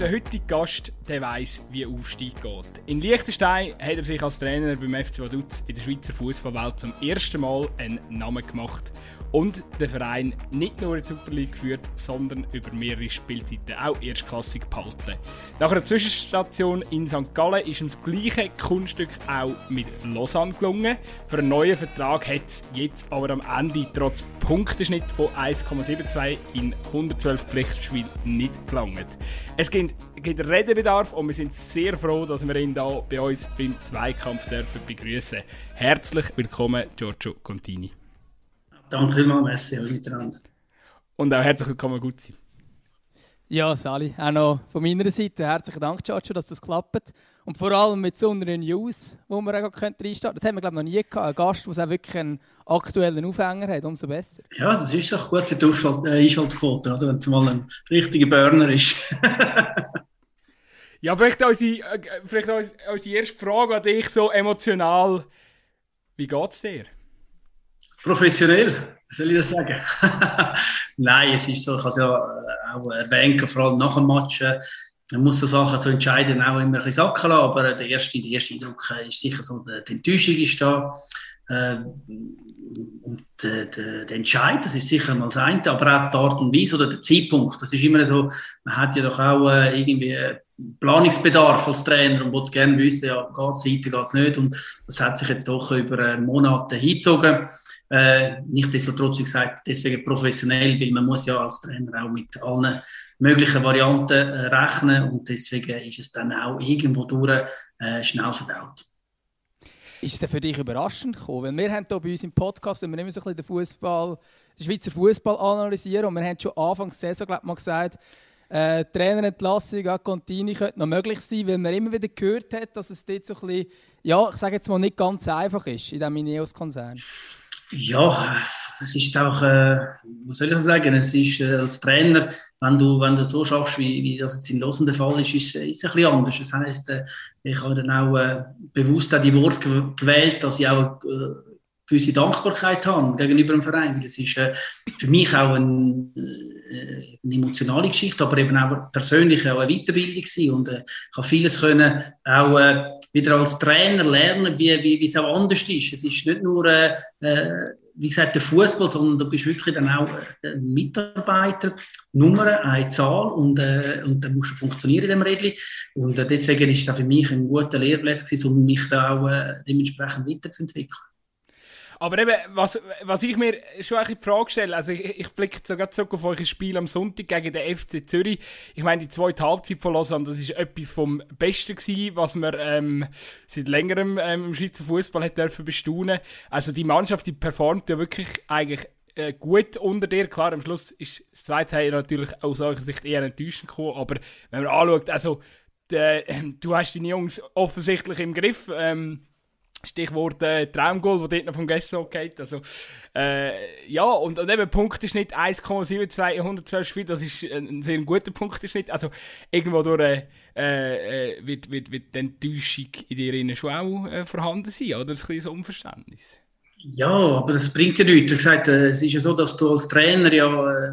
Unser heutiger Gast der weiss, wie Aufstieg geht. In Liechtenstein hat er sich als Trainer beim FC Vaduz in der Schweizer Fußballwelt zum ersten Mal einen Namen gemacht und den Verein nicht nur in die Super League geführt, sondern über mehrere Spielzeiten auch erstklassig behalten. Nach einer Zwischenstation in St. Gallen ist ihm das gleiche Kunststück auch mit Lausanne gelungen. Für einen neuen Vertrag hat es jetzt aber am Ende trotz Punkteschnitt von 1,72 in 112 Pflichtspielen nicht gelangt. Es gibt, gibt Redebedarf und wir sind sehr froh, dass wir ihn hier bei uns beim Zweikampf dürfen begrüßen. Herzlich willkommen, Giorgio Contini. Danke vielmals, Messi, alle miteinander. Und auch herzlich willkommen, Gutzi. Ja, Sali, auch noch von meiner Seite herzlichen Dank, Giorgio, dass das klappt. Und vor allem mit so einer News, wo wir auch reinstarten können. Das haben wir, glaube ich, noch nie gehabt. Ein Gast, der auch wirklich einen aktuellen Aufhänger hat, umso besser. Ja, das ist doch gut für die äh, Einschaltquote, oder? wenn es mal ein richtiger Burner ist. ja, vielleicht unsere, äh, vielleicht unsere erste Frage an dich, so emotional. Wie geht es dir? Professionell, soll ich das sagen? Nein, es ist so, ich habe es ja äh, auch erwähnt, vor allem nach dem Match. Äh, man muss so Sachen so entscheiden auch immer ein bisschen sacken lassen, aber der erste, der erste Eindruck äh, ist sicher so, die Enttäuschung ist da. Und der, der, der Entscheid, das ist sicher mal das eine, aber auch die Art und Weise oder der Zeitpunkt. Das ist immer so, man hat ja doch auch irgendwie Planungsbedarf als Trainer und wollte gerne wissen, ja, geht es weiter, geht es nicht. Und das hat sich jetzt doch über Monate hingezogen. Äh, Nichtsdestotrotz, wie gesagt, deswegen professionell, weil man muss ja als Trainer auch mit allen möglichen Varianten äh, rechnen und deswegen ist es dann auch irgendwo durch äh, schnell verdaut. Ist es für dich überraschend gekommen? Weil wir haben hier bei uns im Podcast, wenn wir immer so ein bisschen den Fußball, den Schweizer Fußball analysieren und wir haben schon Anfangs der Saison glaub, mal gesagt, äh, Trainerentlassung an Contini könnte noch möglich sein, weil man immer wieder gehört hat, dass es dort so ein bisschen, ja, ich sage jetzt mal, nicht ganz einfach ist in diesem Ineos-Konzern. Ja, es ist auch, äh, was soll ich sagen, es ist äh, als Trainer, wenn du, wenn du so schaffst, wie, wie das jetzt in Losen der Fall ist, ist, es ein bisschen anders. Das heisst, äh, ich habe dann auch äh, bewusst auch die Worte gewählt, dass ich auch äh, gewisse Dankbarkeit habe gegenüber dem Verein. Das ist äh, für mich auch ein, äh, eine emotionale Geschichte, aber eben auch persönlich auch eine Weiterbildung gewesen. und äh, ich habe vieles können auch äh, wieder als Trainer lernen, wie, wie, wie es auch anders ist. Es ist nicht nur, äh, äh wie gesagt, der Fußball, sondern du bist wirklich dann auch ein Mitarbeiter, Nummer, eine Zahl und, äh, und dann musst du funktionieren in dem Rädchen. Und äh, deswegen ist es auch für mich ein guter Lehrplatz gewesen, um mich da auch äh, dementsprechend weiterzuentwickeln. Aber eben, was, was ich mir schon ein die Frage stelle, also ich, ich blicke sogar zurück auf euer Spiel am Sonntag gegen den FC Zürich. Ich meine, die zweite Halbzeit von Lausanne, das ist etwas vom Besten gewesen, was man ähm, seit längerem ähm, im Schweizer Fußball hat dürfen bestaunen. Also die Mannschaft, die performt ja wirklich eigentlich äh, gut unter dir. Klar, am Schluss ist das zweite Teil natürlich aus eurer Sicht eher enttäuschend gekommen, aber wenn man anschaut, also der, du hast deine Jungs offensichtlich im Griff. Ähm, Stichwort äh, Traumgoal, wo dort noch vom Gesso geht. Also, äh, ja, und, und eben Punkteschnitt 1,72 112 Spiele, das ist ein sehr guter Punkteschnitt. Also, irgendwo durch äh, äh, wird, wird, wird die Enttäuschung in dir schon auch äh, vorhanden sein, oder? Ein kleines Unverständnis. Ja, aber das bringt ja nichts. Ich gesagt, äh, es ist ja so, dass du als Trainer ja äh,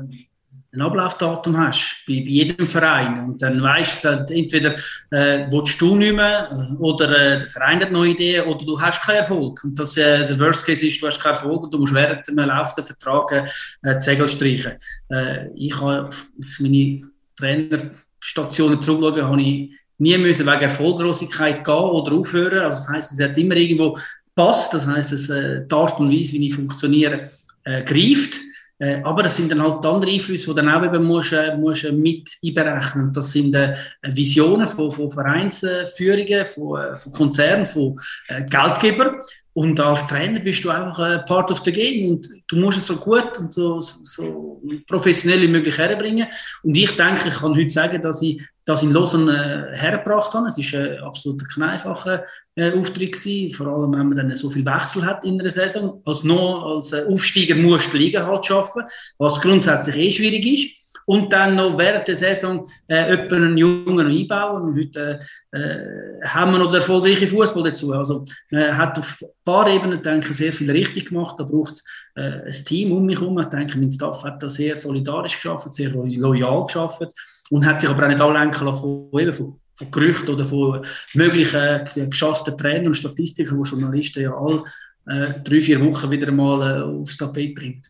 ein Ablaufdatum hast, bei, bei jedem Verein. Und dann weißt du, entweder äh, willst du nicht mehr oder äh, der Verein hat neue Ideen oder du hast keinen Erfolg. Und das, äh, der Worst Case ist, du hast keinen Erfolg und du musst während dem laufenden Vertrag äh, die Segel streichen. Äh, ich habe jetzt meine Trainerstationen zurückschauen, habe ich nie müssen wegen Erfolglosigkeit gehen oder aufhören. Also das heisst, es hat immer irgendwo passt. Das heisst, es, äh, die Art und Weise, wie ich funktioniere, äh, greift. Äh, aber das sind dann halt andere Einflüsse, die dann auch eben musst, äh, musst äh, mit einberechnen. Das sind äh, Visionen von, von Vereinsführungen, von, äh, von Konzernen, von äh, Geldgebern. Und als Trainer bist du einfach äh, part of the game und du musst es so gut und so, so professionell wie möglich herbringen. Und ich denke, ich kann heute sagen, dass ich das in Lausanne äh, hergebracht habe. Es war ein absolut kneifacher äh, Auftritt gewesen, vor allem wenn man dann so viel Wechsel hat in einer Saison. Als, noch, als äh, Aufsteiger musst du Liga halt schaffen, was grundsätzlich eh schwierig ist. Und dann noch während der Saison äh, einen Jungen einbauen. Und heute äh, haben wir noch den erfolgreichen Fußball dazu. Also man hat auf ein paar Ebenen denke ich, sehr viel richtig gemacht. Da braucht es äh, ein Team um mich herum. Ich denke, mein Staff hat das sehr solidarisch geschafft, sehr loyal geschafft und hat sich aber auch nicht ablenken lassen von, eben, von Gerüchten oder von möglichen geschassten Trainern und Statistiken, die Journalisten ja alle äh, drei, vier Wochen wieder mal äh, aufs Tapet bringt.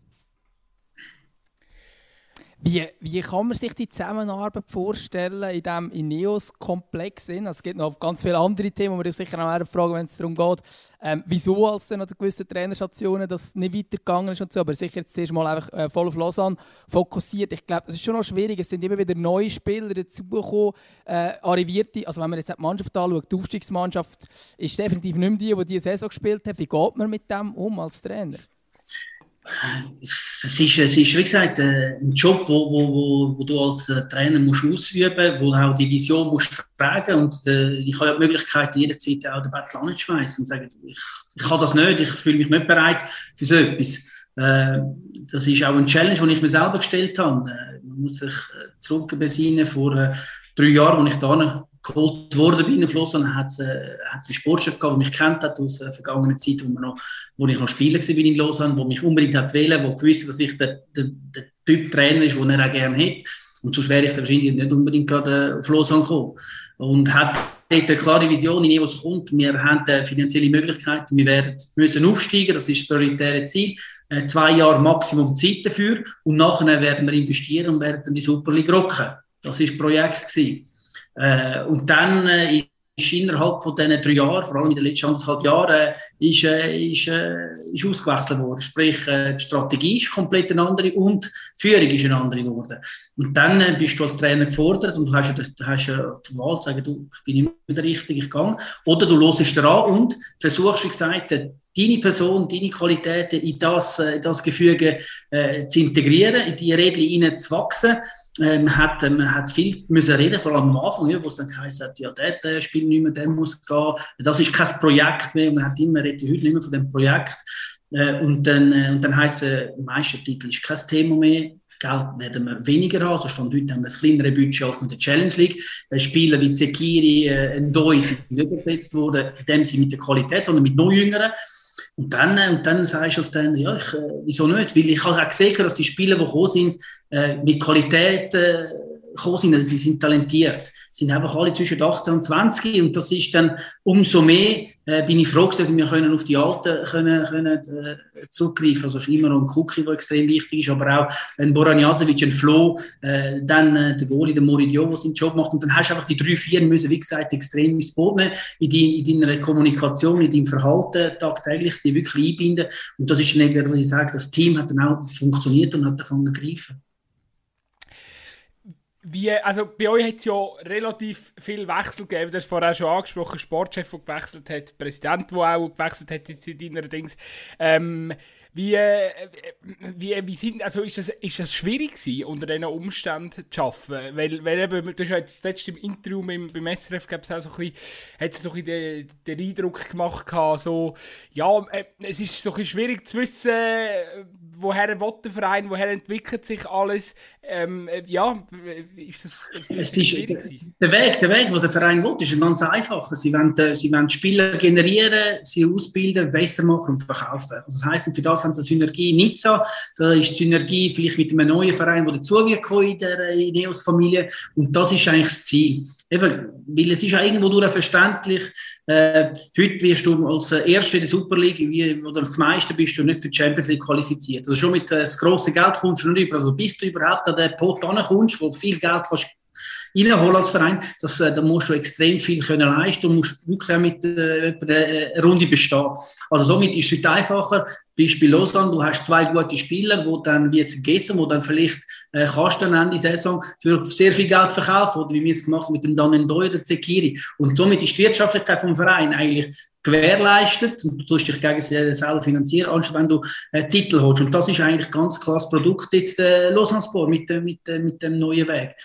Wie, wie kann man sich die Zusammenarbeit vorstellen in diesem Ineos-Komplex? Also es gibt noch ganz viele andere Themen, die wir sicher noch fragen, wenn es darum geht, ähm, wieso als dann an gewissen Trainerstationen das nicht weitergegangen ist und so. Aber sicher jetzt erst mal einfach äh, voll auf Lausanne fokussiert. Ich glaube, das ist schon noch schwierig. Es sind immer wieder neue Spieler dazugekommen, äh, arrivierte. Also wenn man jetzt die Mannschaft anschaut, die Aufstiegsmannschaft ist definitiv nicht mehr die, die diese Saison gespielt hat. Wie geht man mit dem um als Trainer? Es ist, es ist, wie gesagt, äh, ein Job, wo, wo, wo, wo du als äh, Trainer musst ausüben musst, wo auch die Vision musst tragen und äh, ich habe ja die Möglichkeit, jederzeit auch den Battle anzuschmeißen und sagen, ich, ich kann das nicht, ich fühle mich nicht bereit für so etwas. Äh, das ist auch ein Challenge, den ich mir selber gestellt habe. Äh, man muss sich zurückbesinnen vor äh, drei Jahren, als ich da geholt worden bin in Flossen, hat es äh, einen Sportchef gehabt, der mich kennt hat aus der vergangenen Zeit, wo, noch, wo ich noch Spieler war in Lausanne, der mich unbedingt hat wählen, der gewusst dass ich der, der, der Typ Trainer ist, den er auch gerne hat. Und sonst wäre ich wahrscheinlich nicht unbedingt gerade auf Lausanne gekommen. Und hat dort eine klare Vision, in was kommt. Wir haben finanzielle Möglichkeiten, wir werden müssen aufsteigen, das ist das prioritäre Ziel. Äh, zwei Jahre Maximum Zeit dafür und nachher werden wir investieren und werden die Super League rocken. Das war das Projekt. Gewesen. Äh, und dann äh, ist innerhalb von diesen drei Jahren, vor allem in den letzten anderthalb Jahren, äh, ist, äh, ist, äh, ist ausgewechselt worden. Sprich, die Strategie ist komplett eine andere und die Führung ist eine andere geworden. Und dann bist du als Trainer gefordert und du hast, du hast die Wahl zu sagen, du, ich bin mehr der Richtige, ich gehe. Oder du hörst daran und versuchst, wie gesagt, deine Person, deine Qualitäten in das, in das Gefüge äh, zu integrieren, in die Regeln zu wachsen man, hat, äh, man hat viel müssen reden, vor allem am Anfang, wo es dann geheißen hat, ja, der spielt nicht mehr, der muss gehen. Das ist kein Projekt mehr. Man hat immer, redet heute nicht mehr von dem Projekt. Äh, und dann, äh, und dann heisst es, Meistertitel ist kein Thema mehr. Geld werden wir weniger haben. Also stand heute haben wir ein kleineres Budget als in der Challenge League. Spieler wie Zekiri, äh, Ndoi sind nicht übersetzt worden, in dem Sinne mit der Qualität, sondern mit noch jüngeren. Und dann, äh, und dann sagst du als Trainer, ja, ich, äh, wieso nicht? Weil ich habe auch gesehen, dass die Spieler, die gekommen sind, äh, mit Qualität äh, gekommen sind, also sie sind talentiert, sind einfach alle zwischen 18 und 20 und das ist dann umso mehr, äh, bin ich froh, dass wir können auf die Alten können, können, äh, zurückgreifen. Also immer noch ein Cookie, der extrem wichtig ist, aber auch ein Boran Jasovic, ein Flo, äh, dann äh, der Goalie, der Moridio, der seinen Job macht und dann hast du einfach die drei, vier müssen, wie gesagt, extrem ins Boot nehmen, in, die, in deiner Kommunikation, in deinem Verhalten tagtäglich, die wirklich einbinden. Und das ist dann was ich sage, das Team hat dann auch funktioniert und hat davon gegriffen. Wie, also bei euch hat es ja relativ viel Wechsel gegeben. Du hast vorher schon angesprochen, Sportchef, der gewechselt hat, Präsident, der auch gewechselt hat jetzt in deiner Dings. Ähm, wie, äh, wie, wie sind, also ist das, ist das schwierig gewesen, unter diesen Umständen zu arbeiten? Weil, weil eben, du hast ja jetzt letzte im Interview beim, beim SRF auch so ein bisschen, hat es so ein bisschen den, den Eindruck gemacht, so, ja, äh, es ist so ein bisschen schwierig zu wissen, woher will der Verein, woher entwickelt sich alles. Ähm, äh, ja, ist das, ist das es ist, der Weg, der Weg, den der Verein will, ist ein ganz einfacher. Sie wollen, sie wollen Spieler generieren, sie ausbilden, besser machen und verkaufen. Das heisst, für das haben sie eine Synergie in Nizza. Da ist die Synergie vielleicht mit einem neuen Verein, der dazugekommen in der Ineos-Familie. Und das ist eigentlich das Ziel. Eben, weil es ist ja irgendwo durch verständlich, äh, heute wirst du als Erster in der Super League, wie, oder als Meister bist du nicht für die Champions League qualifiziert. Also schon mit äh, das grosse Geld kommst du nicht über. Also bis du überhaupt an den Pot kommst, wo viel Geld kannst reinholen als Verein, das, äh, da musst du extrem viel können leisten und musst wirklich mit äh, einer Runde bestehen. Also somit ist es einfacher. Beispiel Lausanne, du hast zwei gute Spieler, wo dann, wie jetzt gestern, wo dann vielleicht äh, kannst du dann Ende Saison für sehr viel Geld verkaufen, oder wie wir es gemacht haben mit dem Danendoy oder Zekiri. Und somit ist die Wirtschaftlichkeit vom Verein eigentlich gewährleistet und du tust dich gegen selber finanzieren, anstatt wenn du äh, Titel holst. Und das ist eigentlich ganz klar Produkt jetzt äh, Lausanne Sport mit, äh, mit, äh, mit dem neuen Weg.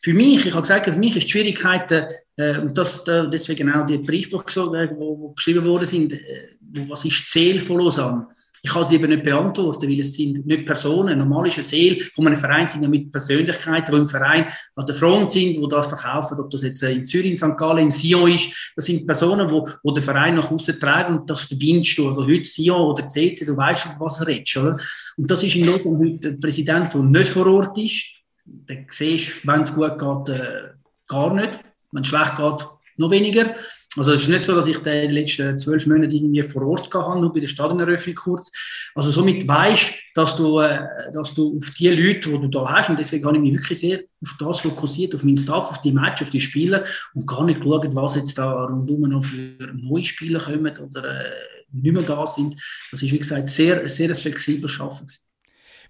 Für mich, ich habe gesagt, für mich ist die Schwierigkeit, äh, und das, deswegen auch die Berichte, die, äh, wo, wo geschrieben worden sind, äh, was ist das Ziel von Lausanne? Ich kann sie eben nicht beantworten, weil es sind nicht Personen. Normal ist eine Seele von einem Verein sind ja mit Persönlichkeiten, die im Verein an der Front sind, die das verkaufen, ob das jetzt in Zürich, in St. Gallen, in Sion ist. Das sind Personen, die, die den Verein nach außen tragen und das verbindest du. Also heute Sion oder CC, du weißt, was du redest, oder? Und das ist in London heute ein Präsident, der nicht vor Ort ist. Den siehst wenn es gut geht, äh, gar nicht. Wenn es schlecht geht, noch weniger. Also es ist nicht so, dass ich die letzten zwölf Monate irgendwie vor Ort gehabt nur bei der Stadioneröffnung kurz. Also somit weißt, dass du, äh, dass du auf die Leute, die du da hast, und deswegen habe ich mich wirklich sehr auf das fokussiert, auf meinen Staff, auf die Match, auf die Spieler und gar nicht geschaut, was jetzt da rundum noch für neue Spieler kommen oder äh, nicht mehr da sind. Das ist, wie gesagt, sehr, sehr ein flexibles Arbeiten.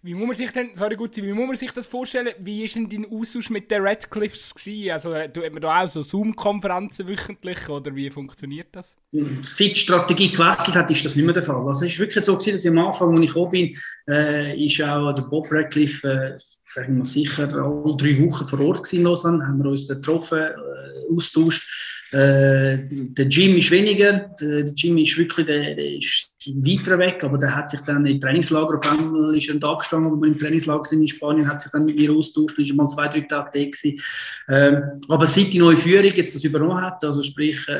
Wie muss man sich denn, sorry gut, wie muss man sich das vorstellen? Wie ist denn dein Austausch mit den Redcliffs gewesen? Also, hat man da auch so Zoom-Konferenzen wöchentlich oder wie funktioniert das? Seit die Strategie gewechselt hat, ist das nicht mehr der Fall. Also, es ist wirklich so gewesen, dass ich am Anfang, als ich gekommen bin, äh, ist auch der Bob Redcliffe, äh, sagen wir sicher, alle drei Wochen vor Ort in Lausanne, haben wir uns getroffen, äh, austauscht äh, der Jim ist weniger, der, der Jim ist wirklich der, der ist weiter weg, aber der hat sich dann im Trainingslager, auf einmal ist er da gestanden, wo wir im Trainingslager sind in Spanien, hat sich dann mit mir austauscht, ist mal zwei, drei Tage da gewesen. Ähm, aber seit die neue Führung jetzt das übernommen hat, also sprich, äh,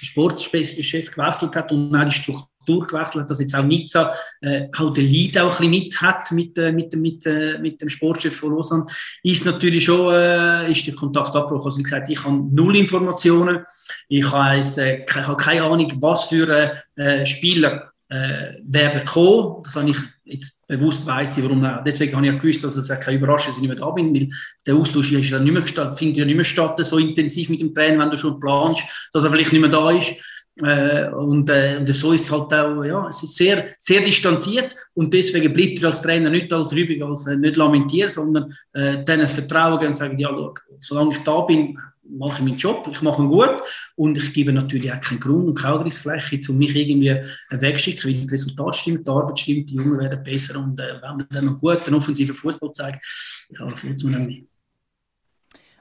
der Sportchef gewechselt hat und auch die Struktur durchgewechselt dass jetzt auch Nizza äh, auch den Lead auch ein mit hat mit, äh, mit, mit, äh, mit dem Sportchef von Lausanne, ist natürlich schon äh, ist der Kontakt abgebrochen. Also ich gesagt, ich habe null Informationen, ich habe, äh, ich keine Ahnung, was für äh, Spieler äh, werden kommen. Das habe ich jetzt bewusst weiss ich, warum. Deswegen habe ich ja gewusst, dass es keine Überraschung ist, dass ich nicht mehr da bin, weil der Austausch ist dann nicht mehr statt, findet ja nicht mehr statt, so intensiv mit dem Trainer, wenn du schon planst, dass er vielleicht nicht mehr da ist. Äh, und, äh, und so ist es halt auch, ja, es ist sehr, sehr distanziert und deswegen bleibt er als Trainer nicht als Rübig, als äh, nicht lamentieren, sondern äh, dann das Vertrauen geben und sagen, ja, schau, solange ich da bin, mache ich meinen Job, ich mache ihn gut und ich gebe natürlich auch keinen Grund und keine Angriffsfläche, um mich irgendwie wegzuschicken, weil das Resultat stimmt, die Arbeit stimmt, die Jungen werden besser und äh, wenn man dann noch guten, offensiven Fußball zeigt, ja, das muss man dann nicht.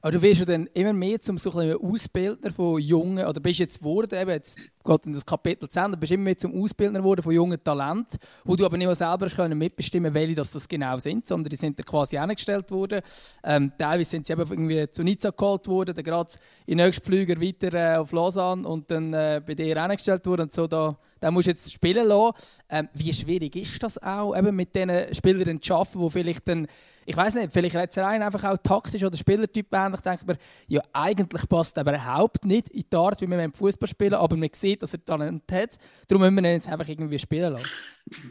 Aber du wirst ja dann immer mehr zum so ein Ausbildner von jungen, oder bist jetzt geworden, eben jetzt geht in das Kapitel zu Ende, bist immer mehr zum Ausbildner geworden von jungen Talenten, wo du aber nicht mehr selber können mitbestimmen welche das, das genau sind, sondern die sind dann quasi angestellt worden. Ähm, teilweise sind sie eben irgendwie zu Nizza geholt worden, dann gerade in nächsten Flüger weiter äh, auf Lausanne und dann äh, bei dir angestellt worden und so da den musst du jetzt spielen lassen. Ähm, wie schwierig ist das auch, eben mit diesen Spielern zu arbeiten, die vielleicht dann, ich weiß nicht, vielleicht redet rein einfach auch taktisch oder Spielertyp ähnlich, denkt man, ja, eigentlich passt er überhaupt nicht in die Art, wie wir Fußball spielen, aber man sieht, dass er Talent hat. Darum müssen wir ihn jetzt einfach irgendwie spielen lassen.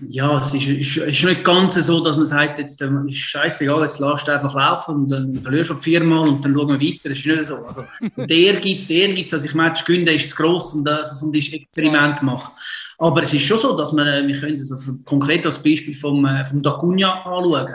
Ja, es ist, ist, ist, nicht ganz so, dass man sagt, jetzt ähm, ist scheißegal, jetzt lässt du einfach laufen und dann verlierst du viermal und dann schauen wir weiter. Das ist nicht so. Also, der Ehrgeiz, der Ehrgeiz, also ich meine, Günde ist zu gross und das und das Experiment macht. Aber es ist schon so, dass man, äh, wir können das also konkret als Beispiel vom, äh, vom Dacunia anschauen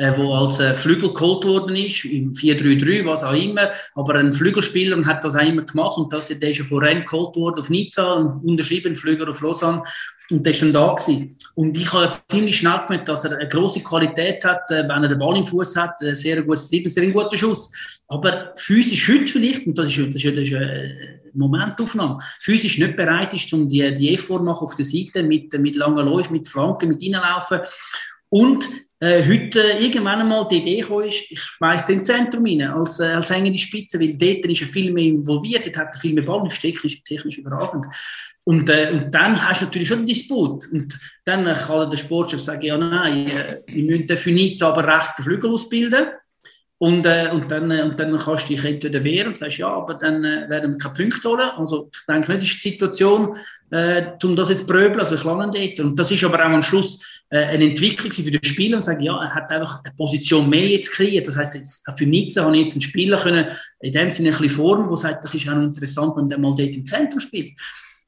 äh, wo als äh, Flügel geholt worden ist, im 4-3-3, was auch immer. Aber ein Flügelspieler hat das auch immer gemacht und das, der ist ja Rennes geholt worden auf Nizza und unterschrieben, Flüger auf Lausanne. Und der ist dann da gewesen. Und ich habe ziemlich schnell gemerkt, dass er eine große Qualität hat, äh, wenn er den Ball im Fuß hat, ein sehr gutes Trieb, sehr guter Schuss. Aber physisch heute vielleicht, und das ist, das ist, das ist eine Momentaufnahme, physisch nicht bereit ist, um die, die Effort machen auf der Seite mit, mit langen Läufen, mit Flanken, mit Reinlaufen. Und äh, heute irgendwann einmal die Idee gekommen ist, ich schmeiße den Zentrum rein, als, äh, als hängende Spitze, weil dort ist er viel mehr involviert, dort hat er viel mehr Ball, ist technisch, technisch überragend. Und, äh, und dann hast du natürlich schon einen Disput. Und dann kann der Sportchef sagen, ja nein, äh, wir müssen für nichts aber rechte Flügel ausbilden. Und, äh, und, dann, äh, und dann kannst du dich entweder wehren und sagst, ja, aber dann äh, werden wir keine Punkte holen. Also ich denke nicht, ist die Situation, äh, um das jetzt zu pröbeln, also ich lande dort. Und das ist aber auch am Schluss äh, eine Entwicklung für den Spieler und sagen, ja, er hat einfach eine Position mehr jetzt kreiert. Das heißt, jetzt, für Nizza habe ich jetzt einen Spieler können, in dem Sinne ein bisschen formen, der sagt, das ist auch interessant, wenn der mal dort im Zentrum spielt.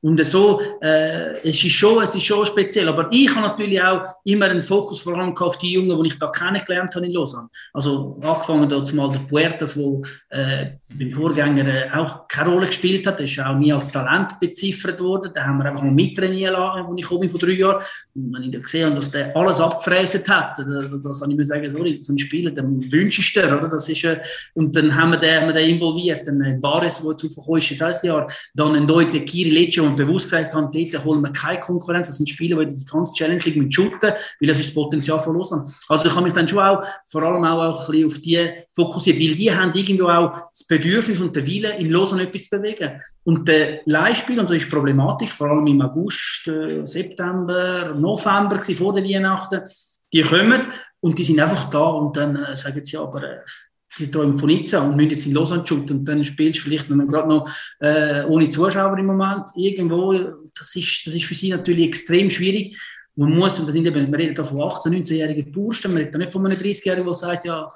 Und so, äh, es, ist schon, es ist schon speziell. Aber ich habe natürlich auch immer einen Fokus vor allem auf die Jungen, die ich da kennengelernt habe in Lausanne. Also angefangen dort mal der Puertas, wo äh, beim Vorgänger äh, auch keine Rolle gespielt hat. Der ist auch nie als Talent beziffert worden. Da haben wir einfach mal mittrainieren lassen, als ich komme vor drei Jahren. Und wenn ich da gesehen habe, dass der alles abgefräset hat, das, das habe ich mir sagen, sorry, so ein Spieler, den wünschst du dir, oder? Das ist, äh, und dann haben wir den, haben wir den involviert. Dann äh, Bares, der zu ist, dieses Jahr. Dann ein Deutscher, Kiri Lecce, man bewusst gesagt hat, dort holen wir keine Konkurrenz. Das sind Spieler, die die ganze Challenge League mit shooten, weil das ist das Potenzial von Lausanne. Also ich habe mich dann schon auch vor allem auch, auch ein auf die fokussiert, weil die haben irgendwo auch das Bedürfnis und den Willen, in Lausanne etwas zu bewegen. Und der Leihspiel, und das ist Problematik, vor allem im August, äh, September, November, vor der Weihnachten, die kommen und die sind einfach da und dann äh, sagen sie, aber äh, die träumen von Nizza und müssen jetzt in Lausanne shooten und dann spielst du vielleicht, man gerade noch äh, ohne Zuschauer im Moment irgendwo, das ist, das ist für sie natürlich extrem schwierig. Man muss, und das sind eben, wir reden da von 18-, 19-jährigen Burschen, man redet da nicht von einem 30-Jährigen, der sagt, ja,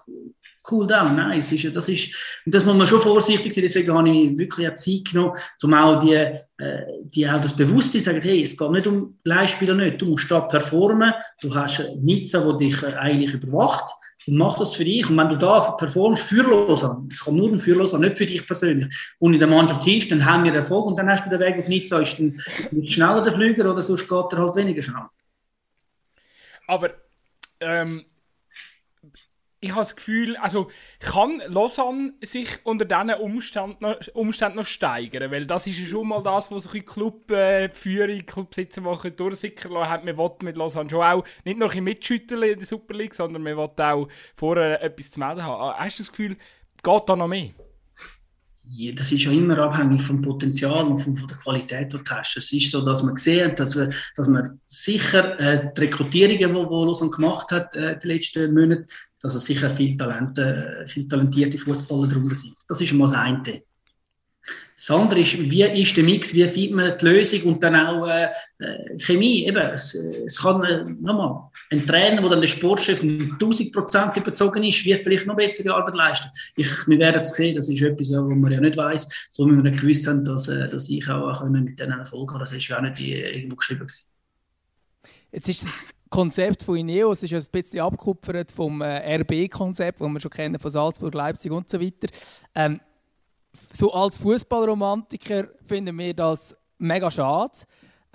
cool down, nice. Ist, das ist, das muss man schon vorsichtig sein, deswegen habe ich wirklich Zeit genommen, um auch die, äh, die auch das Bewusstsein zu sagen, hey, es geht nicht um Leihspieler nicht, du musst da performen, du hast Nizza, der dich äh, eigentlich überwacht, und mach das für dich. Und wenn du da performst für Lausanne, ich kann nur für Lausanne, nicht für dich persönlich, und in der Mannschaft hilfst, dann haben wir Erfolg und dann hast du den Weg auf Nizza, ist dann schneller der Flüger oder sonst geht er halt weniger schnell. Aber ähm, ich habe das Gefühl, also kann Lausanne sich unter diesen Umständen noch, Umständen noch steigern? Weil das ist ja schon mal das, was sich Clubführung, äh, Clubsitzer durchsickern lassen hat. Man will mit Lausanne schon auch nicht nur mitschütteln in der Super League, sondern man will auch vorher etwas zu melden haben. Hast du das Gefühl, geht da noch mehr? Ja, das ist ja immer abhängig vom Potenzial und von, von der Qualität, die du. Es ist so, dass man hat, dass, wir, dass man sicher äh, die Rekrutierungen, die, die Lausanne gemacht hat, äh, die letzten Monate, dass es sicher viele, Talente, viele talentierte Fußballer drunter sind. Das ist mal das eine. Das andere ist, wie ist der Mix, wie findet man die Lösung und dann auch äh, äh Chemie. Eben, es, es kann, äh, nochmal, ein Trainer, der dann der Sportchef 1000 Prozent überzogen ist, wird vielleicht noch bessere Arbeit leisten. Ich, wir werden es sehen, das ist etwas, was man ja nicht weiß. So wie wir nicht gewusst haben, dass, äh, dass ich auch mit denen Erfolg habe. Das ist ja auch nicht irgendwo geschrieben. Gewesen. Jetzt ist das Konzept von Ineos ist ein bisschen abgekupfert vom äh, RB-Konzept, das wir schon kennen von Salzburg, Leipzig und so weiter. Ähm, so als Fußballromantiker finden wir das mega schade.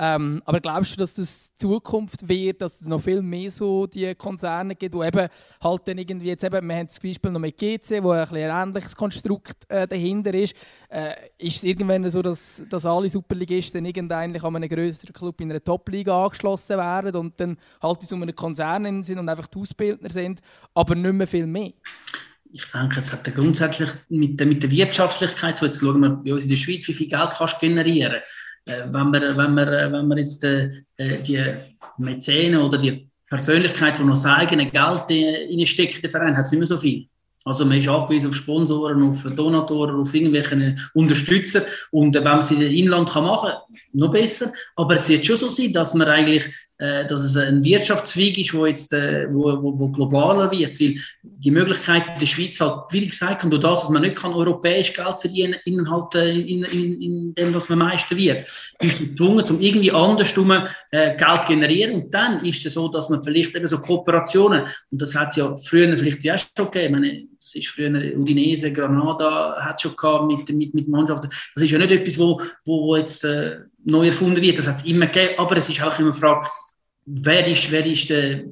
Ähm, aber glaubst du, dass das Zukunft wird, dass es noch viel mehr so die Konzerne gibt, wo eben halt dann irgendwie jetzt eben, wir haben zum Beispiel noch mit GC, wo ein, ein ähnliches Konstrukt äh, dahinter ist. Äh, ist es irgendwann so, dass, dass alle Superligisten irgendein an einem größeren Club in einer Top-Liga angeschlossen werden und dann halt in so einem Konzern sind und einfach die Ausbildner sind, aber nicht mehr viel mehr? ich denke, es hat grundsätzlich mit der, mit der Wirtschaftlichkeit, so jetzt schauen wir bei uns in der Schweiz, wie viel Geld kannst du generieren wenn, wir, wenn, wir, äh, wenn wir jetzt äh, äh, die Mäzene oder die Persönlichkeit, die noch das eigene Geld reinsteckt in den Verein, hat es nicht mehr so viel. Also man ist angewiesen auf Sponsoren, auf Donatoren, auf irgendwelche Unterstützer. Und wenn man es in Inland machen kann, noch besser. Aber es wird schon so sein, dass man eigentlich äh, dass es ein Wirtschaftszweig ist, wo jetzt äh, wo, wo, wo globaler wird, weil die Möglichkeit in der Schweiz halt, wie gesagt, und durch das, dass man nicht kann europäisch Geld verdienen in, halt, äh, in, in, in dem, was man meisten wird, ist man gezwungen, um irgendwie andersrum äh, Geld generieren. Und dann ist es so, dass man vielleicht eben so Kooperationen, und das hat es ja früher vielleicht ja schon gegeben, meine, das ist früher Udinese, Granada hat schon gehabt mit, mit, mit Mannschaften, das ist ja nicht etwas, wo, wo jetzt äh, neu erfunden wird, das hat es immer gegeben, aber es ist auch immer eine Frage, wer ist, wer ist der,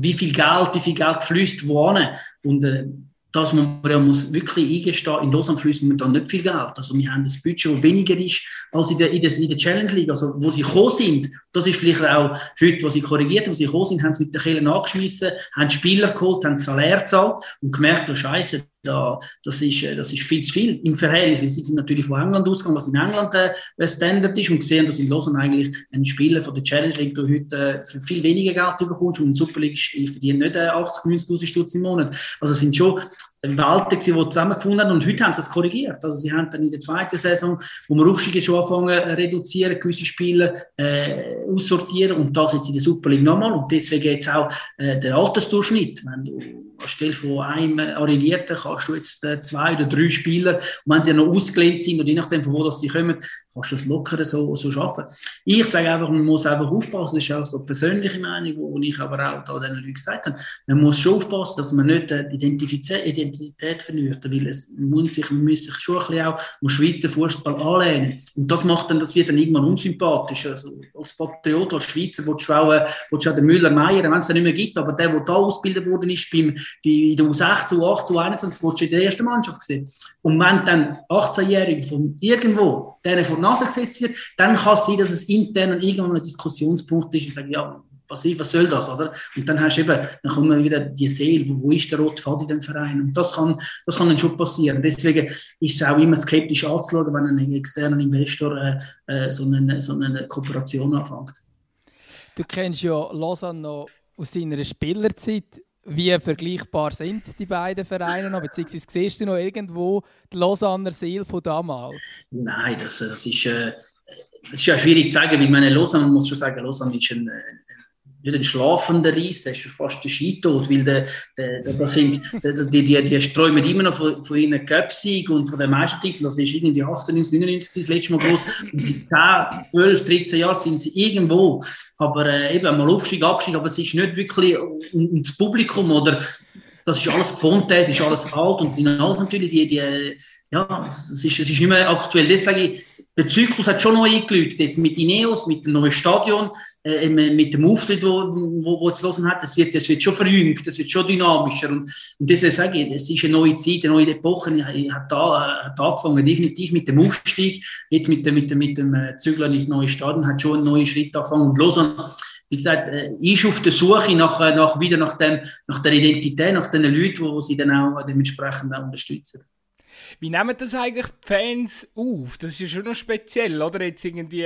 wie viel Geld, wie viel Geld fließt wohin. Und äh, dass man ja muss wirklich eingestehen, in Lausanne fließt dann nicht viel Geld. Also wir haben das Budget, das weniger ist als in der, in der, in der Challenge League. Also wo sie gekommen sind, das ist vielleicht auch heute, wo sie korrigiert haben, wo sie gekommen sind, haben sie mit den Kehlen angeschmissen, haben Spieler geholt, haben Salär gezahlt und gemerkt, oh Scheiße, da, das, ist, äh, das ist viel zu viel im Verhältnis. Sie sind natürlich von England ausgegangen, was in England äh, Standard ist und gesehen, dass in Lausanne eigentlich ein Spieler von der Challenge League du heute äh, für viel weniger Geld bekommst und in der Super League verdient nicht äh, 80, 90.000 Stutz im Monat. Also es sind schon Welten, die zusammengefunden haben und heute haben sie es korrigiert. Also sie haben dann in der zweiten Saison, wo wir Aufstiege schon anfangen äh, reduzieren, gewisse Spieler äh, aussortieren und das jetzt in der Super League nochmal und deswegen jetzt auch äh, der Altersdurchschnitt. Wenn du anstelle von einem Arrivierten kannst du jetzt äh, zwei oder drei Spieler, und wenn sie noch ausgelehnt sind oder je nachdem, von wo sie kommen, kannst du das locker so, so schaffen. Ich sage einfach, man muss einfach aufpassen, das ist auch so eine persönliche Meinung, wo ich aber auch da den Leuten gesagt habe, man muss schon aufpassen, dass man nicht die Identität verliert, weil es muss sich, man muss sich schon ein bisschen auch am Schweizer Fußball anlehnen. Und das macht dann, das wird dann irgendwann unsympathisch. Also als Patriot, als Schweizer, willst du auch, willst du auch den Müller-Meyer, wenn es den nicht mehr gibt, aber der, der da ausgebildet worden ist in der U16, U18, U21, wo du in der ersten Mannschaft gesehen. Und wenn dann 18-Jährige von irgendwo denen vor die Nase gesetzt wird, dann kann es sein, dass es intern irgendwann ein Diskussionspunkt ist und sagen, ja, was, was soll das, oder? Und dann hast du eben, dann kommt wieder die Seele, wo, wo ist der rote Faden in dem Verein? Und das kann, das kann dann schon passieren. Deswegen ist es auch immer skeptisch anzuschauen, wenn ein externer Investor äh, äh, so, eine, so eine Kooperation anfängt. Du kennst ja Lausanne noch aus seiner Spielerzeit. Wie vergleichbar sind die beiden Vereine noch? Beziehungsweise siehst du noch irgendwo die Lausanner Seele von damals? Nein, das, das ist... Äh, das ist ja schwierig zu sagen, weil meine Lausanne, man muss schon sagen, Lausanne ist ein, nicht ein schlafender Reis, der ist schon fast ein Skitod, weil der, der, der, das sind, die, die, die träumen immer noch von, von ihren Cup-Sieg und von den Meistertiteln. Das ist irgendwie 98, 99 das letzte Mal groß. Und seit 10, 12, 13 Jahren sind sie irgendwo. Aber äh, eben mal Aufstieg, Abstieg, aber es ist nicht wirklich um, das Publikum oder das ist alles Ponte, es ist alles alt und sind alles natürlich die, die ja, es ist, es ist nicht mehr aktuell. Das sage ich, der Zyklus hat schon neu eingeläutet, jetzt mit Ineos, mit dem neuen Stadion, äh, mit dem Auftritt, wo, wo, wo es los hat, das wird, das wird schon verjüngt, das wird schon dynamischer. Und, und deswegen sage ich, es ist eine neue Zeit, eine neue Epoche, habe da, hat angefangen, definitiv mit dem Aufstieg, jetzt mit dem, mit mit dem äh, Zügeln ins neue Stadion, hat schon einen neuen Schritt angefangen. Und Lausanne, wie gesagt, äh, ist auf der Suche nach, äh, nach wieder nach, dem, nach der Identität, nach den Leuten, die sie dann auch dementsprechend auch unterstützen. Wie nehmen das eigentlich die Fans auf? Das ist ja schon noch speziell, oder? Jetzt irgendwie,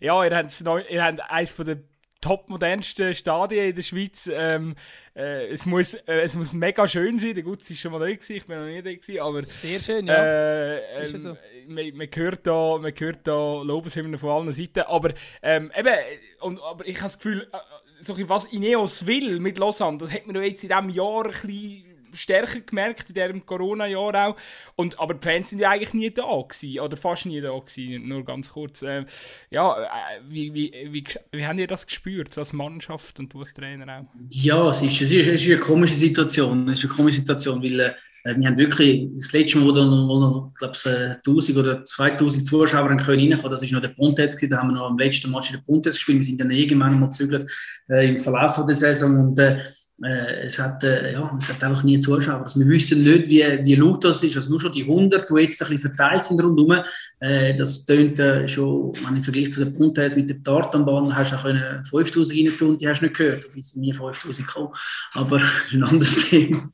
ja, ihr habt, neu, ihr habt eines von den top modernsten Stadien in der Schweiz. Ähm, äh, es, muss, äh, es muss mega schön sein. Der Gutz ist schon mal da gewesen, ich bin noch nie da gewesen, aber... Sehr schön, ja. Äh, ähm, so. man, man, hört da, man hört da Lobeshymnen von allen Seiten, aber ähm, eben, und, aber ich habe das Gefühl, äh, so was Ineos will mit Lausanne, das hat man jetzt in diesem Jahr ein bisschen stärker gemerkt in diesem Corona-Jahr auch. Und, aber die Fans sind ja eigentlich nie da gewesen, oder fast nie da gewesen, nur ganz kurz. Äh, ja, äh, wie, wie, wie, wie habt ihr das gespürt, so als Mannschaft und du als Trainer auch? Ja, es ist, es ist, es ist eine komische Situation, es ist eine komische Situation, weil äh, wir haben wirklich das letzte Mal, wo noch, glaube ich, 1000 oder 2000 Zuschauer in Köln das ist noch der Pontes da haben wir noch am letzten Match in der Pontes gespielt, wir sind dann irgendwann mal gezügelt äh, im Verlauf der Saison und äh, äh, es, hat, äh, ja, es hat einfach nie Zuschauer. Also wir wissen nicht, wie, wie laut das ist. Also nur schon die 100, die jetzt ein bisschen verteilt sind rundherum, äh, das tönt äh, schon, wenn im Vergleich zu den Punten mit der Tartanbahn, hast du auch 5000 rein tun, die hast du nicht gehört. Du bist nie 5000 gekommen. Aber das ist ein anderes Thema.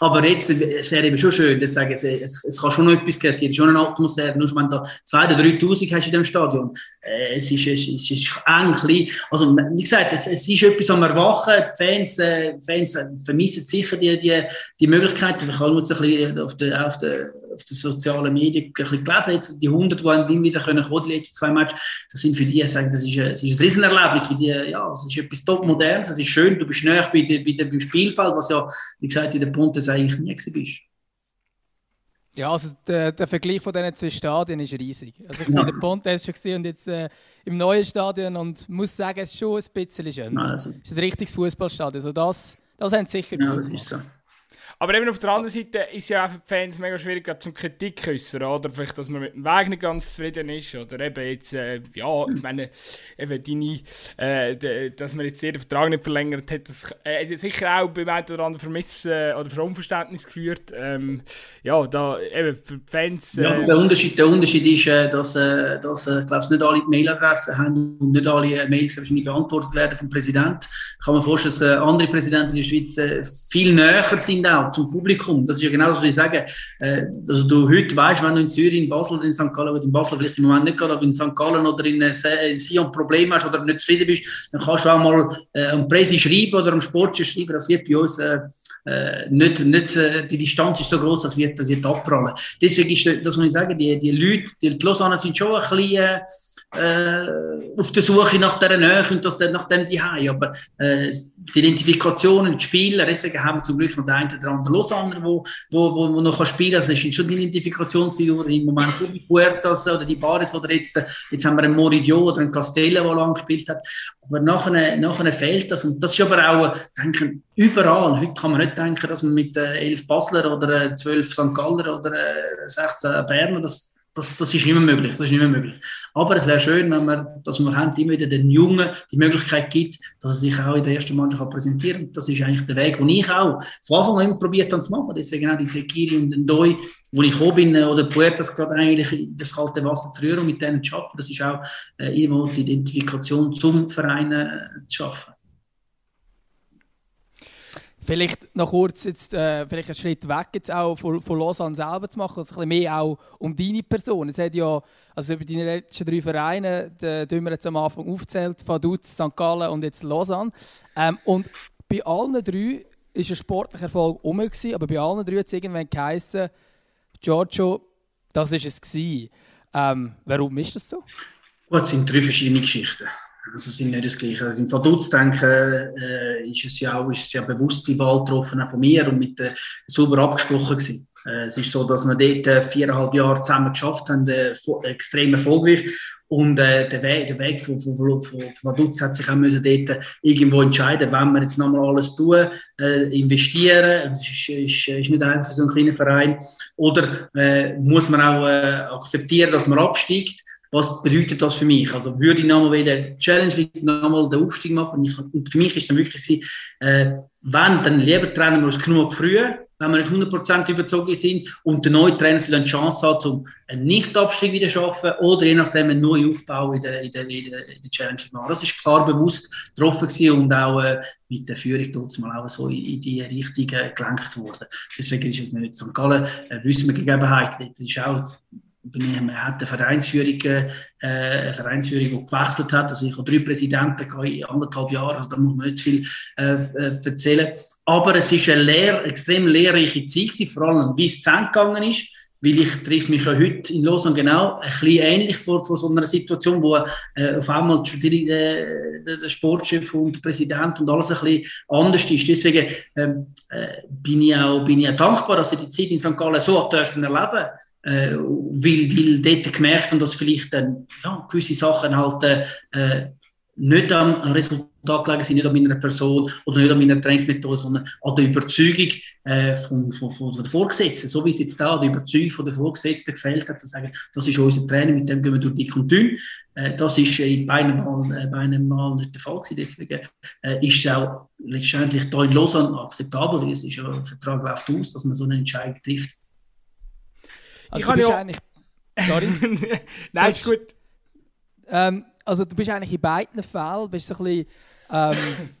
Aber jetzt es wäre eben schon schön, dass sagen, es, es, kann schon etwas geben, es gibt schon eine Atmosphäre. Nur wenn du 2.000 oder 3.000 hast in dem Stadion, äh, es, ist, es, es ist eng, klein. Also, wie gesagt, es, es ist etwas am Erwachen. Die Fans, äh, Fans vermissen sicher die, die, die Möglichkeiten. Ich habe jetzt ein bisschen auf den, auf den, auf den sozialen Medien ein bisschen gelesen, jetzt die 100, die immer wieder können kommen, die letzten zwei Matches, das sind für die, sagen, das ist, ein, das ist ein Riesenerlebnis für die, ja, es ist etwas top modernes, es ist schön, du bist näher bei, bei, beim Spielfeld, was ja, wie gesagt, in der Pontes eigentlich nie bist. Ja, also der, der, Vergleich von diesen zwei Stadien ist riesig. Also ich ja. bin in der Pontes schon und jetzt äh, im neuen Stadion und muss sagen, es ist schon ein bisschen schön. Also. Es ist ein richtiges Fußballstadion. Also das, das haben sie sicher ja, gut gemacht. Aber eben auf der anderen Seite ist ja auch für die Fans mega schwierig, zum Kritik äußern, oder? Vielleicht, dass man mit dem Weg nicht ganz zufrieden ist, oder eben jetzt, äh, ja, ich meine, eben deine, äh, dass man jetzt den Vertrag nicht verlängert hat, das äh, sicher auch beim einen oder anderen Vermissen äh, oder für Unverständnis geführt. Ähm, ja, da eben für die Fans... Äh, ja, der Unterschied, der Unterschied ist, äh, dass, äh, dass äh, glaube nicht alle die Mailadressen haben und nicht alle äh, Mails wahrscheinlich beantwortet werden vom Präsidenten. Ich kann mir vorstellen, dass äh, andere Präsidenten in der Schweiz äh, viel näher sind auch zum Publikum. Das ist ja genau das, was ich sage. Äh, also du heute weißt, wenn du in Zürich, in Basel oder in St. Gallen, oder in Basel vielleicht im Moment nicht gerade, aber in St. Gallen oder in, äh, in Sion Problem hast oder nicht zufrieden bist, dann kannst du auch mal äh, am Presse schreiben oder am Sport schreiben. Das wird bei uns äh, äh, nicht, nicht äh, die Distanz ist so groß, das wird, das wird abprallen. Deswegen ist das, was ich sage, die, die Leute, die Lausanne sind schon ein bisschen äh, auf der Suche nach dieser Nähe und das dann nach dem die Aber äh, die Identifikation, die Spieler, deswegen haben wir zum Glück noch den einen oder anderen Lausanne, wo, wo, wo, wo noch spielen kann. Also es sind schon die Identifikationsfiguren im Moment, wie Puertas oder die Bares oder jetzt, jetzt haben wir einen Moridio oder einen Castella, der lange gespielt hat. Aber nachher, nachher fehlt das und das ist aber auch, denke überall. Heute kann man nicht denken, dass man mit äh, elf Basler oder äh, zwölf St. Galler oder äh, 16 Berner, das das, das ist nicht mehr möglich. Das ist nicht mehr möglich. Aber es wäre schön, wenn man, dass man immer wieder den Jungen die Möglichkeit gibt, dass er sich auch in der ersten Mannschaft präsentieren kann. Das ist eigentlich der Weg, den ich auch von Anfang an immer probiert habe zu machen. Deswegen auch die Zekiri und den Doi, wo ich gekommen bin, äh, oder Puertas gerade eigentlich in das kalte Wasser zu rühren und mit denen zu arbeiten. Das ist auch äh, irgendwo die Identifikation zum Verein äh, zu schaffen. Vielleicht noch kurz jetzt, äh, vielleicht einen Schritt weg jetzt auch von, von Lausanne selber zu machen, also ein bisschen mehr auch um deine Person. Es hat ja, also über deine letzten drei Vereine, die, die wir jetzt am Anfang aufzählt, Vaduz, St. Gallen und jetzt Lausanne. Ähm, und bei allen drei ist ein sportlicher Erfolg um, aber bei allen drei hat es irgendwann geheißen, Giorgio, das war es. Ähm, warum ist das so? Gut, es sind drei verschiedene Geschichten. Also sind nicht das Gleiche. Also Im Verdutz denke äh, ist es ja auch ist es ja bewusst die Wahl getroffen von mir und mit äh, sauber abgesprochen gewesen. Äh, es ist so, dass wir dort äh, viereinhalb Jahre zusammen geschafft haben, äh, extrem erfolgreich. Und äh, der Weg, der Weg von, von, von, von Vaduz hat sich auch müssen dort irgendwo entscheiden, wenn wir jetzt nochmal alles tun, äh, investieren, das ist, ist, ist nicht einfach für so einen kleinen Verein, oder äh, muss man auch äh, akzeptieren, dass man absteigt was bedeutet das für mich? Also würde ich nochmal wieder Challenge, nochmal den Aufstieg machen? Ich, und für mich ist dann wirklich äh, wenn, dann lieber trennen wir uns genug früh, wenn wir nicht 100% überzogen sind und der neue Trainer soll eine Chance hat, um einen Nicht-Abstieg wieder zu schaffen oder je nachdem einen neuen Aufbau in der, in der, in der, in der Challenge machen. Das ist klar bewusst getroffen und auch äh, mit der Führung mal auch so in die Richtung äh, gelenkt worden. Deswegen ist es nicht. St. Gallen äh, wissen wir Gegebenheit. Das ist auch man hat eine Vereinsführung, äh, eine Vereinsführung, die gewechselt hat. Also ich habe drei Präsidenten in anderthalb Jahren, also da muss man nicht viel äh, äh erzählen. Aber es ist eine lehr, extrem lehrreiche Zeit gewesen, vor allem wie es zu Ende gegangen ist. Weil ich treffe mich ja heute in Lausanne genau ein bisschen ähnlich vor, vor so einer Situation, wo äh, auf einmal die, äh, der Sportchef und der Präsident und alles ein bisschen anders ist. Deswegen ähm, äh, bin, ich auch, bin ich auch dankbar, dass ich die Zeit in St. Gallen so erleben äh, weil, weil dort gemerkt haben, dass vielleicht dann, ja, gewisse Sachen halt äh, nicht am Resultat gelegen sind, nicht an meiner Person oder nicht an meiner Trainingsmethode, sondern an der Überzeugung äh, von, von, von der Vorgesetzten. So wie es jetzt da die Überzeugung von der Vorgesetzten gefällt hat, zu sagen, das ist unser Training, mit dem gehen wir durch dick und dünn. Äh, das ist in beiden Mal, äh, Mal nicht der Fall gewesen. Deswegen äh, ist es auch letztendlich hier in Lausanne akzeptabel, es ist ja, der Vertrag läuft aus, dass man so eine Entscheidung trifft. Also ich du bist ja eigentlich. Sorry. Nein, ist gut. Ähm, also du bist eigentlich in beiden Fällen bist so ein bisschen, ähm,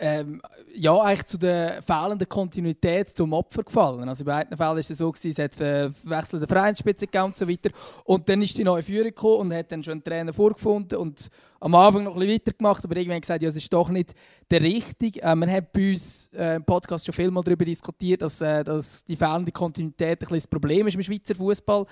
ähm, ja, eigentlich zu der fehlenden Kontinuität zum Opfer gefallen. Also in beiden Fällen war es so, gewesen, es hat verwechselte Vereinsspitze und so weiter. Und dann ist die neue Führung gekommen und hat dann schon einen Trainer vorgefunden und am Anfang noch ein bisschen weitergemacht, aber irgendwann gesagt, ja, es ist doch nicht der richtige. Äh, man hat bei uns äh, im Podcast schon viel mal darüber diskutiert, dass, äh, dass die fehlende Kontinuität ein bisschen das Problem ist im Schweizer Fußball.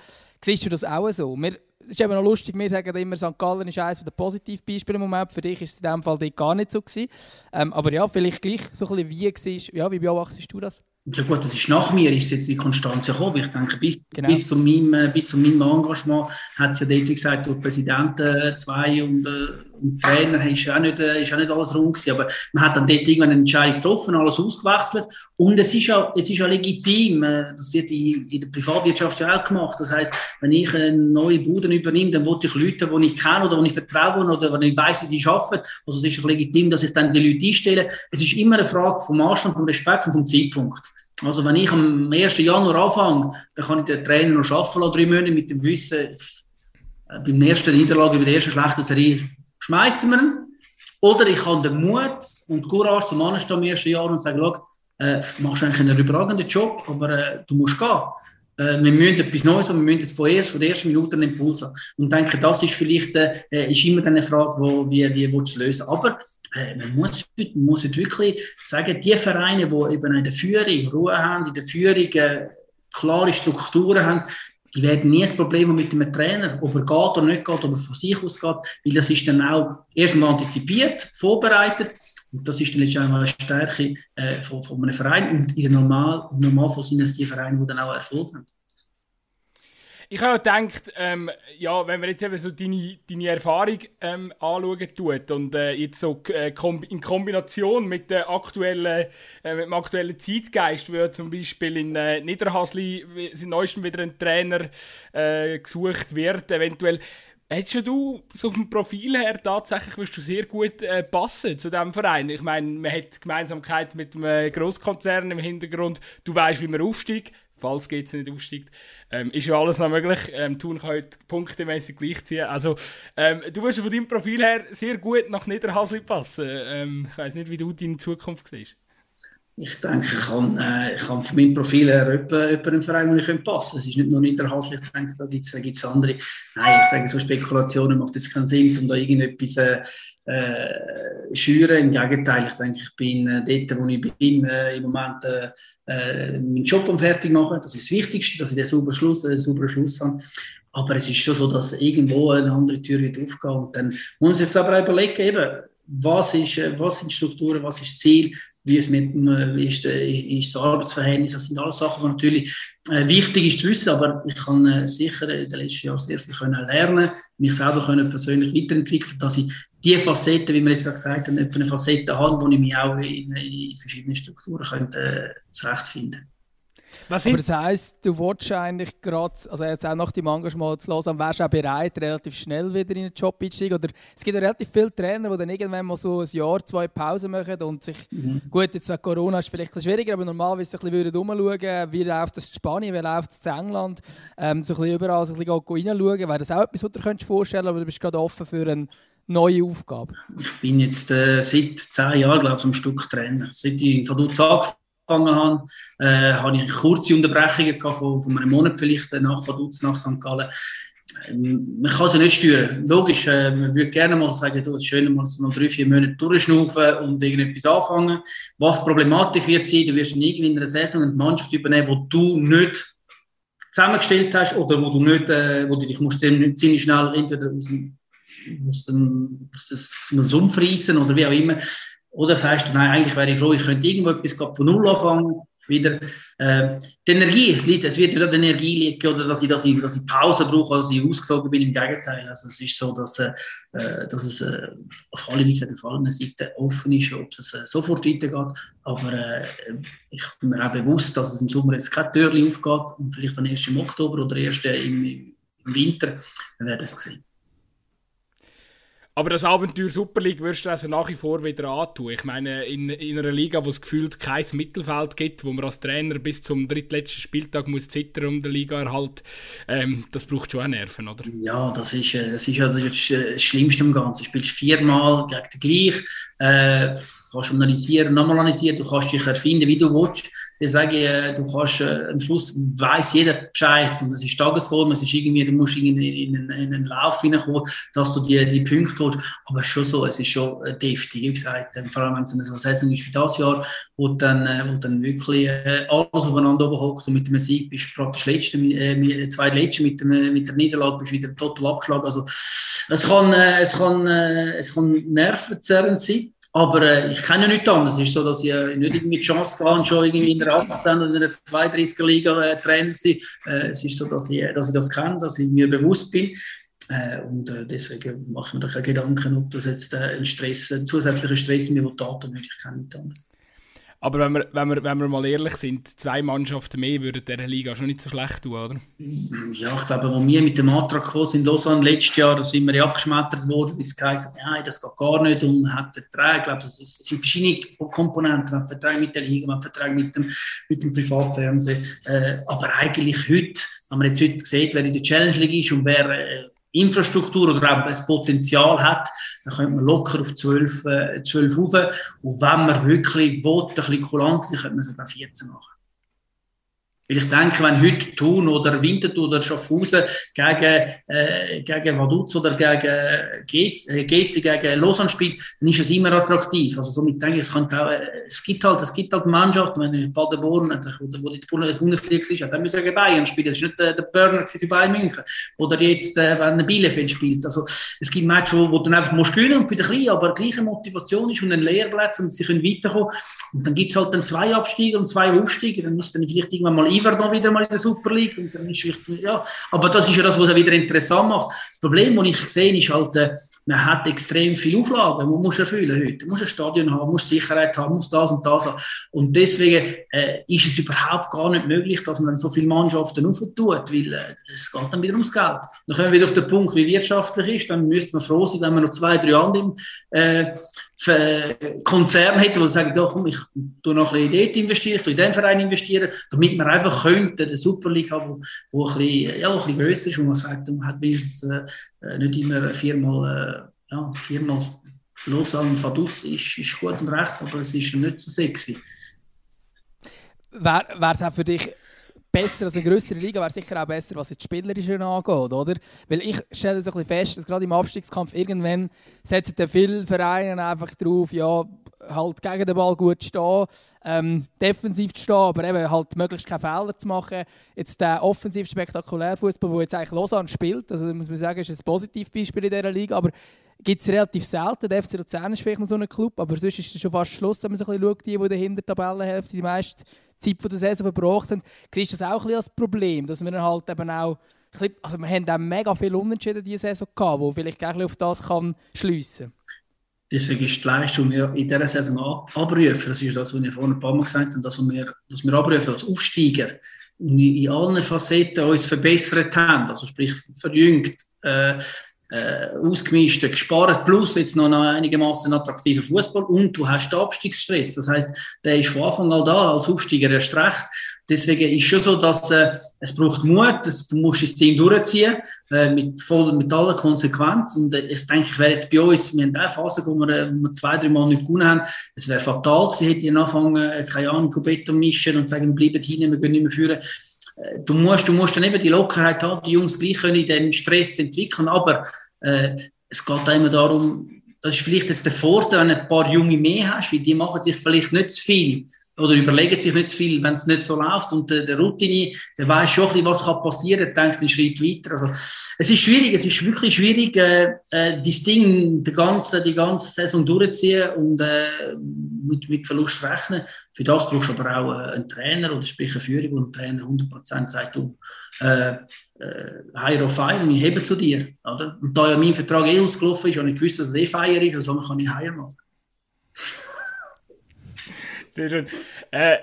Siehst du das auch so? Wir, es ist eben noch lustig, wir sagen immer, St. Gallen ist eines der Positivbeispiele im Moment. Für dich ist es in diesem Fall gar nicht so gewesen. Ähm, aber ja, vielleicht gleich so ein bisschen wie war. Ja, wie beobachtest du das? Ja gut, das ist nach mir, ist jetzt die Konstanz gekommen. Ich denke, bis, genau. bis, zu meinem, äh, bis zu meinem Engagement hat es ja dort, wie gesagt, durch Präsidenten äh, zwei und, äh, und Trainer ist auch, nicht, auch nicht alles rund gewesen. Aber man hat dann dort irgendwann eine Entscheidung getroffen, alles ausgewechselt. Und es ist ja, es ist ja legitim, das wird in, in der Privatwirtschaft ja auch gemacht. Das heißt, wenn ich eine neue Bude übernehme, dann wollte ich Leute, die ich kenne oder die ich vertraue oder die ich weiß, wie sie arbeiten. Also es ist legitim, dass ich dann die Leute einstelle. Es ist immer eine Frage vom Anstand, vom Respekt und vom Zeitpunkt. Also wenn ich am 1. Januar anfange, dann kann ich den Trainer noch arbeiten lassen, drei Monate mit dem Wissen, äh, beim ersten Niederlage, bei der ersten schlechten Serie, schmeißen wir ihn. Oder ich habe den Mut und Courage zum Anstehen am ersten Jahr und sage, schau, äh, machst eigentlich einen überragenden Job, aber äh, du musst gehen. Äh, wir müssen etwas Neues und wir müssen jetzt von, erst, von der ersten Minute einen Impuls haben. Und denke, das ist vielleicht äh, ist immer eine Frage, wo, wie, wie willst du lösen. Aber äh, man muss, man muss wirklich sagen, die Vereine, die eben in der Führung Ruhe haben, in der Führung äh, klare Strukturen haben, die werden nie ein Problem mit dem Trainer, ob er geht oder nicht geht, ob er von sich aus geht, weil das ist dann auch erstmal antizipiert, vorbereitet und das ist dann letztendlich eine Stärke äh, von, von einem Verein und in der Normal, Normalfall sind es die Vereine, die dann auch Erfolg haben. Ich habe gedacht, ähm, ja, wenn man jetzt eben so deine, deine Erfahrung ähm, anschauen tut und äh, jetzt so äh, in Kombination mit, der aktuellen, äh, mit dem aktuellen Zeitgeist, wo zum Beispiel in äh, Niederhasli sind neuestem wieder ein Trainer äh, gesucht wird, eventuell Hättest du so vom Profil her tatsächlich wirst du sehr gut äh, passen zu diesem Verein? Ich meine, man hat Gemeinsamkeit mit einem Großkonzern im Hintergrund. Du weißt, wie man aufsteigt, falls es nicht aufsteigt. Ähm, ist ja alles noch möglich. Ähm, Thun kann heute punktemäßig gleichziehen. Also, ähm, du wirst von deinem Profil her sehr gut nach Niederhasli passen. Ähm, ich weiß nicht, wie du deine Zukunft siehst. Ich denke, ich kann, äh, ich kann von meinem Profil her jemanden Verein, wo ich passen könnte. Es ist nicht nur Niederhasli, ich denke, da gibt es andere. Nein, ich sage, so Spekulationen macht jetzt keinen Sinn, um da irgendetwas äh, äh, schüren. Im Gegenteil, ich denke, ich bin äh, dort, wo ich bin, äh, im Moment äh, äh, meinen Job am fertig machen. Das ist das Wichtigste, dass ich den sauberen Schluss, äh, sauberen Schluss habe. Aber es ist schon so, dass irgendwo eine andere Tür wird aufgehen. Und dann muss man sich aber überlegen, eben, was, ist, äh, was sind Strukturen, was ist Ziel, wie, es mit, wie ist, ist das Arbeitsverhältnis. Das sind alles Sachen, die natürlich äh, wichtig ist zu wissen, aber ich kann äh, sicher in den letzten Jahren sehr viel können lernen, mich selber können persönlich weiterentwickeln, dass ich die Facetten, wie wir jetzt gesagt haben, eine Facette habe, wo ich mich auch in, in verschiedenen Strukturen könnte, äh, zurechtfinden könnte. Was Aber das heisst, du willst eigentlich gerade, also jetzt auch nach dem Engagement zu hören, wärst du auch bereit, relativ schnell wieder in den Job einzusteigen? Oder es gibt ja relativ viele Trainer, die dann irgendwann mal so ein Jahr, zwei Pause machen und sich, mhm. gut, jetzt wegen Corona ist es vielleicht ein bisschen schwieriger, aber normalerweise ein bisschen umschauen, wie läuft es in Spanien, wie läuft es in England, ähm, so ein bisschen überall so ein bisschen reinschauen. Wäre das auch etwas, was du dir vorstellen könntest, aber du bist gerade offen für eine neue Aufgabe? Ich bin jetzt äh, seit zehn Jahren, glaube ich, am Stück Trainer. Seit ich in Vaduz angefangen angefangen habe, äh, habe ich kurze Unterbrechungen gehabt von, von einem Monat vielleicht äh, nach Vaduz, nach St. Gallen. Ähm, man kann sie nicht steuern. Logisch, äh, man würde gerne mal sagen, du, es ist schön, mal noch drei, vier Monate durchschnaufen und irgendetwas anfangen. Was problematisch wird sein, du wirst irgendwie in einer Saison eine Mannschaft übernehmen, die du nicht zusammengestellt hast oder wo du nicht, äh, wo du dich musst ziemlich schnell entweder aus dem, aus dem, aus dem Sumpf reissen oder wie auch immer. Oder sagst du, nein, eigentlich wäre ich froh, ich könnte irgendwo etwas von Null anfangen, wieder. Äh, die Energie, es, liegt, es wird nicht an der Energie liegen oder dass ich, dass ich, dass ich Pause brauche, dass ich ausgesogen bin, im Gegenteil. Also es ist so, dass, äh, dass es äh, auf alle, wie gesagt, auf allen Seiten offen ist, ob es äh, sofort weitergeht. Aber äh, ich bin mir auch bewusst, dass es im Sommer jetzt keine Türchen aufgeht und vielleicht dann erst im Oktober oder erst im, im Winter. Wir werden es sehen. Aber das Abenteuer Super League wirst du also nach wie vor wieder antun. Ich meine, in, in einer Liga, wo es gefühlt kein Mittelfeld gibt, wo man als Trainer bis zum drittletzten Spieltag muss zittern um den Liga erhalt, ähm, das braucht schon auch Nerven, oder? Ja, das ist, äh, das ist das, ist das Schlimmste am Ganzen. Du spielst viermal gegen den gleich, äh, kannst analysieren, nochmal analysieren, du kannst dich erfinden, wie du willst ich sage, äh, du kannst, äh, am Schluss weiß jeder Bescheid. Und das ist Tagesform, es ist irgendwie, du musst in, in, in, in einen Lauf hineinkommen, dass du die, die Punkte holst. Aber schon so, es ist schon äh, deftig, wie gesagt. Ähm, vor allem, wenn es eine Saison ist wie das Jahr, wo dann, äh, wo dann wirklich äh, alles aufeinander hockt und mit dem Sieg bist du praktisch letzte, äh, zweitletzte mit, dem, mit der Niederlage bist du wieder total abgeschlagen. Also, es kann, äh, es kann, äh, es kann nervenzerrend sein. Aber äh, ich kenne ja nichts anderes. Es ist so, dass ich äh, nicht irgendwie die Chance hatte, schon irgendwie in der 18 oder in der 32er Liga äh, Trainer zu sein. Äh, es ist so, dass ich, dass ich das kenne, dass ich mir bewusst bin. Äh, und äh, deswegen mache ich mir da keine Gedanken, ob das jetzt ein Stress, ein zusätzlicher Stress mir Taten nicht. Ich kenne nichts anderes. Aber wenn wir, wenn, wir, wenn wir mal ehrlich sind, zwei Mannschaften mehr würden dieser Liga schon nicht so schlecht tun, oder? Ja, ich glaube, als wir mit dem Antrag gekommen sind, Lausanne letztes Jahr, da sind wir ja abgeschmettert worden, es geheißen, nein, das geht gar nicht und man hat Verträge, ich glaube, es sind verschiedene Komponenten, man hat Verträge mit der Liga, man hat Verträge mit dem, mit dem Privatfernsehen, äh, aber eigentlich heute, wenn man jetzt heute sieht, wer in der Challenge League ist und wer äh, Infrastruktur oder auch das Potenzial hat, dann könnte man locker auf 12, äh, 12 rauf. Und wenn man wirklich will, ein bisschen kulant sein, könnte man sogar 14 machen. Weil ich denke, wenn heute Thun oder Winterthur oder Schaffhausen gegen, äh, gegen Vaduz oder gegen GC, äh, gegen Lausanne spielt, dann ist es immer attraktiv. Also somit denke ich, es, auch, äh, es gibt halt, es gibt halt Mannschaften, wenn ich Paderborn, oder wo die Bundesliga ist, dann müssen gegen Bayern spielen. Das ist nicht äh, der Burner für Bayern München. Oder jetzt, äh, wenn Bielefeld spielt. Also es gibt Matches, wo, wo du einfach musst gewinnen und für den Kleinen, aber gleiche Motivation ist und ein Lehrplatz und sie können weiterkommen. Und dann gibt es halt dann zwei Absteiger und zwei Aufsteiger. Dann ist dann vielleicht irgendwann mal Yverdon wieder mal in der Super League. Und dann ist ja, aber das ist ja das, was es wieder interessant macht. Das Problem, das ich sehe, ist halt, äh, man hat extrem viele Auflagen, man muss erfüllen heute. Man muss ein Stadion haben, muss Sicherheit haben, muss das und das haben. Und deswegen äh, ist es überhaupt gar nicht möglich, dass man so viele Mannschaften auftut, weil äh, es geht dann wieder ums Geld. Dann kommen wir wieder auf den Punkt, wie wirtschaftlich ist, dann müsste man froh sein, wenn man noch zwei, drei andere äh, Konzerne hätte, die sagen, doch, ich tue noch ein bisschen dort investieren, ich in den Verein investieren, damit man einfach könnte eine Super League haben, wo, wo ein bisschen, ja, ein bisschen grösser ist und man sagt, man hat wenigstens äh, nicht immer viermal, äh, ja, viermal Lausanne Vaduz ist, ist gut und recht, aber es ist nicht so sexy. Wäre es auch für dich besser als eine größere Liga, wäre sicher auch besser, was jetzt Spielerische angeht, oder? Weil ich stelle so ein bisschen fest, dass gerade im Abstiegskampf irgendwann setzen viele Vereine einfach drauf, ja, halt gegen den Ball gut stehen, ähm, defensiv zu stehen, aber eben halt möglichst keine Fehler zu machen. Jetzt der offensiv spektakulär Fußball, der jetzt eigentlich Lausanne spielt, also muss man sagen, ist ein Positivbeispiel in dieser Liga, aber gibt es relativ selten. Der FC Luzern ist vielleicht noch so ein Club, aber sonst ist es schon fast Schluss, wenn man so ein bisschen schaut, die, die in der Hintertabellenhälfte die meiste Zeit der Saison verbracht haben. Siehst du das auch ein bisschen als Problem, dass wir halt eben auch also wir haben auch mega viel Unentschieden diese Saison gehabt, wo vielleicht auch auf das kann schliessen. Deswegen ist die Leistung, die wir in dieser Saison abrufen, das ist das, was ich vorhin ein paar Mal gesagt habe, dass wir, dass wir abrufen als Aufsteiger und in allen Facetten uns verbessert haben, also sprich verjüngt, äh, äh, ausgemischt, gespart, plus jetzt noch einigermaßen attraktiver Fußball und du hast den Abstiegsstress. Das heißt, der ist von Anfang an da, als Aufsteiger erst recht. Deswegen ist schon so, dass äh, es braucht Mut, dass du musst das Ding durchziehen, äh, mit, voll, mit aller Konsequenz. Und äh, ich denke, ich wäre jetzt bei uns, wir haben eine Phase, wo wir, äh, wo wir zwei, drei Mal nicht gewonnen haben. Es wäre fatal gewesen, hätte ich äh, keine Ahnung, Beton mischen und sagen, bleiben hin, wir gehen nicht mehr führen du musst, du musst dann eben die Lockerheit haben, die Jungs gleich können den Stress entwickeln, aber äh, es geht auch immer darum, das ist vielleicht jetzt der Vorteil, wenn du ein paar Junge mehr hast, weil die machen sich vielleicht nicht zu viel oder überlegen sich nicht zu viel, wenn es nicht so läuft. Und der, der Routine, der weiß schon ein bisschen, was kann passieren, denkt einen Schritt weiter. Also, es ist schwierig, es ist wirklich schwierig, äh, äh, das Ding die ganze, die ganze Saison durchzuziehen und äh, mit, mit Verlust rechnen. Für das brauchst du aber auch äh, einen Trainer oder sprich eine Führung, wo ein Trainer 100% sagt, du, äh, äh, higher of fire, wir heben zu dir. Oder? Und da ja mein Vertrag eh ausgelaufen ist, habe ich gewusst, dass es eh fire ist, also kann ich higher machen. Sehr schön. Äh,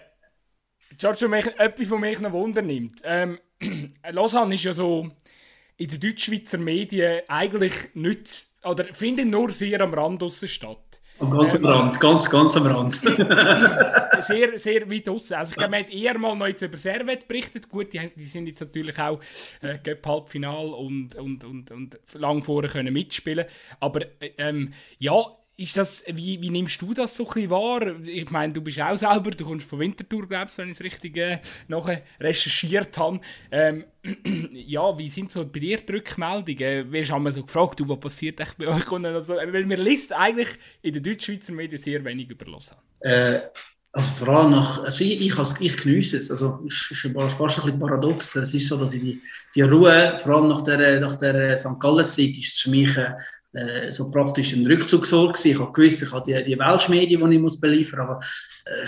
Giorgio, mich, etwas, was mich noch Wunder nimmt. Ähm, Lausanne ist ja so in den deutsch-schweizer Medien eigentlich nicht, oder findet nur sehr am Rand aussen statt. Am ganz am Rand, ganz, ganz am Rand. sehr, sehr weit außen. Also ich glaube, man hat eher mal noch über Servet berichtet. Gut, die, die sind jetzt natürlich auch äh, Halbfinal und, und, und, und lang vorher können mitspielen. Aber ähm, ja, ist das, wie, wie nimmst du das so ein wahr? Ich meine, du bist auch selber, du kommst von Winterthur, glaubst wenn ich es richtig äh, nachher recherchiert habe. Ähm, ja, wie sind so bei dir die Rückmeldungen? Wirst du so gefragt, du, was passiert echt bei euch? Also, weil mir liest eigentlich in den deutsch-schweizer Medien sehr wenig über Lausanne. Äh, also vor allem nach, also ich, ich, ich genieße es, also es ist fast ein bisschen paradox. Es ist so, dass ich die, die Ruhe, vor allem nach der, nach der St. Gallen-Zeit, ist für mich äh, äh, so praktisch ein Rückzugsort gewesen. Ich habe gewusst, ich habe die, die Welschmedien, die ich muss beliefern muss, aber äh,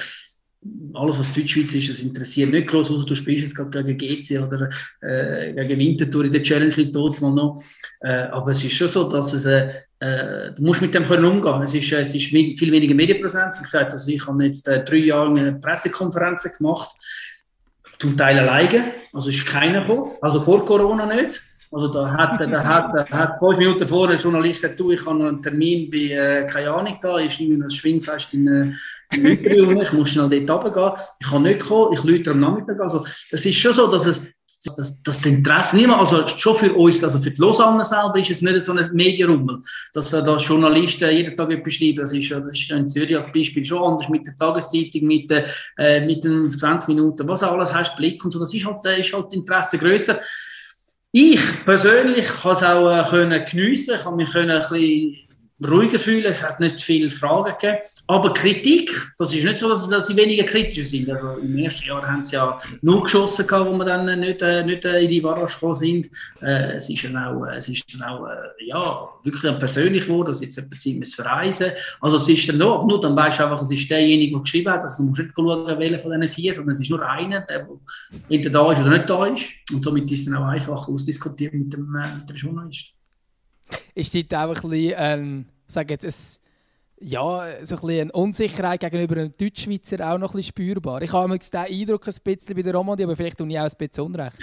alles, was Deutschschweiz ist, das interessiert nicht groß, außer du spielst jetzt gerade gegen GC oder äh, gegen Winterthur in der Challenge League mal noch. Äh, aber es ist schon so, dass es, äh, äh du musst mit dem können umgehen. Es ist, äh, es ist viel weniger Medienpräsenz. Wie gesagt, also ich habe jetzt äh, drei Jahre Pressekonferenzen gemacht, zum Teil alleine, also ist keiner gekommen, also vor Corona nicht. Also da hat, da hat, da hat fünf Minuten vorher ein Journalist gesagt, du, ich habe einen Termin bei, äh, keine Ahnung, da ist irgendwie ein Schwingfest in, äh, ich muss schnell dort runtergehen, ich kann nicht kommen, ich lüte am Nachmittag. Also es ist schon so, dass es dass, dass, das Interesse niemand, also schon für uns, also für die Lausanne selber ist es nicht so ein Medienrummel, dass da Journalisten jeden Tag etwas schreiben, das ist, das ist in Zürich als Beispiel schon anders, mit der Tageszeitung, mit, äh, mit den 20 Minuten, was alles hast, Blick und so, das ist halt, ist halt Interesse grösser. Ich persönlich kann es auch äh, geniessen, kann mich ein bisschen ruhiger fühlen, es hat nicht viele Fragen gegeben. Aber Kritik, das ist nicht so, dass, sie weniger kritisch sind. Also Im ersten Jahr haben sie ja nur geschossen, gehabt, wo wir dann nicht, äh, nicht äh, in die Barrage gekommen sind. Äh, es ist dann auch, äh, es ist dann auch äh, ja, wirklich persönlich geworden, dass jetzt Zeit müssen verreisen Also es ist dann noch, nur dann weißt du einfach, es ist derjenige, der geschrieben hat, also du musst nicht schauen, welcher von diesen vier, sondern es ist nur einer, der entweder da ist oder nicht da ist. Und somit ist es dann auch einfach ausdiskutieren mit dem, äh, mit dem Journalist. Ist dort auch ein bisschen, ähm, sag jetzt, ein, ja, so ein bisschen eine Unsicherheit gegenüber einem Deutschschweizer auch noch ein bisschen spürbar? Ich habe den Eindruck ein bisschen bei der Romandie, aber vielleicht tue ich auch ein bisschen Unrecht.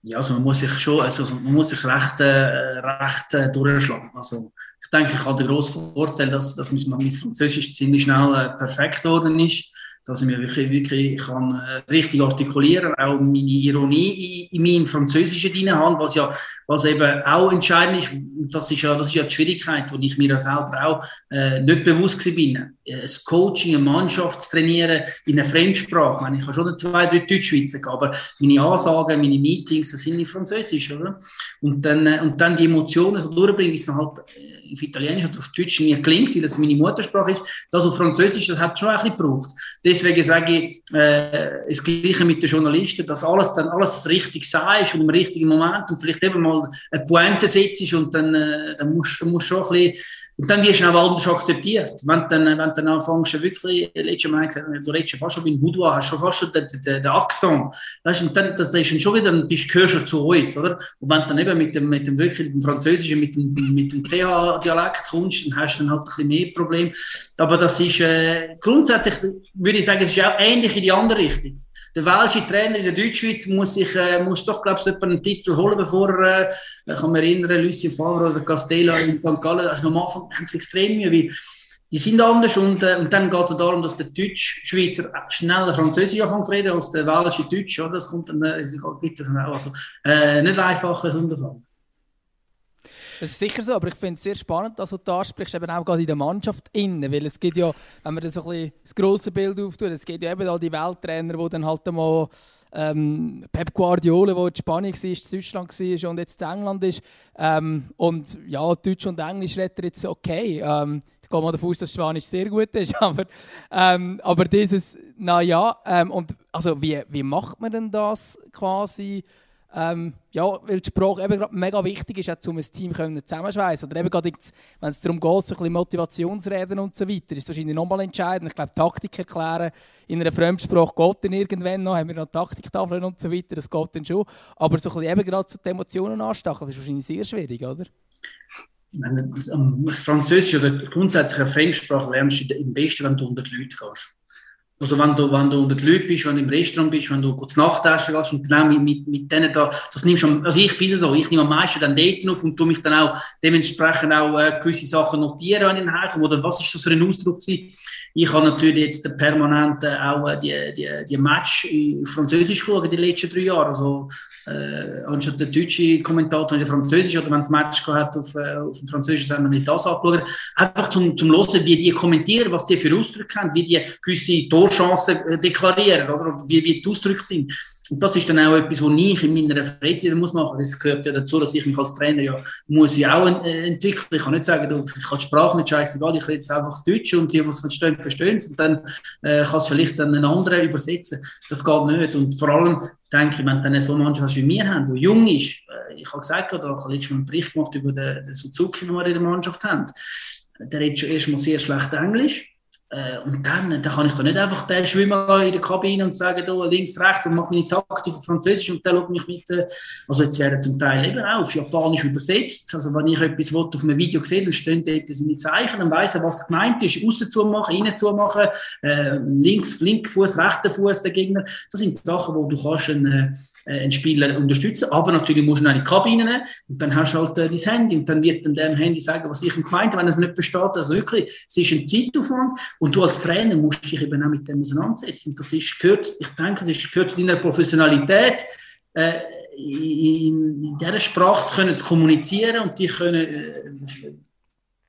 Ja, also man muss sich schon, also man muss sich recht, äh, recht äh, durchschlagen. Also ich denke, ich habe den grossen Vorteil, dass, dass mein Französisch ziemlich schnell äh, perfekt geworden ist dass ich mir wirklich, wirklich kann, äh, richtig artikulieren auch meine Ironie in, in meinem Französischen drin habe, was ja was eben auch entscheidend ist. Das ist ja, das ist ja die Schwierigkeit, die ich mir selber auch äh, nicht bewusst bin. Ein Coaching, eine Mannschaft zu trainieren in einer Fremdsprache. Ich, ich habe schon zwei, drei Deutschschweizer gehabt, aber meine Ansagen, meine Meetings, das sind in Französisch, oder? Und dann, äh, und dann die Emotionen so durchbringen, wie es halt äh, auf Italienisch oder auf Deutsch mir klingt, weil das meine Muttersprache ist. Das auf Französisch, das hat schon ein bisschen gebraucht. Deswegen sage ich, äh, das Gleiche mit den Journalisten, dass alles dann alles richtig sei und im richtigen Moment und vielleicht eben mal eine Pointe setzt und dann, äh, dann musst du schon ein bisschen und dann wirst du auch anders akzeptiert. Wenn du dann, wenn du dann anfängst, wirklich, letztes Mal gesagt, du redest fast schon wie ein Boudoir, hast schon fast schon den, den, den Accent. Weißt, und dann, das ist dann schon wieder, bist, gehörst du zu uns, oder? Und wenn du dann eben mit dem, mit dem wirklich, dem Französischen, mit dem, mit dem CH-Dialekt kommst, dann hast du dann halt ein bisschen mehr Probleme. Aber das ist, äh, grundsätzlich, würde ich sagen, es ist auch ähnlich in die andere Richtung der welsche Trainer in der Deutschschweiz muss sich äh, muss doch glaube ich einen Titel holen, bevor ich kann mich erinnern, Lucien Favre oder Castello in St. Gallen, also am Anfang haben sie extrem Mühe, die sind anders und, äh, und dann geht es darum, dass der Deutsch-Schweizer schneller Französisch anfängt zu reden als der welsche Deutsch, oder? Das kommt dann, äh, geht das dann auch, also äh, nicht einfach ein Unterfangen. Das ist sicher so, aber ich finde es sehr spannend, dass du da sprichst, eben auch gerade in der Mannschaft innen, weil es gibt ja, wenn man das, so das grosse Bild auftut, es gibt ja eben all die Welttrainer, die dann halt einmal ähm, Pep Guardiola, der in Spanien war, in Deutschland war und jetzt in England ist. Ähm, und ja, Deutsch und Englisch redet er jetzt okay. Ähm, ich gehe mal davon aus, dass Spanisch sehr gut ist, aber, ähm, aber dieses, naja, ähm, und also wie, wie macht man denn das quasi? Ähm, ja, weil die Sprache eben mega wichtig ist, auch, um ein Team zusammenschweißen Oder eben gerade, wenn es darum geht, so ein bisschen Motivationsreden und so weiter, ist wahrscheinlich nochmal entscheidend. Ich glaube, Taktik erklären in einer Fremdsprache geht dann irgendwann noch, haben wir noch Taktiktafeln und so weiter, das geht dann schon. Aber so ein bisschen eben gerade so die Emotionen anstacheln, ist wahrscheinlich sehr schwierig, oder? Das Französische oder grundsätzlich eine Fremdsprache lernst du am besten, wenn du unter die Leute gehst. Also wenn du, wenn du unter den Leuten bist, wenn du im Restaurant bist, wenn du kurz Nachtessen gehst und genau mit, mit, mit denen da, das nimmst du, also ich bin so, ich nehme am meisten dann Daten auf und tu mich dann auch dementsprechend auch äh, gewisse Sachen notieren, wenn ich nachkomme, oder was ist das für ein Ausdruck gewesen? Ich habe natürlich jetzt permanent äh, auch äh, die, die, die Match in Französisch geschaut, die letzten drei Jahre, also äh, anstatt der deutsche Kommentator der französische oder wenn es Match hat auf, äh, auf dem Französischen, wir nicht das angeschaut. Einfach zum, zum Hören, wie die kommentieren, was die für Ausdrücke haben, wie die gewisse Torchancen äh, deklarieren oder wie, wie die Ausdrücke sind. Und das ist dann auch etwas, was ich in meiner Freizeit muss machen muss. Das gehört ja dazu, dass ich mich als Trainer ja muss ja auch äh, entwickeln. Ich kann nicht sagen, du, ich kann die Sprache nicht scheißegal, ich rede jetzt einfach Deutsch und die, die es verstehen, verstehen es. Und dann äh, kann es vielleicht dann einen anderen übersetzen. Das geht nicht. Und vor allem denke wenn dann so Mannschaft wie wir haben, die jung ist, äh, ich habe gesagt, ich habe letztes Mal einen Bericht gemacht über den, Suzuki, den wir in der Mannschaft haben, der redet schon erstmal sehr schlecht Englisch und dann, dann kann ich da nicht einfach den schwimmen in der Kabine und sagen, da links, rechts und mache meine Taktik auf Französisch und dann schaue mich mit, äh, also jetzt werden zum Teil eben auch auf Japanisch übersetzt. Also wenn ich etwas will, auf einem Video sehe, dann stehen dort meine Zeichen, dann weiss was gemeint ist, außen zu machen, innen zu machen, äh, links, linker Fuß, rechter Fuß der Gegner. Das sind Sachen, wo du kannst einen, äh, einen Spieler unterstützen, aber natürlich musst du eine Kabine nehmen und dann hast du halt äh, dein Handy und dann wird dann dem Handy sagen, was ich gemeint wenn es nicht versteht. Also wirklich, es ist ein Zeitaufwand und du als Trainer musst dich eben auch mit dem auseinandersetzen. Und das ist, gehört, ich denke, das ist, gehört zu deiner Professionalität, äh, in, in dieser Sprache können kommunizieren und die können äh,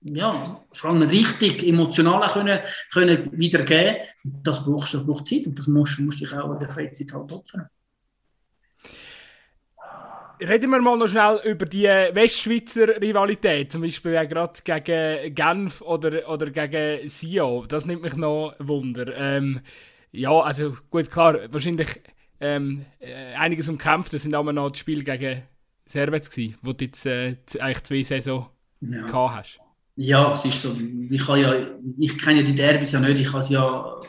ja, vor allem richtig emotional können, können wiedergeben. Das braucht, das braucht Zeit und das musst, musst dich auch in der Freizeit halt opfern. Reden wir mal noch schnell über die Westschweizer Rivalität, zum Beispiel ja gerade gegen Genf oder, oder gegen Sio. Das nimmt mich noch Wunder. Ähm, ja, also gut, klar, wahrscheinlich ähm, äh, einiges umkämpft. Das sind aber noch das Spiel gegen Servet gewesen, wo du jetzt äh, eigentlich zwei Saison ja. gehabt hast. Ja, es ist so. Ich, ja, ich kenne ja die Derbys ja nicht. Ich habe ja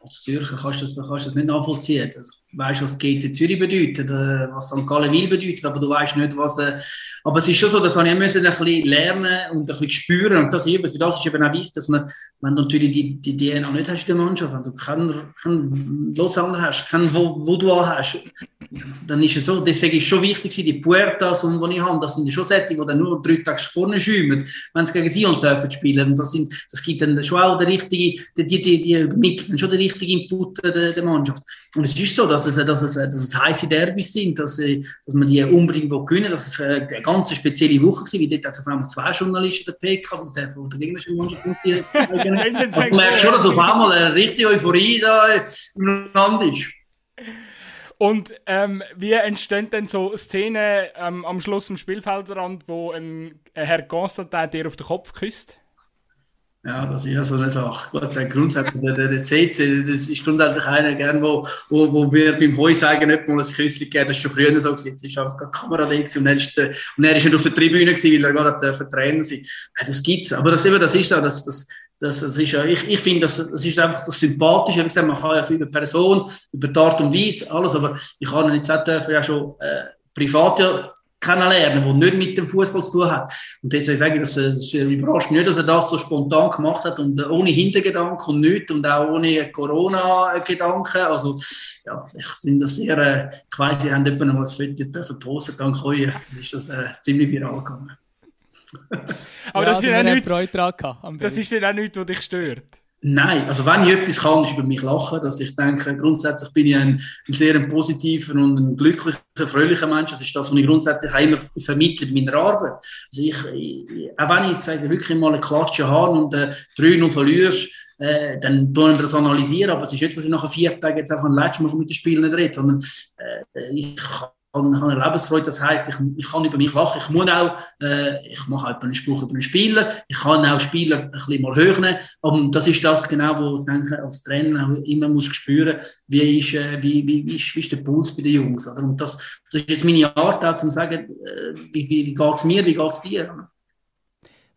als Zürcher kannst du das, kannst das nicht nachvollziehen. Du weißt, was GC Zürich bedeutet, äh, was St. Gallen Wil bedeutet, aber du weißt nicht, was. Äh, aber es ist schon so, dass ich ein bisschen lernen und ein bisschen spüren. Und das eben, für das ist eben auch wichtig, dass man, wenn du natürlich die, die DNA nicht hast in der Mannschaft, wenn du keinen, keinen Lausanne hast, keinen Vaudois hast, dann ist es so. Deswegen ist es schon wichtig, die Puertas, die ich habe, das sind schon Sätze, die dann nur drei Tage vorne schäumen, wenn sie gegen Sion dürfen spielen. Und das, sind, das gibt dann schon auch die richtige, die, die, die, die übermitteln schon die richtige Input der, der Mannschaft. Und es ist so, dass es, dass es, dass es heiße Derbys sind, dass, dass man die unbedingt gewinnen dass es eine ganz spezielle Woche war, wie dort auf einmal zwei Journalisten der PK und der von der gegnerischen Mannschaft. Man merkt schon, dass auf einmal eine richtige Euphorie da im Land ist. Und ähm, wie entstehen denn so Szenen ähm, am Schluss am Spielfeldrand, wo ein, ein Herr Constantin dir auf den Kopf küsst? Ja, das ist ja so eine Sache. Gut, der grundsätzlich, der, der, CC, das ist grundsätzlich einer, gern, wo, wo, wo wir beim Heu sagen, nicht mal ein Küsschen gegeben, das ist schon früher so gewesen. Jetzt ist einfach eine Kamera da und er ist, und er ist nicht auf der Tribüne gewesen, weil er gerade Trainer sein ja, Das gibt's. Aber das, eben, das ist so, das, das, das, das ist ja, ich, ich finde, das, das ist einfach das Sympathische. Man kann ja über Person, über die Art und Weise, alles, aber ich kann nicht sagen, dürfen ja schon äh, privat ja kennenlernen, der nicht mit dem Fußball zu tun hat. Und deswegen sage ich, das, das überrascht mich nicht, dass er das so spontan gemacht hat und ohne Hintergedanken und nichts und auch ohne Corona-Gedanken. Also, ja, ich finde das sehr, äh, ich weiss, sie haben jemanden mal ein Foto posten, dank euch ist das äh, ziemlich viral gegangen. Aber ja, das, also ist ja nicht, das ist ja auch nichts, was dich stört. Nein, also wenn ich etwas kann, ist über mich lachen, dass ich denke, grundsätzlich bin ich ein, ein sehr positiver und ein glücklicher, fröhlicher Mensch. Das ist das, was ich grundsätzlich immer vermittle in meiner Arbeit. Also ich, ich, auch wenn ich jetzt sage, wirklich mal eine Klatsche habe und äh, 3-0 verlierst, äh, dann tun wir das analysieren, aber es ist nicht, dass ich nach vier Tagen jetzt einfach ein letztes Mal mit den Spielen nicht rede, sondern äh, ich ich habe eine Lebensfreude, das heisst, ich, ich kann über mich lachen, ich muss auch, äh, ich mache halt einen Spruch über einen Spieler, ich kann auch Spieler ein bisschen mal hören, und das ist das genau, wo ich denke, als Trainer auch immer muss spüren, wie ist, äh, wie, wie, wie, ist, wie ist der Puls bei den Jungs, oder? und das, das ist jetzt meine Art auch, zu sagen, äh, wie, wie, wie geht es mir, wie geht es dir,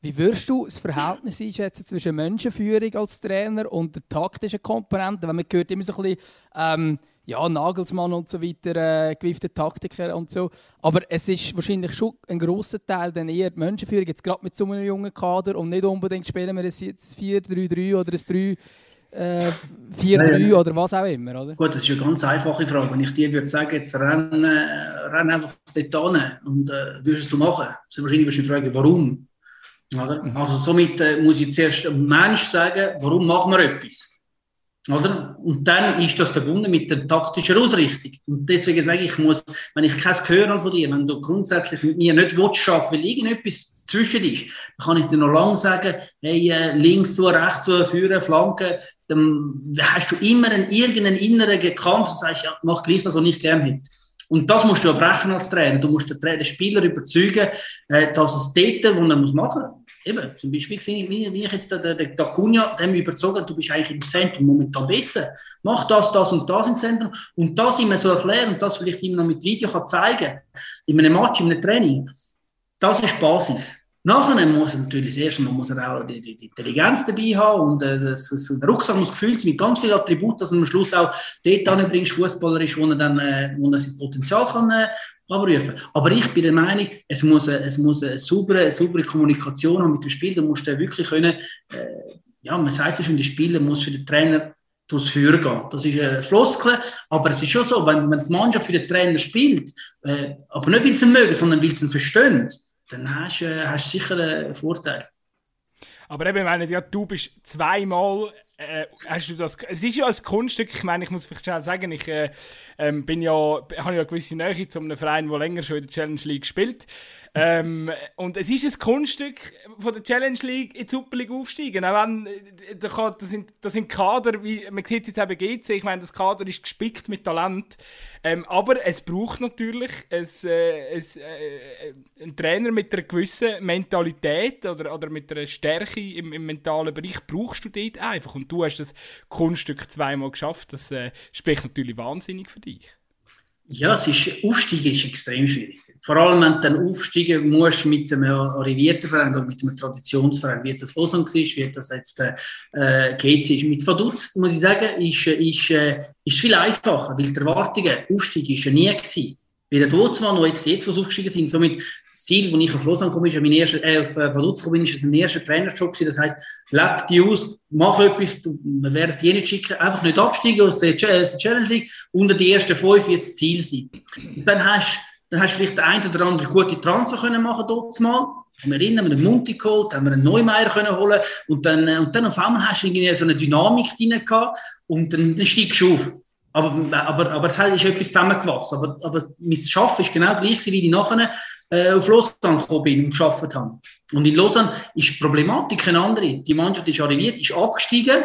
wie würdest du das Verhältnis einschätzen zwischen Menschenführung als Trainer und der taktischen Komponente? Weil man hört immer so ein bisschen, ähm, ja, Nagelsmann und so weiter, äh, gewiefte Taktiker und so. Aber es ist wahrscheinlich schon ein grosser Teil dann eher die Menschenführung, jetzt gerade mit so einem jungen Kader und nicht unbedingt spielen wir jetzt 4-3-3 oder ein 3 4-3 äh, oder was auch immer, oder? Gut, das ist eine ganz einfache Frage. Wenn ich dir würde sagen, jetzt renn, äh, renn einfach dort hin und äh, würdest du machen, dann wahrscheinlich wirst du fragen, warum? Oder? Mhm. Also somit äh, muss ich zuerst einem Mensch sagen, warum machen wir etwas? Oder? Und dann ist das verbunden mit der taktischen Ausrichtung. Und deswegen sage ich, ich muss, wenn ich kein Gehör habe von dir, wenn du grundsätzlich mit mir nicht willst schaffen, weil irgendetwas zwischen ist, dann kann ich dir noch lange sagen, hey, äh, links zu, rechts zu, führen, Flanken, dann hast du immer einen, irgendeinen inneren Kampf, du sagst, ja, mach gleich das, was ich gerne hätte. Und das musst du erbrechen als Trainer. Du musst den, Spieler überzeugen, äh, dass es dort, wo er machen muss, eben, zum Beispiel wie, wie ich jetzt den, den Cunha, dem überzogen du bist eigentlich im Zentrum momentan besser. Mach das, das und das im Zentrum. Und das immer so erklären und das vielleicht immer noch mit Video kann zeigen, in einem Match, in einem Training, das ist Basis. Nachher muss er natürlich das erste Mal muss er auch die, die, Intelligenz dabei haben und äh, das, das, der Rucksack muss gefüllt sein mit ganz vielen Attributen, dass er am Schluss auch dort anbringst, Fußballer ist, wo er dann äh, wo er sein Potenzial kann äh, abrufen. Aber ich bin der Meinung, es muss, es muss eine saubere, eine saubere Kommunikation haben mit dem Spiel. Da musst du wirklich können, äh, ja, man sagt ja schon, der Spieler muss für den Trainer durchs Feuer gehen. Das ist eine Floskel, aber es ist schon so, wenn, wenn die Mannschaft für den Trainer spielt, äh, aber nicht, weil sie ihn mögen, sondern weil sie ihn verstehen, dann hast du äh, sicher einen Vorteil. Aber eben, ich meine, ja, du bist zweimal, äh, hast du das, es ist ja ein Kunststück, ich meine, ich muss vielleicht schnell sagen, ich äh, ähm, bin ja, habe ja eine gewisse Nähe zu einem Verein, der länger schon in der Challenge League spielt. Ähm, und es ist ein Kunststück von der Challenge League in die Super League aufsteigen. Auch wenn, äh, da, sind, da sind Kader, wie man sieht jetzt eben GC, ich meine, das Kader ist gespickt mit Talent. Ähm, aber es braucht natürlich ein, äh, ein, äh, einen Trainer mit einer gewissen Mentalität oder, oder mit einer Stärke im, im mentalen Bereich, brauchst du dort einfach. Und du hast das Kunststück zweimal geschafft. Das äh, spricht natürlich wahnsinnig für dich. Ja, es ist, Aufsteigen ist extrem schwierig. Vor allem, wenn du dann aufsteigen musst mit einem arrivierten Verein oder mit einem Traditionsverein, wie das Lausanne war, wie das jetzt äh, GC ist. Mit Vaduz, muss ich sagen, ist, ist, äh, ist viel einfacher, weil die Erwartungen, Aufstieg war ja nie gewesen. Wie der Dotsmann, der jetzt, jetzt was aufgestiegen sind, somit Ziel, das ich auf Lausanne komme, ist mein erster, äh, auf äh, Vaduz gekommen ist, ist ein erster Trainerjob gewesen. Das heisst, lebt die aus, mach etwas, wir werden die nicht schicken, einfach nicht absteigen aus der, Challenge League, unter die ersten fünf jetzt Ziel sein. Und dann hast dann hast du vielleicht den einen oder anderen gute Transfer können machen dort mal. Haben wir erinnern, wir den Munti geholt, haben wir einen Neumeier können holen und dann, äh, und dann auf einmal hast du irgendwie so eine Dynamik drin gehabt und dann, dann steigst du auf. Aber, aber, aber es ist etwas zusammengewachsen. Aber, aber mein Schaffen ist genau gleich, wie ich nachher äh, auf Lausanne gekommen bin und geschafft habe. Und in Lausanne ist die Problematik eine andere. Die Mannschaft ist arriviert, ist abgestiegen,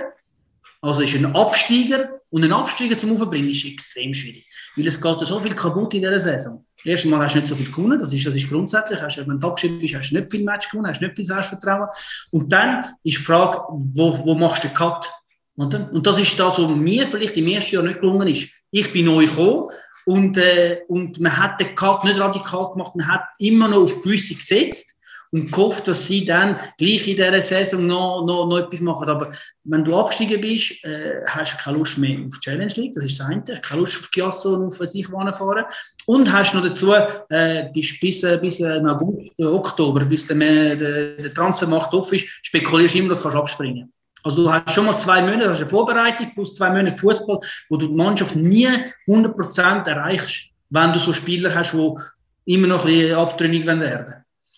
also ist ein Absteiger und ein Absteiger zum Aufbringen ist extrem schwierig. Weil es geht so viel kaputt in dieser Saison. Erstens mal hast du nicht so viel gewonnen, das ist, das ist grundsätzlich. Hast, wenn du abgeschrieben bist, hast du nicht viel Match gewonnen, hast nicht viel Selbstvertrauen. Und dann ist die Frage, wo, wo machst du den Cut? Und das ist das, was mir vielleicht im ersten Jahr nicht gelungen ist. Ich bin neu gekommen und, äh, und man hat den Cut nicht radikal gemacht, man hat immer noch auf gewisse gesetzt und gehofft, dass sie dann gleich in dieser Saison noch, noch, noch etwas machen. Aber wenn du abgestiegen bist, äh, hast du keine Lust mehr auf die Challenge League, das ist das eine, hast keine Lust auf Giasso und auf sich fahren und hast noch dazu, äh, bis, bis, äh, bis äh, August, äh, Oktober, bis der, der, der Transfermarkt offen ist, spekulierst du immer, dass du abspringen kannst. Also du hast schon mal zwei Monate hast eine Vorbereitung plus zwei Monate Fußball, wo du die Mannschaft nie 100% erreichst, wenn du so Spieler hast, die immer noch ein bisschen abtrünnig werden.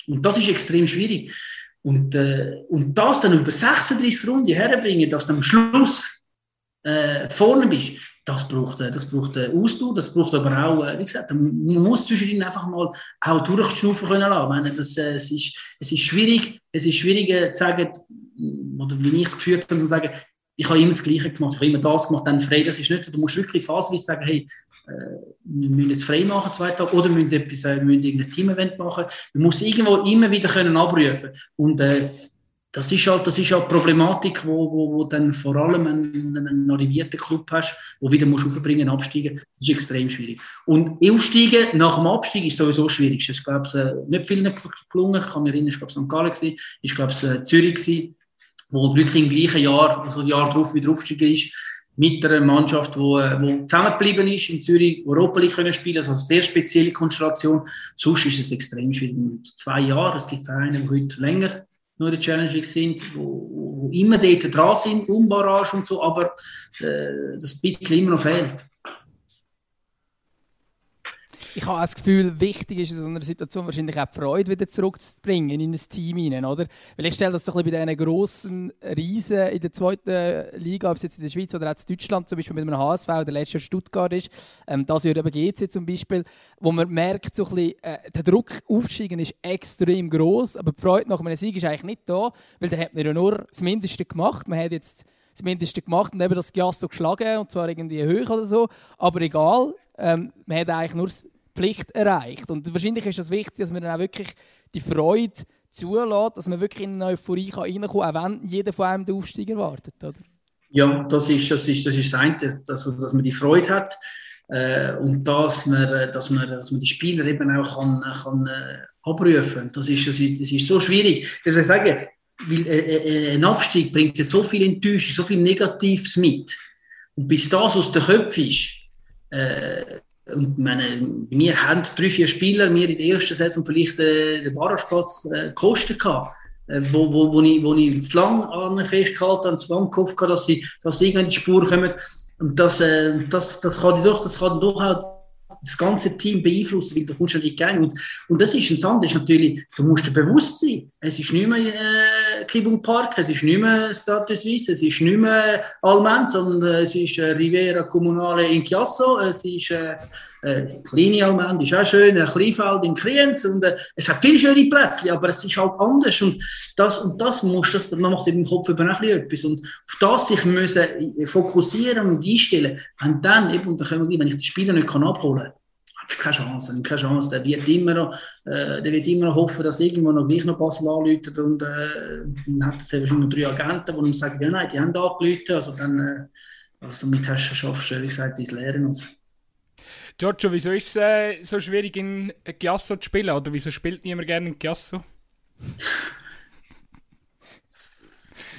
Und das ist extrem schwierig. Und, äh, und das dann über 36 Runden herbringen, dass du am Schluss äh, vorne bist, das braucht, äh, das braucht äh, Ausdauer, das braucht aber auch, äh, wie gesagt, man muss zwischendrin einfach mal auch durchschnaufen können lassen. Ich meine, das, es, ist, es ist schwierig, es ist schwierig zu sagen, oder wie ich es geführt habe, zu sagen, ich habe immer das Gleiche gemacht, ich habe immer das gemacht, dann frei, das ist nicht, du musst wirklich phasenweise sagen, hey, äh, wir müssen jetzt frei machen, zwei Tage, oder wir müssen, etwas, äh, wir müssen irgendein Team-Event machen. Man muss irgendwo immer wieder können abrufen Und äh, das ist halt, das ist halt Problematik, wo, wo, wo dann vor allem einen, einen arrivierten Club hast, wo wieder musst aufbringen, absteigen. Das ist extrem schwierig. Und aufsteigen nach dem Abstieg ist sowieso schwierig. Das ist, glaube ich, äh, nicht vielen gelungen. Ich kann mich erinnern, ich glaube, St. Gallen war, ich es Zürich gewesen, wo wirklich im gleichen Jahr, also Jahr darauf wieder aufgestiegen ist mit einer Mannschaft, die wo, äh, wo zusammengeblieben ist in Zürich, Europa League können spielen, also eine sehr spezielle Konstellation. Sonst ist es extrem schwierig. Und zwei Jahre, es gibt Vereine, die heute länger nur in der Challenge League sind, wo, wo immer dort dran sind, um Barrage und so, aber äh, das bisschen immer noch fehlt ich habe das Gefühl, wichtig ist in so einer Situation wahrscheinlich auch die Freude wieder zurückzubringen in ein Team hinein, oder? Weil ich stelle das doch bisschen bei diesen grossen Riesen in der zweiten Liga, ob es jetzt in der Schweiz oder auch in Deutschland zum Beispiel mit einem HSV, der letzte Stuttgart ist, ähm, das Jahr eben GC zum Beispiel, wo man merkt, so ein bisschen, äh, der Druck aufsteigen ist extrem groß, aber die Freude nach einem Sieg ist eigentlich nicht da, weil da hat man ja nur das Mindeste gemacht. Man hat jetzt das Mindeste gemacht und eben das Giasso geschlagen, und zwar irgendwie hoch oder so, aber egal, ähm, man hat eigentlich nur Pflicht erreicht. Und wahrscheinlich ist es das wichtig, dass man dann auch wirklich die Freude zulässt, dass man wirklich in eine Euphorie reinkommen kann, auch wenn jeder von einem den Aufstieg erwartet. Oder? Ja, das ist das, ist, das, ist das eine, dass, dass man die Freude hat äh, und dass man, dass, man, dass man die Spieler eben auch kann, kann, äh, abrufen das ist, das, ist, das ist so schwierig. Das ich sage, weil, äh, äh, ein Abstieg bringt ja so viel Enttäuschung, so viel Negatives mit. Und bis das aus den Köpfen ist, äh, und meine, wir haben drei, vier Spieler mir in der ersten Saison vielleicht äh, den Barrageplatz äh, gekostet. Äh, wo, wo, wo, ich, wo ich zu lange an festgehalten habe, zu lange gehofft habe, dass sie, dass sie in die Spur kommen. Und das, äh, das, das kann doch, das kann doch auch das ganze Team beeinflussen, weil du kommst ja nicht gehen. Und, und das ist ein ist natürlich, du musst dir bewusst sein, es ist nicht mehr äh, Kibung Park, es ist nicht mehr Status Suisse, es ist nicht mehr Almend, sondern es ist äh, Rivera Comunale in Chiasso, es ist äh, äh, kleine Almend ist auch schön, ein Kleinfeld in Kriens und äh, es hat viele schöne Plätze, aber es ist halt anders und das, und das muss das, man macht im Kopf über ein etwas und auf das sich müssen fokussieren und einstellen, und dann eben, und dann können wir, wenn ich die Spieler nicht kann abholen kann, keine Chance, keine Chance. Der wird immer noch, äh, der wird immer noch hoffen, dass irgendwo noch gleich noch Basel anläutet und äh, dann hat es wahrscheinlich noch drei Agenten, die ihm sagen, ja nein, die haben angeläutet, also dann, äh, also mit hast du schaffst du, wie gesagt, dein Lehren und so. Giorgio, wieso ist es äh, so schwierig in Giasso zu spielen oder wieso spielt niemand gerne in Giasso?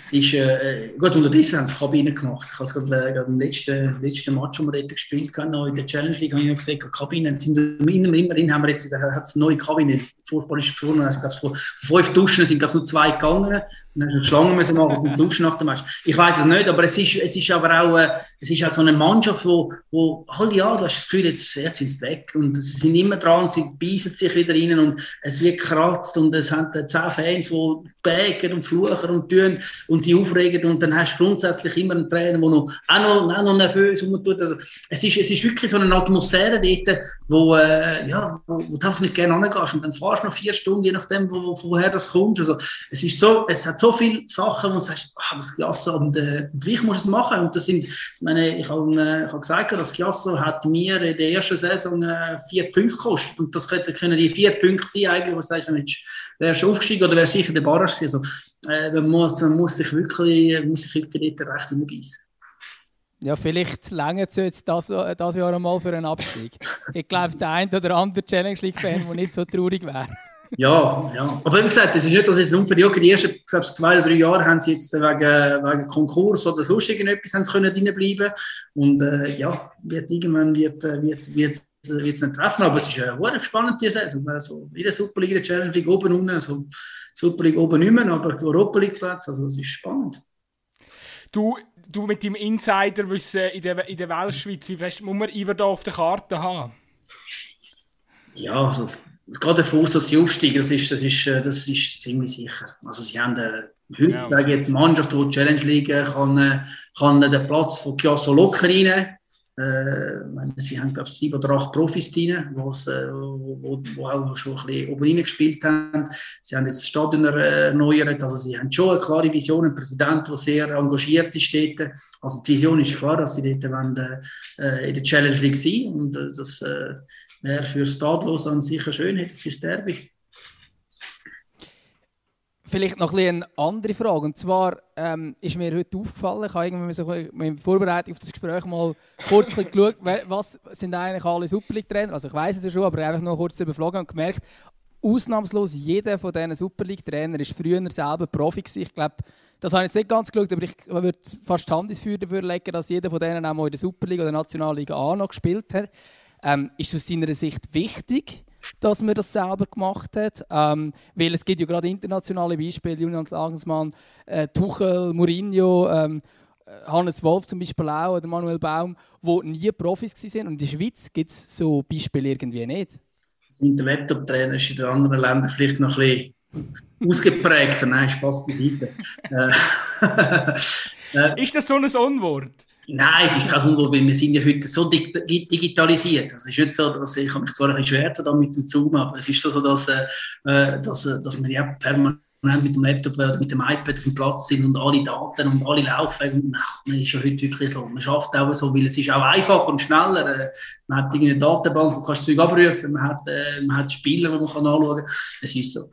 Es ist, äh, gut, unterdessen haben sie Kabine gemacht. Ich habe es gerade, äh, gerade im letzten, letzten Match, den wir dort gespielt haben, in der Challenge League, habe ich noch gesehen, Kabinen sind immer, immerhin haben wir jetzt, da hat es neue Kabine. Fußball ist vorne, also, von fünf Duschen sind nur zwei gegangen. Dann Schlangen müssen machen zum Duschen nach dem Match. Ich weiß es nicht, aber es ist, es ist aber auch, äh, es ist auch so eine Mannschaft, wo, wo halt ja, du hast das Gefühl, jetzt, jetzt sind sie weg und sie sind immer dran, sie beißen sich wieder rein und es wird gekratzt und es haben zehn Fans, die bägen und fluchen und tun und die aufregen und dann hast du grundsätzlich immer einen Trainer, der noch, auch, noch, auch noch nervös tut. Also, es, ist, es ist wirklich so eine Atmosphäre dort, wo, äh, ja, wo, wo du einfach nicht gerne angehst und dann fahrst du noch vier Stunden, je nachdem, wo, woher das kommt. Also, es, ist so, es hat so viele Sachen, wo du sagst, ah, das Giasso, und, äh, und gleich musst du es machen. Und das sind, ich meine, ich habe äh, hab gesagt, das Giasso hat mir in der ersten Saison äh, vier Punkte gekostet und das könnten können die vier Punkte sein, eigentlich, wo du sagst, wärst du aufgestiegen oder wärst sicher der Barrage gewesen. Also, äh, man, muss, man muss sich wirklich, muss sich wirklich recht hinbeißen. Ja, vielleicht länger es jetzt das, das Jahr einmal für einen Abstieg. ich glaube, der ein oder andere Challenge League-Fan, der nicht so traurig wäre. Ja, ja. Aber wie gesagt, es ist nicht, dass es für die, die ersten glaube, zwei oder drei Jahre haben sie jetzt wegen, wegen Konkurs oder sonst irgendetwas haben sie können drinbleiben Und äh, ja, wird, irgendwann wird, äh, wird, wird, wird es nicht treffen. Aber es ist eine hohe spannende Saison. Also, in der Superliga, der Challenge League oben unten, also Super League oben nicht mehr, aber Europa League Platz, also es ist spannend. Du, du mit deinem Insiderwissen in der, in der Weltschweiz, wie fest muss man Iver da auf der Karte haben? Ja, also gerade der Fuß, dass sie aufsteigen, das ist, das, ist, äh, das ist ziemlich sicher. Also sie haben äh, heute ja. die Mannschaft, die, die Challenge League kann, äh, kann den Platz von Chiasso locker reinnehmen. Äh, sie haben, glaube ich, sieben oder acht Profis drin, äh, wo, wo, auch schon ein bisschen oben gespielt haben. Sie haben jetzt das Stadion erneuert, also sie haben schon eine klare Vision, einen Präsident, der sehr engagiert ist dort. Also die Vision ist klar, dass sie dort wollen, äh, in der Challenge League sein und äh, das äh, wäre für Stadlos an sicher schön, hätte sie das Derby. Vielleicht noch ein eine andere Frage. Und zwar ähm, ist mir heute aufgefallen, ich habe irgendwie so mit Vorbereitung auf das Gespräch mal kurz geschaut, was sind eigentlich alle Super League-Trainer. Also ich weiß es ja schon, aber einfach noch kurz überflogen und gemerkt, ausnahmslos jeder von diesen Super League-Trainern war früher selber Profi. Gewesen. Ich glaube, das habe ich jetzt nicht ganz geschaut, aber ich würde fast Hand ins Feuer dafür legen, dass jeder von denen auch mal in der Super oder der Nationalliga A noch gespielt hat. Ähm, ist es aus seiner Sicht wichtig, dass man das selber gemacht hat. Ähm, weil es gibt ja gerade internationale Beispiele, Julian Nagelsmann, äh, Tuchel, Mourinho, ähm, äh, Hannes Wolf zum Beispiel auch oder Manuel Baum, die nie Profis waren. Und in der Schweiz gibt es so Beispiele irgendwie nicht. Der Laptop-Trainer ist in den anderen Ländern vielleicht noch ein bisschen ausgeprägter. Nein, Spaß beiseite. äh, ist das so ein Unwort? Nein, es ist kein Unwohl, weil wir sind ja heute so digitalisiert. Es ist nicht so, dass ich mich zwar ein bisschen schwer da mit dem Zoom, aber es ist so, dass, äh, äh dass, äh, dass wir ja permanent mit dem Laptop oder mit dem iPad auf dem Platz sind und alle Daten und alle. Und, ach, man ist ja heute wirklich so. Man schafft auch so, weil es ist auch einfacher und schneller. Äh, man hat irgendeine Datenbank, man Zeug abrufen man hat, äh, man hat Spieler, die man kann anschauen kann. Es ist so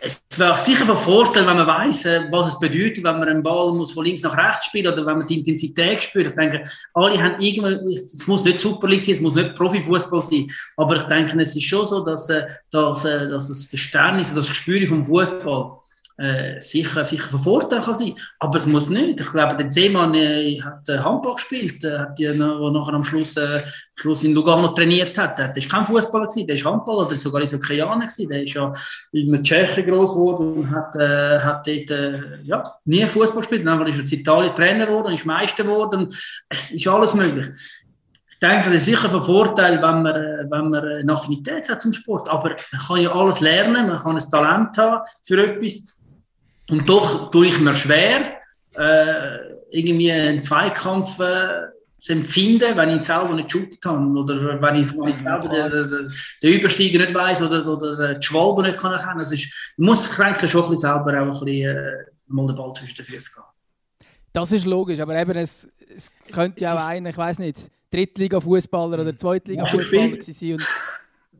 es wäre sicher von Vorteil, wenn man weiß, äh, was es bedeutet, wenn man einen Ball muss von links nach rechts spielen oder wenn man die Intensität spürt. Ich denke, alle haben irgendwann, es muss nicht Super League sein, es muss nicht Profifußball sein, aber ich denke, es ist schon so, dass, äh, dass, äh, dass das Verständnis, das Gespür vom Fußball äh, sicher, sicher von Vorteil kann sein. Aber es muss nicht. Ich glaube, der Seemann äh, hat äh, Handball gespielt, äh, hat die, noch, nachher am Schluss, äh, Schluss in Lugano trainiert hat. Der war kein Fußballer, der war Handballer, der war sogar Isokrianer, der ist ja in Tschechien groß geworden und hat, äh, hat dort äh, ja, nie Fußball gespielt. Dann ist er in Italien Trainer geworden, ist Meister geworden. Es ist alles möglich. Ich denke, das ist sicher von Vorteil, wenn man, äh, wenn man eine Affinität hat zum Sport. Aber man kann ja alles lernen, man kann ein Talent haben für etwas. Und doch tue ich mir schwer, äh, irgendwie einen Zweikampf äh, zu empfinden, wenn ich selber nicht shootet habe oder wenn ich, wenn ich selber den, den, den Übersteiger nicht weiß oder, oder die Schwalbe nicht kann erkennen. Also muss ich eigentlich schon ein bisschen selber auch ein bisschen, äh, mal den Ball zwischen den Füßen gehen. Das ist logisch, aber eben, es, es könnte ja auch einer, ich weiß nicht, Drittliga-Fußballer oder Zweitliga-Fußballer sein und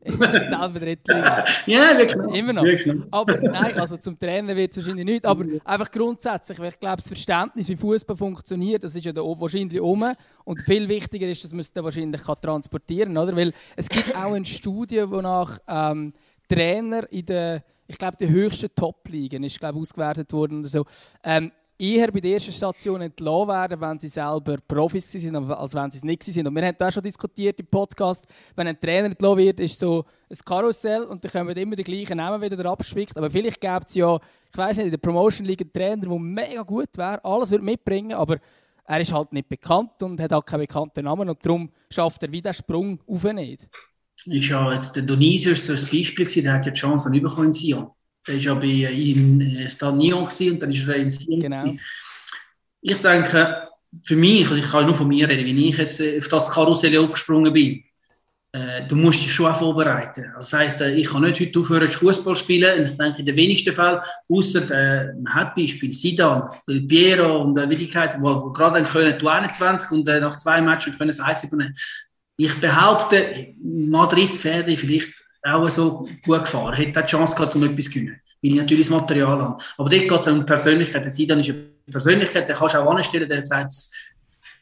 selber Drittliga. ja, wirklich. Immer noch. Wirklich. Aber nein, also zum Trainer wird es wahrscheinlich nicht. Aber einfach grundsätzlich, weil ich glaube, das Verständnis, wie Fußball funktioniert, das ist ja da wahrscheinlich um. Und viel wichtiger ist, dass man es dann wahrscheinlich kann transportieren kann. Weil es gibt auch eine Studie, wonach ähm, Trainer in der, ich glaube, die höchsten Top-Ligen ist glaube ausgewertet worden oder so. Ähm, eher bei der ersten Station entlassen werden, wenn sie selber Profis sind, als wenn sie es nicht sind. Und wir haben da schon diskutiert im Podcast, wenn ein Trainer entlassen wird, ist so ein Karussell und dann kommen immer die gleichen Namen wieder abspickt. Aber vielleicht gibt es ja, ich weiß nicht, in der Promotion einen Trainer, der mega gut wäre, alles würde mitbringen, aber er ist halt nicht bekannt und hat auch keinen bekannten Namen und darum schafft er wieder Sprung auf nicht. Ist ja jetzt der Donisius so ein Beispiel gewesen, der hat ja die Chance dann bekommen in Sion. Der war ja bei, in äh, Stade Nyon und dann ist er in Sion. Genau. Ich denke, für mich, also ich kann nur von mir reden, wie ich jetzt äh, auf das Karussell aufgesprungen bin, äh, du musst dich schon auch vorbereiten. Also das heisst, äh, ich kann nicht heute aufhören zu Fußball spielen. Und ich denke, in den wenigsten Fällen, außer äh, man hat Beispiel Sidan, Piero und äh, wie die heißen, wo gerade dann können, du 21 und äh, nach zwei Matches können sie eins übernehmen. Ich behaupte, Madrid wäre vielleicht auch so gut gefahren, hätte auch die Chance gehabt, um etwas zu gewinnen. Weil ich natürlich das Material habe. Aber dort geht es um Persönlichkeit. Der Sidan ist eine Persönlichkeit, der kannst du auch anstellen, der sagt,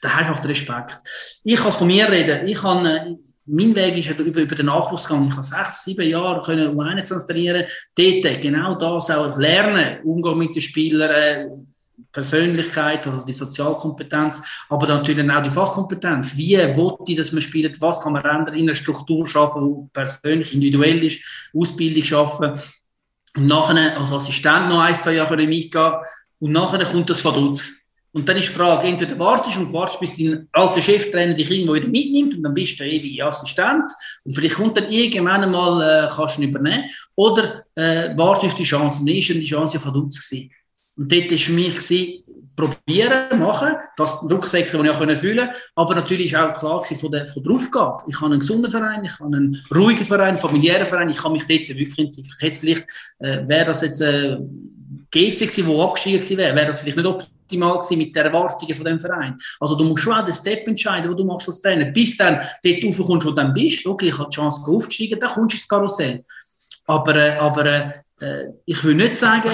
da hast du auch den Respekt. Ich kann von mir reden. Ich kann, äh, mein Weg ist über, über den Nachwuchs gegangen. Ich habe sechs, sieben Jahre können um 21 trainieren. Dort genau das auch lernen. Umgehen mit den Spielern, äh, Persönlichkeit, also die Sozialkompetenz, aber natürlich auch die Fachkompetenz. Wie wollte ich, dass man spielt? Was kann man ändern in einer Struktur schaffen, die persönlich, individuell ist, Ausbildung schaffen. Und nachher als Assistent noch ein, zwei Jahre mitgehen. Und nachher kommt das Vaduz. Und dann ist die Frage, entweder wartest und wartest, bis dein alter Cheftrainer dich irgendwo wieder mitnimmt und dann bist du ewig Assistent und vielleicht kommt dann irgendwann mal, äh, kannst du ihn übernehmen, oder äh, wartest die Chance. Und dann ist die Chance ja uns gewesen. Und dort war für mich, probieren, machen, das Rucksäcke, die ich auch fühlen konnte, aber natürlich war auch klar von der, von der Aufgabe. Ich habe einen gesunden Verein, ich habe einen ruhigen Verein, einen familiären Verein, ich kann mich dort wirklich entwickeln. Jetzt vielleicht, äh, wäre das jetzt äh, GC gewesen, wo abgestiegen gewesen wäre, wäre das vielleicht nicht optimal gewesen mit den Erwartungen von dem Verein. Also du musst schon auch den Step entscheiden, wo du machst als Trainer. Bis dann dort raufkommst, wo du dann bist, okay, ich habe die Chance aufzusteigen, dann kommst du ins Karussell. Aber, äh, aber äh, ich will nicht sagen,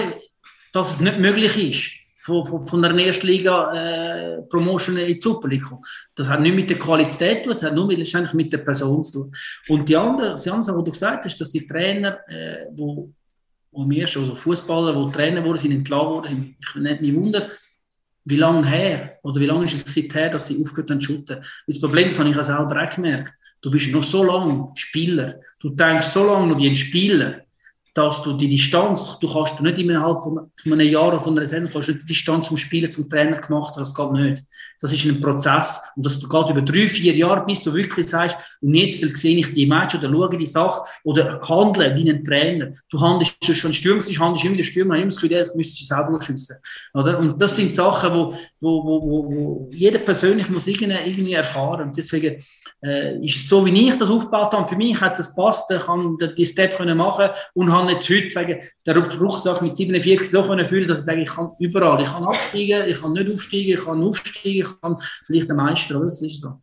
dass es nicht möglich ist, von, von, von einer Erstliga äh, Promotion in die Superliga Das hat nicht mit der Qualität zu tun, das hat nur mit, mit der Person zu tun. Und die andere, die andere die du gesagt hast, dass die Trainer, äh, wo, wo mir schon, also Fußballer, die Trainer wurden, sind entlassen worden, ich nicht mich wunder, wie lange her, oder wie lange ist es seither, dass sie aufgehört haben zu shooten. Das Problem, das habe ich auch selber auch gemerkt, du bist noch so lange Spieler, du denkst so lange noch wie ein Spieler, dass du die Distanz, du kannst nicht innerhalb von, einem Jahr oder von einer Saison, kannst nicht die Distanz zum Spielen, zum Trainer gemacht haben, das geht nicht. Das ist ein Prozess und das geht über drei, vier Jahre, bis du wirklich sagst, und jetzt sehe ich die Match oder schaue die Sache oder handle wie ein Trainer. Du handelst schon Stürmer, du handelst immer den Stürmer, ich immer das Gefühl, du müsstest selber noch schiessen. Oder? Und das sind Sachen, wo, wo, wo, wo, jeder persönlich muss irgendwie, irgendwie erfahren. Und deswegen äh, ist es so, wie ich das aufgebaut habe, für mich hat das passt, ich kann die Step können machen und habe jetzt heute sagen, der Rucksack mit 47 so können fühlen, dass ich sage, ich kann überall, ich kann absteigen, ich kann nicht aufsteigen, ich kann aufsteigen, kann vielleicht der Meister, das ist so.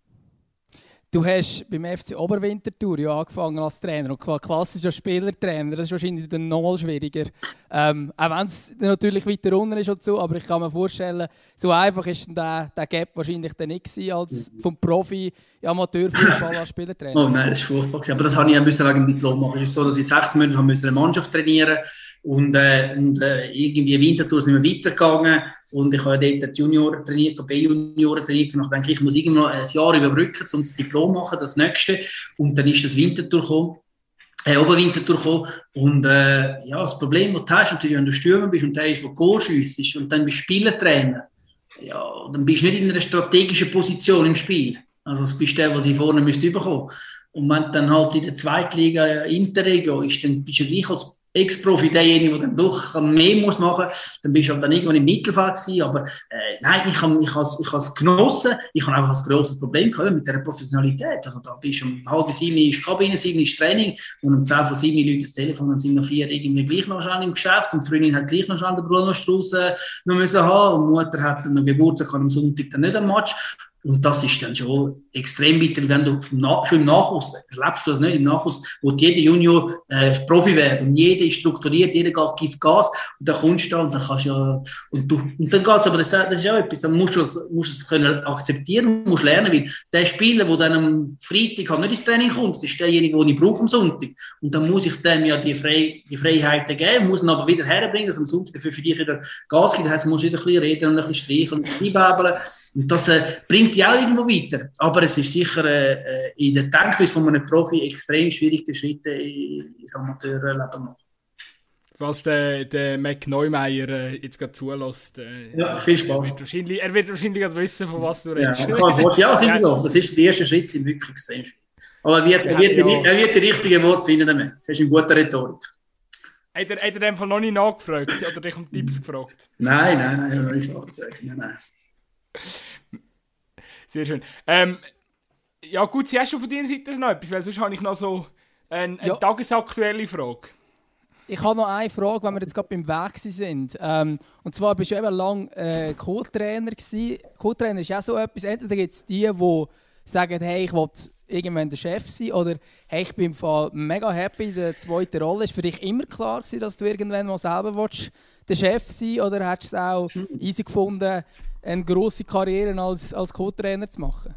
Du hast beim FC Oberwinterthur ja angefangen als Trainer und klassischer Spielertrainer, das ist wahrscheinlich dann nochmal schwieriger. Ähm, auch wenn es natürlich weiter unten ist und so, aber ich kann mir vorstellen, so einfach ist der, der Gap wahrscheinlich dann nicht gewesen, als vom Profi Amateurfußball als Spielertrainer. Oh nein, das ist furchtbar aber das habe ich ja wegen dem Diplom machen. Es ist so, dass ich sechs Monate eine Mannschaft trainieren und, äh, und äh, irgendwie Winterthur sind wir weitergegangen und ich habe dort die Junioren trainiert, B-Junioren trainiert. Und ich denke, ich muss irgendwo ein Jahr überbrücken, um das Diplom zu machen, das nächste. Und dann ist das Winterthur gekommen. Äh, Oberwinterthur gekommen. Und äh, ja, das Problem, das du hast, natürlich, wenn du Stürmer bist und der ist, der Goal schiessest und dann bist du Spielertrainer, ja, dann bist du nicht in einer strategischen Position im Spiel. Also, das bist der, der sie vorne müsste bekommen. Und wenn dann halt in der Zweitliga Interregio ist, dann bist du gleich als Ex-Profi derjenige, der dann doch mehr muss machen muss. Dann bist du dann irgendwann im Mittelfeld gewesen. Aber äh, nein, ich habe ich has, ich has genossen. Ich habe einfach ein grosses Problem gehabt mit der Professionalität. Also da bist du um halb sieben ist Kabine, sieben ist Training und um zehn von sieben Leute das Telefon und sind noch vier irgendwie gleich noch schnell im Geschäft und die Freundin hat gleich noch schnell den Bruno Strauss äh, noch müssen haben und die Mutter hat dann Geburtstag am Sonntag dann nicht am Match. Und das ist dann schon extrem bitter, wenn du schon im Nachwuchs, erlebst du das nicht, im Nachwuchs, wo jeder Junior äh, Profi wird und jeder ist strukturiert, jeder gibt Gas und dann kommst du da und dann kannst du ja, und, du, und dann geht's aber, das, das ist auch etwas, dann musst du es, musst es können akzeptieren, musst lernen, weil der Spieler, der dann am Freitag halt nicht ins Training kommt, das ist derjenige, den ich brauche am Sonntag. Und dann muss ich dem ja die, Frei, die Freiheiten geben, muss ihn aber wieder herbringen, dass am Sonntag dafür für dich wieder Gas gibt, das heisst, du musst wieder ein bisschen reden und ein bisschen streicheln und ein bisschen. Und das äh, bringt dich auch irgendwo weiter. Aber es ist sicher äh, äh in der Denkweise von einem Profi extrem schwierig, den Schritt ins Amateurleben machen. Falls der, der Mac Neumeier äh, jetzt gerade zulässt. Äh, ja, viel Spaß. Er wird wahrscheinlich, er wird wahrscheinlich wissen, von was du redest. Ja, ja das, ist so. das ist der erste Schritt, sind wirklich extrem schwierig. Aber er wird, er wird, ja, er wird die richtigen Worte finden damit. Das ist eine gute Rhetorik. Hat er, hat er dem Fall noch nicht nachgefragt oder dich um Tipps gefragt? Nein, nein, nein, nein, nein. Sehr schön. Ähm, ja gut, sie hast schon von deiner Seite noch etwas, weil sonst habe ich noch so eine, eine ja. tagesaktuelle Frage. Ich habe noch eine Frage, wenn wir jetzt gerade beim Weg sind. Ähm, und zwar bist du eben lang äh, Co-Trainer Co-Trainer ist auch so etwas. Entweder gibt es die, die sagen, hey, ich will irgendwann der Chef sein, oder hey, ich bin im Fall mega happy in der zweiten Rolle. Ist für dich immer klar gewesen, dass du irgendwann mal selber willst, der Chef sein oder hättest du es auch easy gefunden, eine grosse Karriere als, als Co-Trainer zu machen?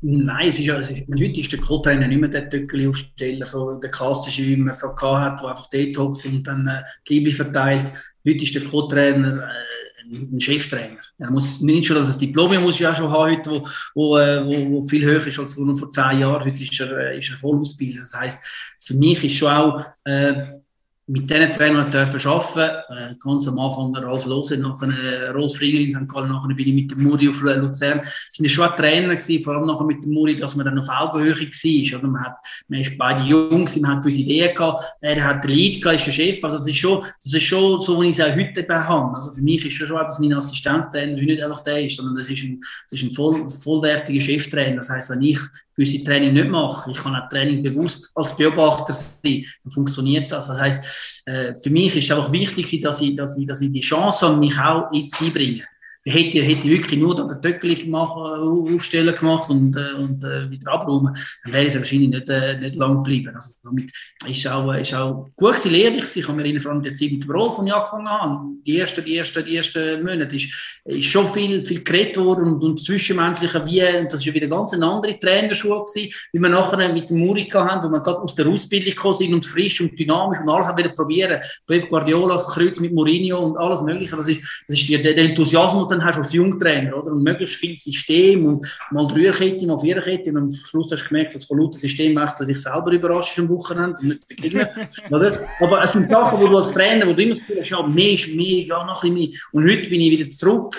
Nein, es ist also, heute ist der Co-Trainer nicht mehr der Töckeli-Aufsteller, so der klassische, wie man so hat, der einfach dort hockt und dann äh, die Liebe verteilt. Heute ist der Co-Trainer äh, ein Cheftrainer. Er muss nicht schon, dass das Diplom muss ja schon haben heute, wo, wo, äh, wo, wo viel höher ist als vor zehn Jahren. Heute ist er, äh, ist er voll ausgebildet. Das heisst, für mich ist schon auch äh, mit diesen Trainern arbeiten. Äh, ganz am Anfang Ralf Lose, nachher äh, Rolf Friedel in St. Gallen, nachher bin ich mit dem Muri auf Luzern. Es waren schon Trainer gewesen, vor allem nachher mit dem Muri, dass man dann auf Augenhöhe war. Oder? Man, hat, man ist beide jung, man hat gewisse Ideen gehabt, er hat den Lead gehabt, ist der Chef. Also das ist schon, das ist schon so, wie ich es auch heute habe. Also für mich ist schon so, dass mein Assistenztrainer nicht einfach der ist, sondern das ist ein, das ist ein voll, vollwertiger Cheftrainer. Das heisst, wenn ich gewisse Training nicht mache. Ich kann auch Training bewusst als Beobachter sein. Dann funktioniert das. Das heisst, äh, für mich ist es einfach wichtig, dass ich, dass ich, dass ich die Chance habe, mich auch einzubringen hätte, hätte wirklich nur den Töckeli gemacht, aufstellen gemacht und, äh, und äh, wieder abräumen, dann wäre es wahrscheinlich nicht, äh, nicht lang geblieben. Also damit ist auch, ist auch gut gewesen, lehrlich. Ich habe mir in vor allem der Zeit mit dem Rolf, als ich angefangen habe, die ersten, die ersten, die ersten Monate, ist, ist schon viel, viel geredet worden und, und zwischenmenschlicher wie, und das ist ja wieder ganz eine andere Trainerschule gewesen, wie wir nachher mit dem Murika haben, wo wir gerade aus der Ausbildung gekommen sind und frisch und dynamisch und alles haben wieder probieren. Pep Guardiola, das Kreuz mit Mourinho und alles mögliche. Das ist, das ist der, der Enthusiasmus, dann hast du als Jungtrainer, oder? Und möglichst viel System und mal Dreierkette, mal Viererkette. Und am Schluss hast du gemerkt, dass von lauter System machst, dass dich selber überrascht am Wochenende nicht der Gegner, oder? Aber es sind Sachen, wo du als Trainer, wo du immer das Gefühl hast, ja, mehr ist mehr, ja, noch ein bisschen mehr. Und heute bin ich wieder zurück.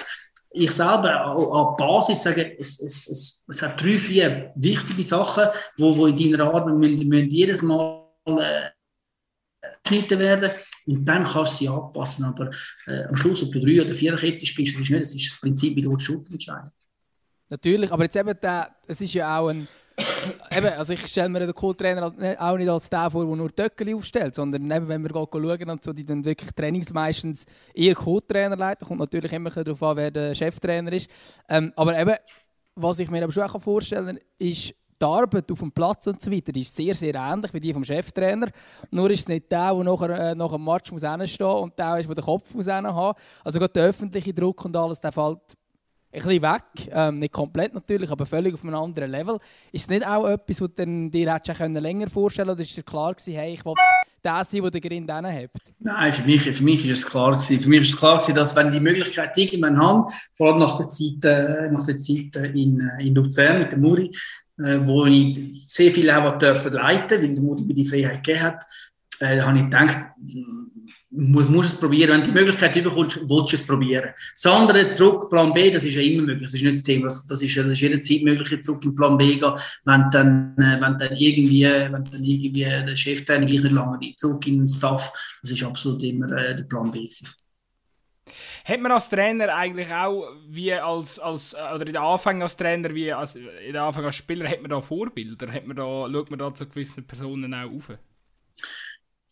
Ich selber an Basis sage, es, es, es, es hat drei, vier wichtige Sachen, wo, wo in deiner Arbeit müssen, müssen jedes Mal äh, geschnitten werden und dann kannst du sie anpassen. Aber äh, am Schluss, ob du drei oder vier Kette spielst, das ist nicht, das ist das Prinzip, wie du Schutz entscheiden. Natürlich, aber jetzt eben, der, es ist ja auch ein eben, also ich stelle mir den Co-Trainer auch nicht als der vor, der nur Töckeli aufstellt, sondern eben, wenn wir schauen und so, die dann wirklich Trainings meistens eher Co-Trainer leiten, kommt natürlich immer darauf an, wer der Cheftrainer ist. Ähm, aber eben, was ich mir aber schon auch vorstellen kann, ist, die Arbeit auf dem Platz und so weiter ist sehr, sehr ähnlich wie die vom Cheftrainer. Nur ist es nicht der, der äh, nach dem Match muss stehen und der ist, der den Kopf muss haben Also gerade der öffentliche Druck und alles, der fällt ein bisschen weg. Ähm, nicht komplett natürlich, aber völlig auf einem anderen Level. Ist es nicht auch etwas, was du dir schon länger vorstellen oder ist dir klar gewesen, hey, ich will der sein, der den Grind hat? Nein, für mich, für mich ist es klar gewesen. Für mich ist es klar gewesen, dass wenn die Möglichkeit irgendwann haben, vor allem nach der Zeit, äh, nach der Zeit äh, in, in Luzern mit dem Muri, äh, wo ich sehr viel auch dürfen leiten, weil der Mutti mir die Freiheit gegeben hat, äh, habe ich gedacht, muss, muss es probieren. Wenn du die Möglichkeit überkommst, willst du es probieren. Das andere, zurück, Plan B, das ist ja immer möglich. Das ist nicht das Thema. Das, das ist, das ist jederzeit möglich, zurück in Plan B gehen, wenn dann, äh, wenn dann irgendwie, wenn dann irgendwie der Cheftrainer gleich nicht lange zurück in den Staff. Das ist absolut immer äh, der Plan B gewesen. Hat man als Trainer eigentlich auch, wie als, als oder in der Anfang als Trainer, wie als, in der Anfang als Spieler, hat man da Vorbilder? Hat man da, schaut man da zu gewissen Personen auch auf?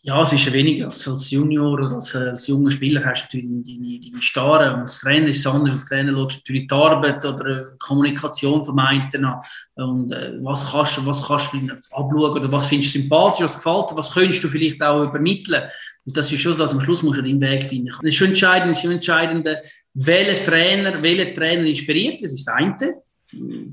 Ja, es ist weniger. Als, als Junior oder als, als junger Spieler hast du natürlich deine, deine Starren. Und als Trainer ist es anders. Als Trainer schaust du natürlich die Arbeit oder die Kommunikation vom einen an. Und äh, was kannst du was kannst du abschauen oder was findest du sympathisch, was gefällt dir, was könntest du vielleicht auch übermitteln. Und das ist schon so, dass am Schluss musst du deinen Weg finden. Das ist entscheidend, das ist entscheidend, welcher Trainer, welcher Trainer inspiriert. Das ist das eine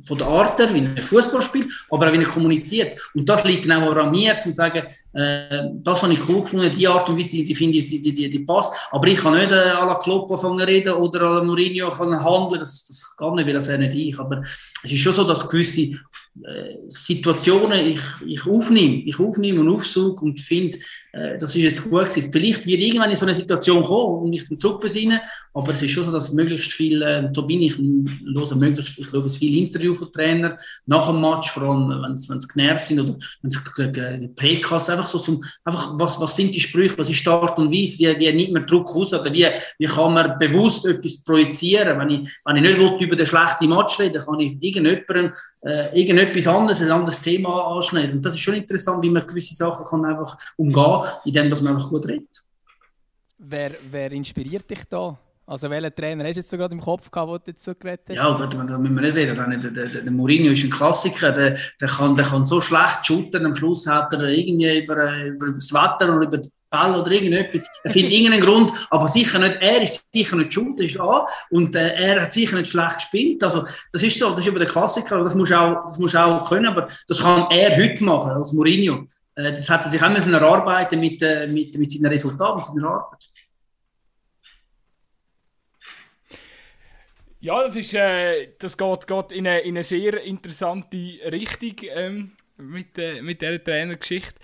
von der Art wie er Fußball spielt, aber auch wie er kommuniziert. Und das liegt genau an mir, zu sagen, äh, das habe ich cool gefunden, die Art und Weise, die finde ich, die, die, die, die, passt. Aber ich kann nicht äh, à la Klopp anfangen reden oder à la Mourinho handeln, das, das kann nicht, weil das wäre nicht ich. Aber es ist schon so, dass gewisse Situationen ich, ich aufnehme, ich aufnehme und aufsuche und finde, äh, das ist jetzt gut gewesen. Vielleicht wird irgendwann in so eine Situation kommen und ich dann zurückbesinnen, aber es ist schon so, dass möglichst viel, äh, so bin ich, höre möglichst ich höre viel Interview von Trainern nach dem Match, vor allem wenn sie genervt sind oder wenn es PKs einfach so zum, einfach was, was sind die Sprüche, was ist Start und Weise, wie, wie nimmt man Druck aus oder wie, wie kann man bewusst etwas projizieren, wenn ich, wenn ich nicht über den schlechten Match reden, kann ich irgendjemandem äh, irgendetwas anderes, ein anderes Thema anschneiden. Und das ist schon interessant, wie man gewisse Sachen kann einfach umgehen, indem man einfach gut redet. Wer, wer inspiriert dich da? Also welchen Trainer hast du jetzt so gerade im Kopf gehabt, wo du jetzt so geredet hast? Ja, gut, da müssen wir nicht reden. Der, der, der, Mourinho ist ein Klassiker, der, der, kann, der kann so schlecht shooten, am Schluss hat er irgendwie über, über das Wetter und über Ball oder irgendetwas. Er findet irgendeinen Grund, aber sicher nicht, er ist sicher nicht schuld, ist A. Und äh, er hat sicher nicht schlecht gespielt. Also, das ist so, das ist über den Klassiker, das muss auch, das muss auch können, aber das kann er heute machen, als Mourinho. Äh, das hat er sich auch müssen erarbeiten mit, äh, mit, mit seinen Resultaten, mit seiner Arbeit. Ja, das, ist, äh, das geht, geht in, eine, in eine sehr interessante Richtung. Ähm mit, äh, mit dieser Trainergeschichte.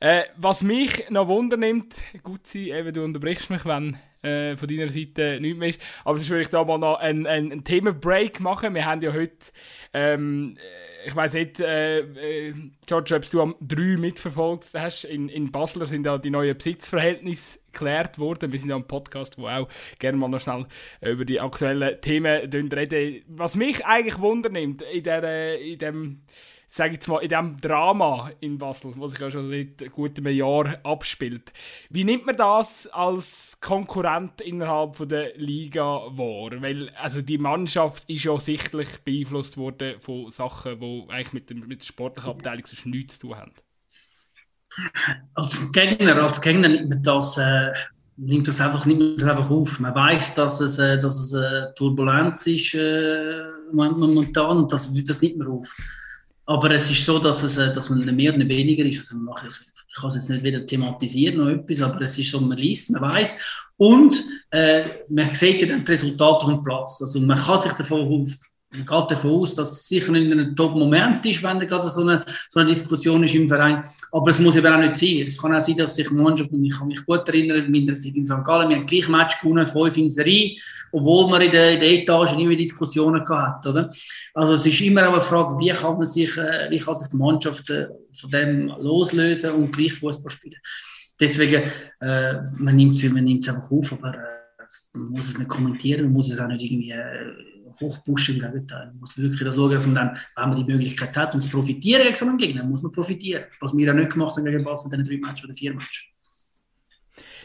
Äh, was mich noch wundernimmt, gut sein, eben, du unterbrichst mich, wenn äh, von deiner Seite nichts mehr ist, aber sonst würde ich da mal noch einen, einen, einen Themenbreak machen. Wir haben ja heute, ähm, ich weiß nicht, äh, äh, George, ob du am 3 mitverfolgt hast, in, in Basel sind ja die neuen Besitzverhältnisse geklärt worden. Wir sind ja ein Podcast, wo auch gerne mal noch schnell über die aktuellen Themen reden. Was mich eigentlich wundernimmt in, der, in dem sage jetzt mal, in diesem Drama in Basel, was sich ja schon seit gut einem Jahr abspielt. Wie nimmt man das als Konkurrent innerhalb von der Liga wahr? Weil also die Mannschaft ist ja sichtlich beeinflusst worden von Sachen, die eigentlich mit, dem, mit der sportlichen Abteilung sonst nichts zu tun haben. Als Gegner, als Gegner nimmt man das, äh, nimmt das einfach, nimmt das einfach auf. Man weiß, dass es, äh, dass es äh, Turbulenz ist äh, momentan und das, das nimmt man auf. Aber es ist so, dass, es, äh, dass man mehr oder weniger ist. Also ich kann es jetzt nicht wieder thematisieren oder etwas, aber es ist so, man liest, man weiß und äh, man sieht ja dann die Resultate vom Platz. Also man kann sich davon man geht davon aus, dass es sicher in einem Top-Moment ist, wenn gerade so eine, so eine Diskussion ist im Verein. Aber es muss eben auch nicht sein. Es kann auch sein, dass sich die Mannschaft, und ich kann mich gut erinnern, in meiner Zeit in St. Gallen, wir haben gleich Match gewonnen, fünf in Serie, obwohl man in der, in der Etage nie mehr Diskussionen gehabt oder? Also es ist immer auch eine Frage, wie kann man sich, äh, wie kann sich die Mannschaft äh, von dem loslösen und gleich Fußball spielen. Deswegen, äh, man nimmt es man einfach auf, aber äh, man muss es nicht kommentieren, man muss es auch nicht irgendwie äh, hochpushen, Gegenteil. Man muss wirklich das schauen, dass man dann, wenn man die Möglichkeit hat, um zu profitieren gegen einen Gegner, muss man profitieren. Was wir ja nicht gemacht haben gegen Basel in diesen drei Matches oder vier Matches.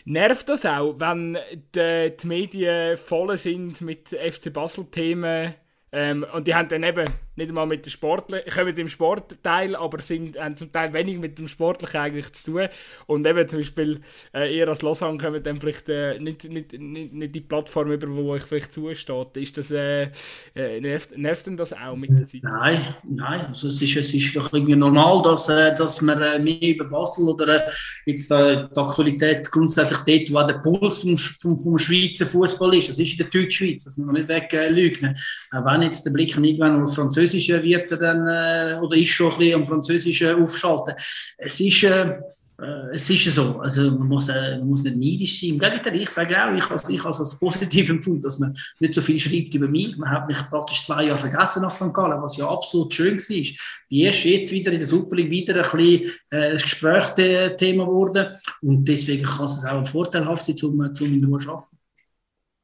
Nervt das auch, wenn die, die Medien voll sind mit FC Basel-Themen? Ähm, und die haben dann eben nicht einmal mit dem Sportlichen, kommen dem Sportteil, aber sind, haben zum Teil wenig mit dem Sportlichen eigentlich zu tun. Und eben zum Beispiel, äh, ihr als Lausanne kommen dann vielleicht äh, nicht, nicht, nicht, nicht die Plattform über, wo euch vielleicht zusteht. Ist das, äh, äh, nervt, nervt denn das auch mit der Zeit? Nein, nein. Also es, ist, es ist doch irgendwie normal, dass, äh, dass man äh, mehr über Basel oder jetzt äh, die Aktualität grundsätzlich dort, wo der Puls vom, vom, vom Schweizer Fußball ist. Das ist in der Deutschschweiz, das muss man nicht weglügen. Äh, wenn jetzt der Blick irgendwann auf Französische wird er dann, äh, oder ist schon ein bisschen am Französischen aufschalten. Es ist, äh, äh, es ist so, also man muss, man muss nicht neidisch sein. Im Gegenteil, ich sage auch, ich habe es als positiv empfunden, dass man nicht so viel schreibt über mich. Man hat mich praktisch zwei Jahre vergessen nach St. Gallen, was ja absolut schön war. Wie erst jetzt wieder in der Super League wieder ein bisschen äh, Gesprächsthema geworden und deswegen kann es auch vorteilhaft sein, um, um Ruhe zu arbeiten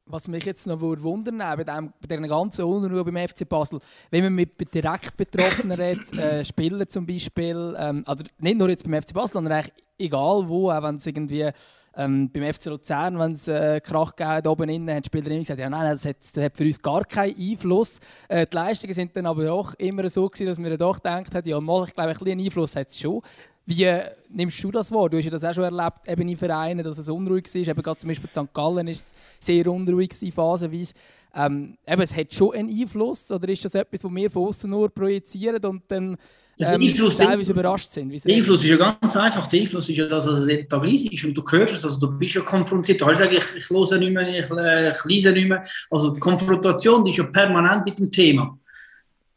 was mich jetzt noch wundern würde, bei, bei dieser ganzen Unruhe beim FC Basel, wenn man mit direkt Betroffenen redet, äh, Spieler zum Beispiel, ähm, also nicht nur jetzt beim FC Basel, sondern eigentlich egal wo, auch wenn es irgendwie ähm, beim FC Luzern, wenn es äh, Krach gegeben oben innen, haben Spieler immer gesagt, ja nein, das hat, das hat für uns gar keinen Einfluss. Äh, die Leistungen sind dann aber auch immer so gewesen, dass wir doch gedacht haben, ja mal, ich glaube, ein bisschen Einfluss hat es schon. Wie äh, nimmst du das wahr? Du hast ja das auch schon erlebt, eben in Vereinen, dass es unruhig war. Eben gerade zum Beispiel in St. Gallen war es sehr unruhig, phasenweise. Ähm, eben, es hat schon einen Einfluss, oder ist das etwas, was wir von außen nur projizieren und dann ähm, Einfluss, teilweise überrascht sind? Der Einfluss ist ja ganz einfach. Der Einfluss ist ja das, was es etabliert ist und du hörst es, also du bist ja konfrontiert. Du hast gesagt, ich, ich höre nicht mehr, ich, äh, ich lese nicht mehr. Also die Konfrontation die ist ja permanent mit dem Thema.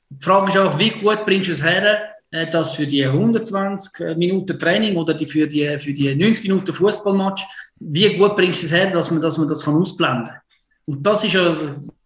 Die Frage ist auch, wie gut bringst du es her, dass für die 120 äh, Minuten Training oder die für, die, für die 90 Minuten Fußballmatch, wie gut bringst du es her, dass man, dass man das kann ausblenden kann. Und das ist ja,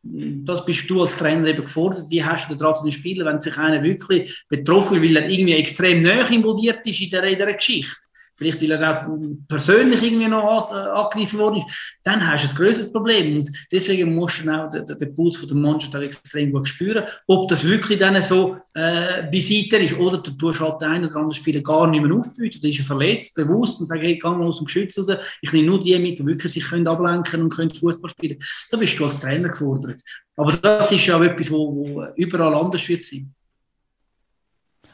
das bist du als Trainer eben gefordert. Wie hast du daran zu den Spielern, wenn sich einer wirklich betroffen weil er irgendwie extrem näher involviert ist in dieser, in dieser Geschichte? Vielleicht weil er auch persönlich irgendwie noch angegriffen worden ist, dann hast du ein größeres Problem. Und deswegen musst du auch den, den Puls von der Mannschaft extrem gut spüren, ob das wirklich dann so äh, beiseite ist oder du tust halt den einen oder anderen Spieler gar nicht mehr aufbieten, oder ist er verletzt, bewusst und sagst, hey, geh mal aus dem Geschütz raus, ich nehme nur die mit, die wirklich sich können ablenken und können Fußball spielen. Da bist du als Trainer gefordert. Aber das ist ja etwas, wo, wo überall anders wird sein.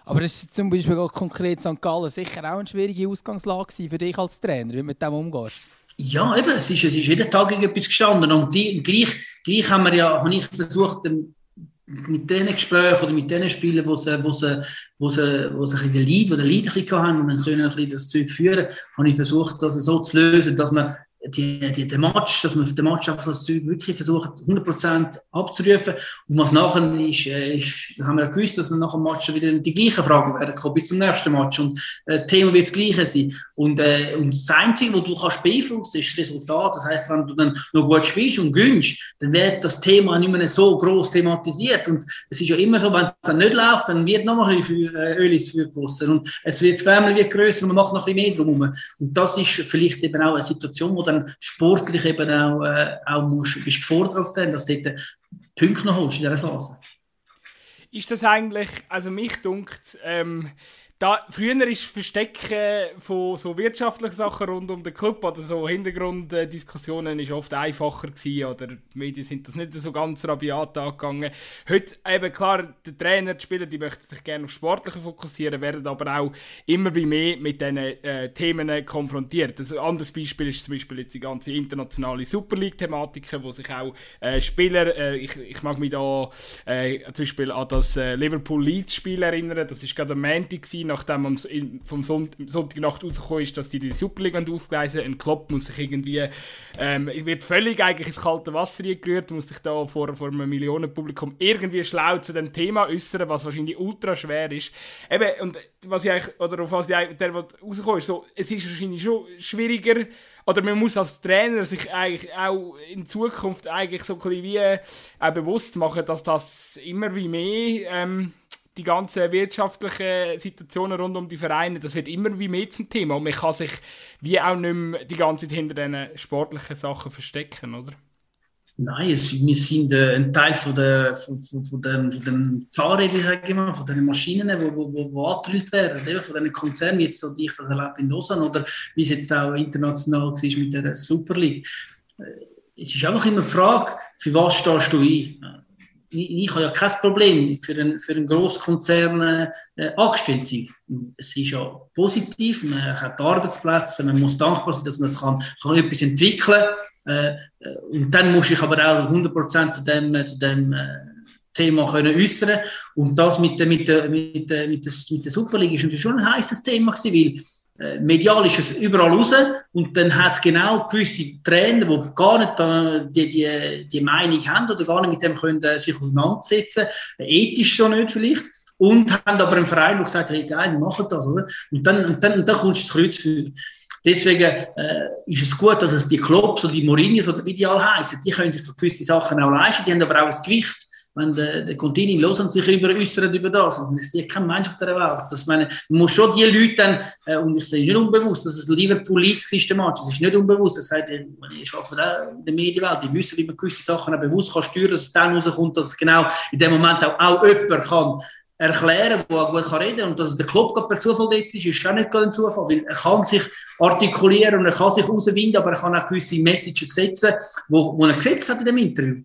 Aber es ist zum Beispiel konkret St. Gallen sicher auch eine schwierige Ausgangslage für dich als Trainer, wie du mit dem umgehst. Ja, eben, es ist, es ist jeden Tag etwas gestanden. Und die, gleich, gleich haben wir ja, habe ich versucht, mit diesen Gesprächen oder mit diesen Spielen, wo sie, wo sie, wo sie, wo sie den Leid, wo den Leid ein bisschen haben und dann können ein bisschen das Zeug führen, habe ich versucht, das so zu lösen, dass man die, die, den Match, dass man auf den Match einfach das Zeug wirklich versucht, 100% abzurufen. Und was nachher ist, äh, ist, haben wir gewusst, dass wir nach dem Match wieder die gleichen Fragen werden kommen, bis zum nächsten Match. Und äh, das Thema wird das gleiche sein. Und, äh, und das Einzige, was du kannst beeinflussen, ist das Resultat. Das heißt, wenn du dann noch gut spielst und gönnst, dann wird das Thema nicht mehr so groß thematisiert. Und es ist ja immer so, wenn es dann nicht läuft, dann wird noch ein bisschen äh, Öl ins Feuer gegossen. Und es wird, das Family wird grösser und man macht noch ein bisschen mehr drum Und das ist vielleicht eben auch eine Situation, wo dann sportlich eben auch, äh, auch musst, bist gefordert als dann, dass du dort Punkte noch holst in dieser Phase. Ist das eigentlich, also mich dunkt, ähm, da, früher ist Verstecken von so wirtschaftlichen Sachen rund um den Club oder so Hintergrunddiskussionen ist oft einfacher gewesen oder die Medien sind das nicht so ganz rabiat angegangen. Heute eben klar, der Trainer, die Spieler, die möchten sich gerne auf Sportliche fokussieren, werden aber auch immer wie mehr mit diesen äh, Themen konfrontiert. Also, ein anderes Beispiel ist zum Beispiel jetzt die ganze internationale Super League-Thematik, wo sich auch äh, Spieler, äh, ich, ich mag mich da äh, zum Beispiel an das äh, Liverpool-Leeds-Spiel erinnern, das ist gerade am Montag gewesen, nachdem am vom Sonntagnacht rausgekommen ist, dass die die Super League aufgleisen Ein Klopp muss sich irgendwie, ähm, wird völlig eigentlich ins kalte Wasser gerührt, muss sich da vor, vor einem Millionenpublikum irgendwie schlau zu dem Thema äußern, was wahrscheinlich ultra schwer ist. Eben, und was ich eigentlich, oder auf was ich der rausgekommen ist, so, es ist wahrscheinlich schon schwieriger, oder man muss als Trainer sich eigentlich auch in Zukunft eigentlich so ein bisschen wie äh, bewusst machen, dass das immer wie mehr ähm, die ganzen wirtschaftlichen Situationen rund um die Vereine, das wird immer wie mehr zum Thema und man kann sich wie auch nicht mehr die ganze Zeit hinter diesen sportlichen Sachen verstecken, oder? Nein, es, wir sind äh, ein Teil von, der, von, von, von, dem, von dem Fahrrädern, sage ich mal, von den Maschinen, die wo, wo, wo angetrüllt werden, von diesen Konzernen, jetzt so die ich das erlebt in Lausanne oder wie es jetzt auch international war mit der Super League. Äh, es ist einfach immer die Frage, für was stehst du ein? Ich, habe ja kein Problem für einen, für einen Grosskonzern äh, angestellt zu sein. Es ist ja positiv, man hat Arbeitsplätze, man muss dankbar sein, dass man es kann, kann etwas entwickeln kann. Äh, und dann muss ich aber auch 100% zu dem, zu dem äh, Thema können äußern Und das mit mit mit der, mit der, mit der Superliga ist natürlich schon ein heißes Thema gewesen, weil äh, medial ist es überall raus und dann hat es genau gewisse Trainer, die gar nicht die, die, die Meinung haben oder gar nicht mit dem können äh, sich auseinandersetzen, ethisch so nicht vielleicht. und haben aber im Verein gesagt, hey, geil, machen das, oder? Und dann, und dann, und dann kommst du ins Kreuz für. Deswegen äh, ist es gut, dass es die Clubs oder die Morinis oder wie die alle heißen, die können sich gewisse Sachen auch leisten, die haben aber auch ein Gewicht wenn der, der Contini in Lausanne sich über äußert über das. Also, es sieht kein Mensch auf der Welt. Das meine, man muss schon die Leute dann, äh, und ich sehe nicht unbewusst, dass es Liverpool Leeds systematisch. Es ist nicht unbewusst. Das sagt, ich arbeite in der Medienwelt, die wissen, wie man gewisse Sachen auch bewusst kann steuern, dass es dann rauskommt, dass es genau in dem Moment auch, auch jemand kann erklären, wo er gut kann reden kann. Und dass der Club gerade per Zufall dort ist, ist auch nicht ein Zufall, weil er kann sich artikulieren und er kann sich rauswinden, aber er kann auch gewisse Messages setzen, wo er gesetzt hat in dem Interview.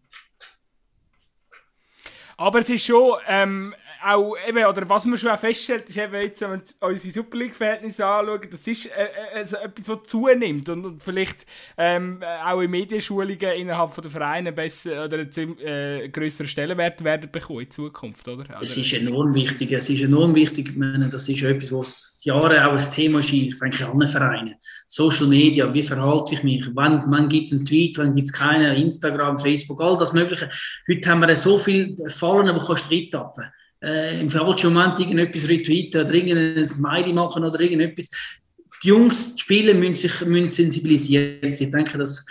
Aber es ist schon, ähm, auch, eben, oder was man schon feststellt, ist eben jetzt, wenn wir unsere Super League-Verhältnisse anschauen, das ist äh, äh, also etwas, was zunimmt und, und vielleicht ähm, auch in Medienschulungen innerhalb von der Vereine besser oder einen äh, größeren Stellenwert werden bekommen in Zukunft, oder? oder? Es ist enorm wichtig, es ist enorm wichtig, ich meine, das ist etwas, was Jahre auch ein Thema ist, ich denke, allen Vereinen. Social Media, wie verhalte ich mich, wann, wann gibt es einen Tweet, wann gibt es keinen, Instagram, Facebook, all das Mögliche. Heute haben wir so viele Fallen, die kannst du tappen äh, im falschen Moment irgendetwas retweeten oder irgendein Smiley machen oder irgendetwas. Die Jungs, die Spieler müssen sich müssen sensibilisieren. Ich denke, dass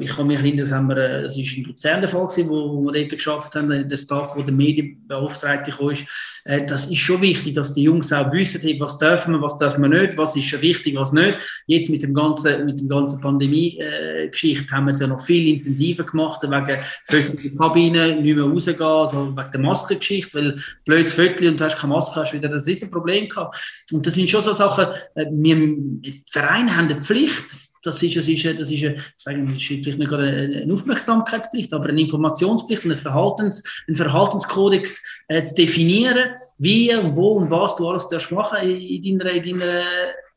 ich kann mich erinnern, das, haben wir, äh, das ist in Luzern der Fall gewesen, wo, wo wir dort geschafft haben, äh, der Staff, wo der Medienbeauftragte ist. Äh, das ist schon wichtig, dass die Jungs auch wissen, was dürfen wir, was dürfen wir nicht, was ist wichtig, was nicht. Jetzt mit dem ganzen, mit dem ganzen Pandemie-Geschichte äh, haben wir es ja noch viel intensiver gemacht, wegen Vögel Kabinen, nicht mehr rausgehen, also wegen der Maskengeschichte, weil blödes Vögel und du hast keine Maske, hast wieder ein riesen Problem gehabt. Und das sind schon so Sachen, äh, wir, die Vereine haben eine Pflicht, das ist, das ist, das ist, sagen das vielleicht nicht gerade eine Aufmerksamkeitspflicht, aber eine Informationspflicht und ein, Verhaltens, ein Verhaltenskodex äh, zu definieren, wie und wo und was du alles darfst machen in deiner, in deiner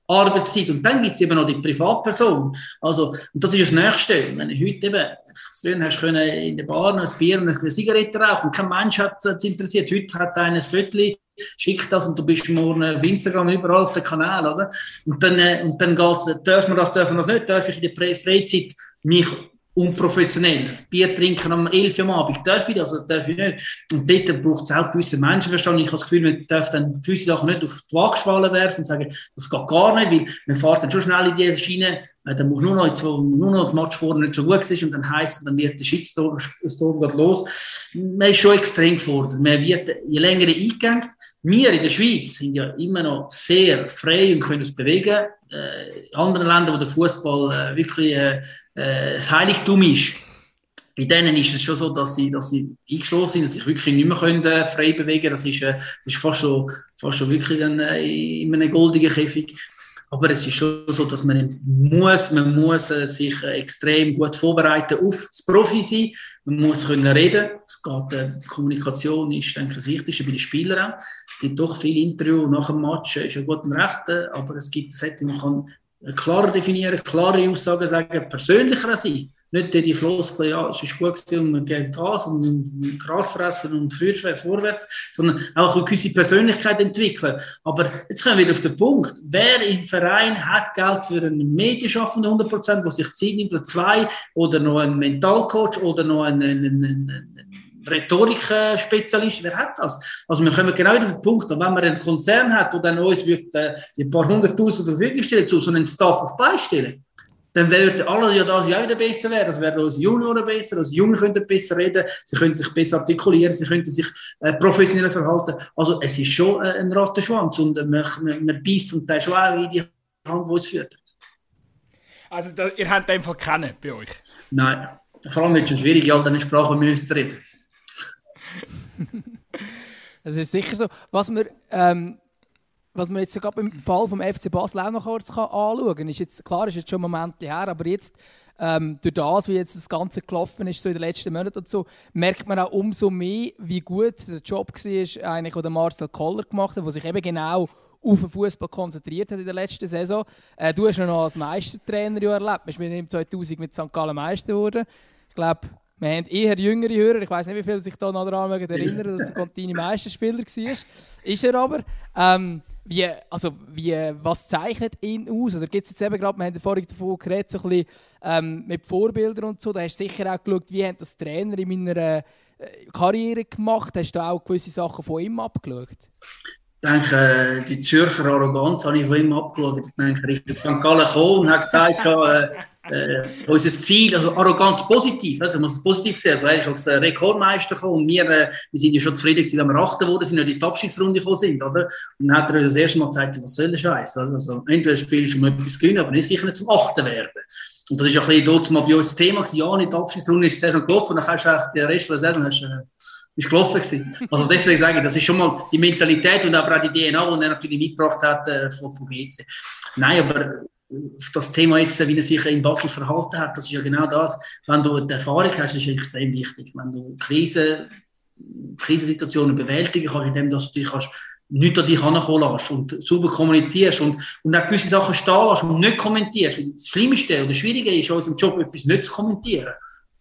Arbeitszeit. Und dann gibt es eben noch die Privatperson. Also, und das ist das Nächste. Wenn ich heute eben, früher hast du in der Bar ein Bier und eine Zigarette rauchen und kein Mensch hat es interessiert. Heute hat einer ein Viertel schick das und du bist morgen auf Instagram überall auf dem Kanal, oder? Und dann, äh, und dann geht's, darf man das, darf man das nicht, darf ich in der Freizeit mich unprofessionell Bier trinken am 11 Uhr am Abend, darf ich das oder darf ich nicht? Und dort braucht es auch gewisse Menschenverstand. Ich habe das Gefühl, man darf dann gewisse Sachen nicht auf die Waagschale werfen und sagen, das geht gar nicht, weil man fährt dann schon schnell in die Schiene, äh, dann muss nur noch, nur noch der Match vorne nicht so gut ist und dann heisst dann wird der Shitstorm los. Man ist schon extrem gefordert. Man wird je länger eingegangen, wir in der Schweiz sind ja immer noch sehr frei und können uns bewegen. Äh, in anderen Ländern, wo der Fußball äh, wirklich äh, äh, Heiligtum ist, bei denen ist es schon so, dass sie, dass sie eingeschlossen sind, dass sie sich wirklich nicht mehr können, äh, frei bewegen können. Das ist, äh, das ist fast, schon, fast schon wirklich ein, äh, in einem goldenen Käfig. Aber es ist schon so, dass man muss, man muss äh, sich äh, extrem gut vorbereiten auf das Profi sein. Man muss können reden. Es geht, äh, Kommunikation ist, denke ich, das Wichtigste bei den Spielern auch. Es gibt doch viele Interviews nach dem Match, ist ja gut und recht, äh, aber es gibt Sätze, man kann klarer definieren, klare Aussagen sagen, persönlicher sein. Nicht die Floskel, ja, es ist gut gewesen und man geht Gas und Gras fressen und vorwärts, sondern auch eine gewisse Persönlichkeit entwickeln. Aber jetzt kommen wir wieder auf den Punkt. Wer im Verein hat Geld für einen Medienschaffenden 100%, der sich Zeit nimmt, oder zwei, oder noch einen Mentalcoach, oder noch einen, einen, einen Rhetorik-Spezialist, wer hat das? Also wir kommen genau wieder auf den Punkt, wenn man einen Konzern hat, der dann uns wird, äh, ein paar hunderttausend zur Verfügung stellen, zu so einem Staff auf beistellen, dann werden alle ja das ja wieder besser werden. Es werden unsere Junioren besser, unsere Jungen können besser reden, sie können sich besser artikulieren, sie können sich äh, professionell verhalten. Also es ist schon äh, ein Rattenschwanz und äh, man, man, man beißt und der ist auch in die Hand, die es führt. Also da, ihr habt einfach kennen bei euch? Nein. Vor allem ist es schon schwierig, in all diesen Sprachen müssen reden. das ist sicher so. Was wir ähm, was man jetzt sogar beim Fall vom FC Basel auch noch kurz anschauen kann, ist jetzt, klar, ist jetzt schon Momente her, aber jetzt, ähm, durch das, wie jetzt das Ganze gelaufen ist, so in den letzten Monaten und so, merkt man auch umso mehr, wie gut der Job war, eigentlich, den Marcel Koller gemacht hat, der sich eben genau auf den Fußball konzentriert hat in der letzten Saison. Äh, du hast ihn noch als Meistertrainer erlebt. Bist mit 2000 mit St. Gallen Meister geworden. Ich glaube, wir haben eher jüngere Hörer. Ich weiß nicht, wie viele sich da noch daran erinnern, dass er Contini Meisterspieler war. Ist er aber. Ähm, wie, also, wie, was zeichnet ihn aus? Oder gibt es jetzt eben gerade, wir haben vorhin davon geredet, so ein bisschen, ähm, mit Vorbildern und so, da hast du sicher auch geschaut, wie haben das Trainer in meiner Karriere gemacht. Hast du auch gewisse Sachen von ihm abgeschaut? Ich denke, die Zürcher Arroganz habe ich von ihm abgeschaut. Ich denke, ich bin St. Gallen gekommen und habe gesagt, äh, äh, unser Ziel, also Arroganz positiv, also man muss es positiv sehen. Also er ist als Rekordmeister gekommen und wir, äh, wir sind ja schon zufrieden gewesen, wenn wir Achter wurden, sind ja die Abschiedsrunde gekommen sind, oder? Und dann hat er das erste Mal gesagt, was soll der Scheiß? Also, entweder spielst du um etwas zu gewinnen, aber nicht sicher nicht zum Achten werden. Und das ist ja ein bisschen mal bei uns das Thema gewesen. Ja, nicht die Abschiedsrunde ist die Saison gelaufen, und dann kannst du auch den Rest der Saison hast, äh, ist gelaufen gewesen. Also deswegen sage ich, das ist schon mal die Mentalität und aber auch die DNA, die er natürlich mitgebracht hat äh, von, von GC. Nein, aber das Thema jetzt, wie er sich in Basel verhalten hat, das ist ja genau das. Wenn du die Erfahrung hast, ist extrem wichtig. Wenn du Krisen, Krisensituationen bewältigen kannst, indem du dich kannst, nicht an dich herankommen lässt und sauber kommunizierst und, und auch gewisse Sachen stehen lässt und nicht kommentierst. Das Schlimmste oder Schwierige ist in unserem Job, etwas nicht zu kommentieren.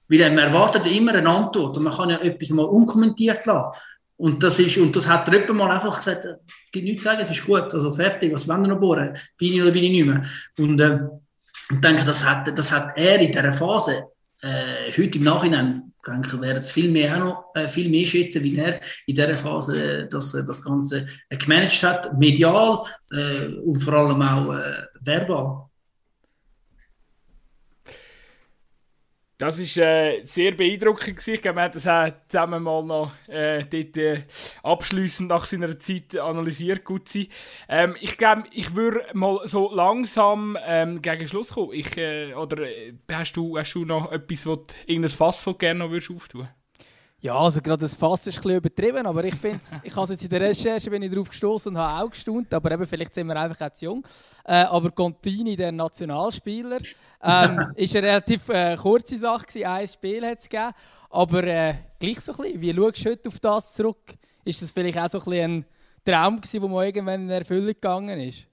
Weil man erwartet immer eine Antwort und man kann ja etwas mal unkommentiert lassen. Und das, ist, und das hat jemand mal einfach gesagt, es gibt nichts zu sagen, es ist gut, also fertig, was wollen wir noch bohren? Bin ich oder bin ich nicht mehr? Und äh, ich denke, das hat, das hat er in dieser Phase, äh, heute im Nachhinein, denke, wäre es viel mehr, auch noch, äh, viel mehr schätzen, wie er in dieser Phase äh, das, das Ganze äh, gemanagt hat, medial äh, und vor allem auch äh, verbal. Das war äh, sehr beeindruckend. Gewesen. Wir haben das auch zusammen mal noch äh, dort, äh, abschliessend nach seiner Zeit analysiert. Gut sein. Ähm, ich glaube, ich würde mal so langsam ähm, gegen Schluss kommen. Ich, äh, oder äh, hast du, hast du noch etwas, wo du, irgendein Fass, du gerne noch würdest auftun ja, also gerade das Fass ist ein bisschen übertrieben, aber ich finde ich habe jetzt in der Recherche bin ich darauf gestoßen und habe auch gestaunt, aber eben, vielleicht sind wir einfach auch zu jung. Äh, aber Contini, der Nationalspieler, ähm, ist eine relativ äh, kurze Sache gewesen, ein Spiel hat es gegeben, aber äh, gleich so ein bisschen, wie schaust du heute auf das zurück? Ist das vielleicht auch so ein, bisschen ein Traum gewesen, der mal irgendwann in Erfüllung gegangen ist?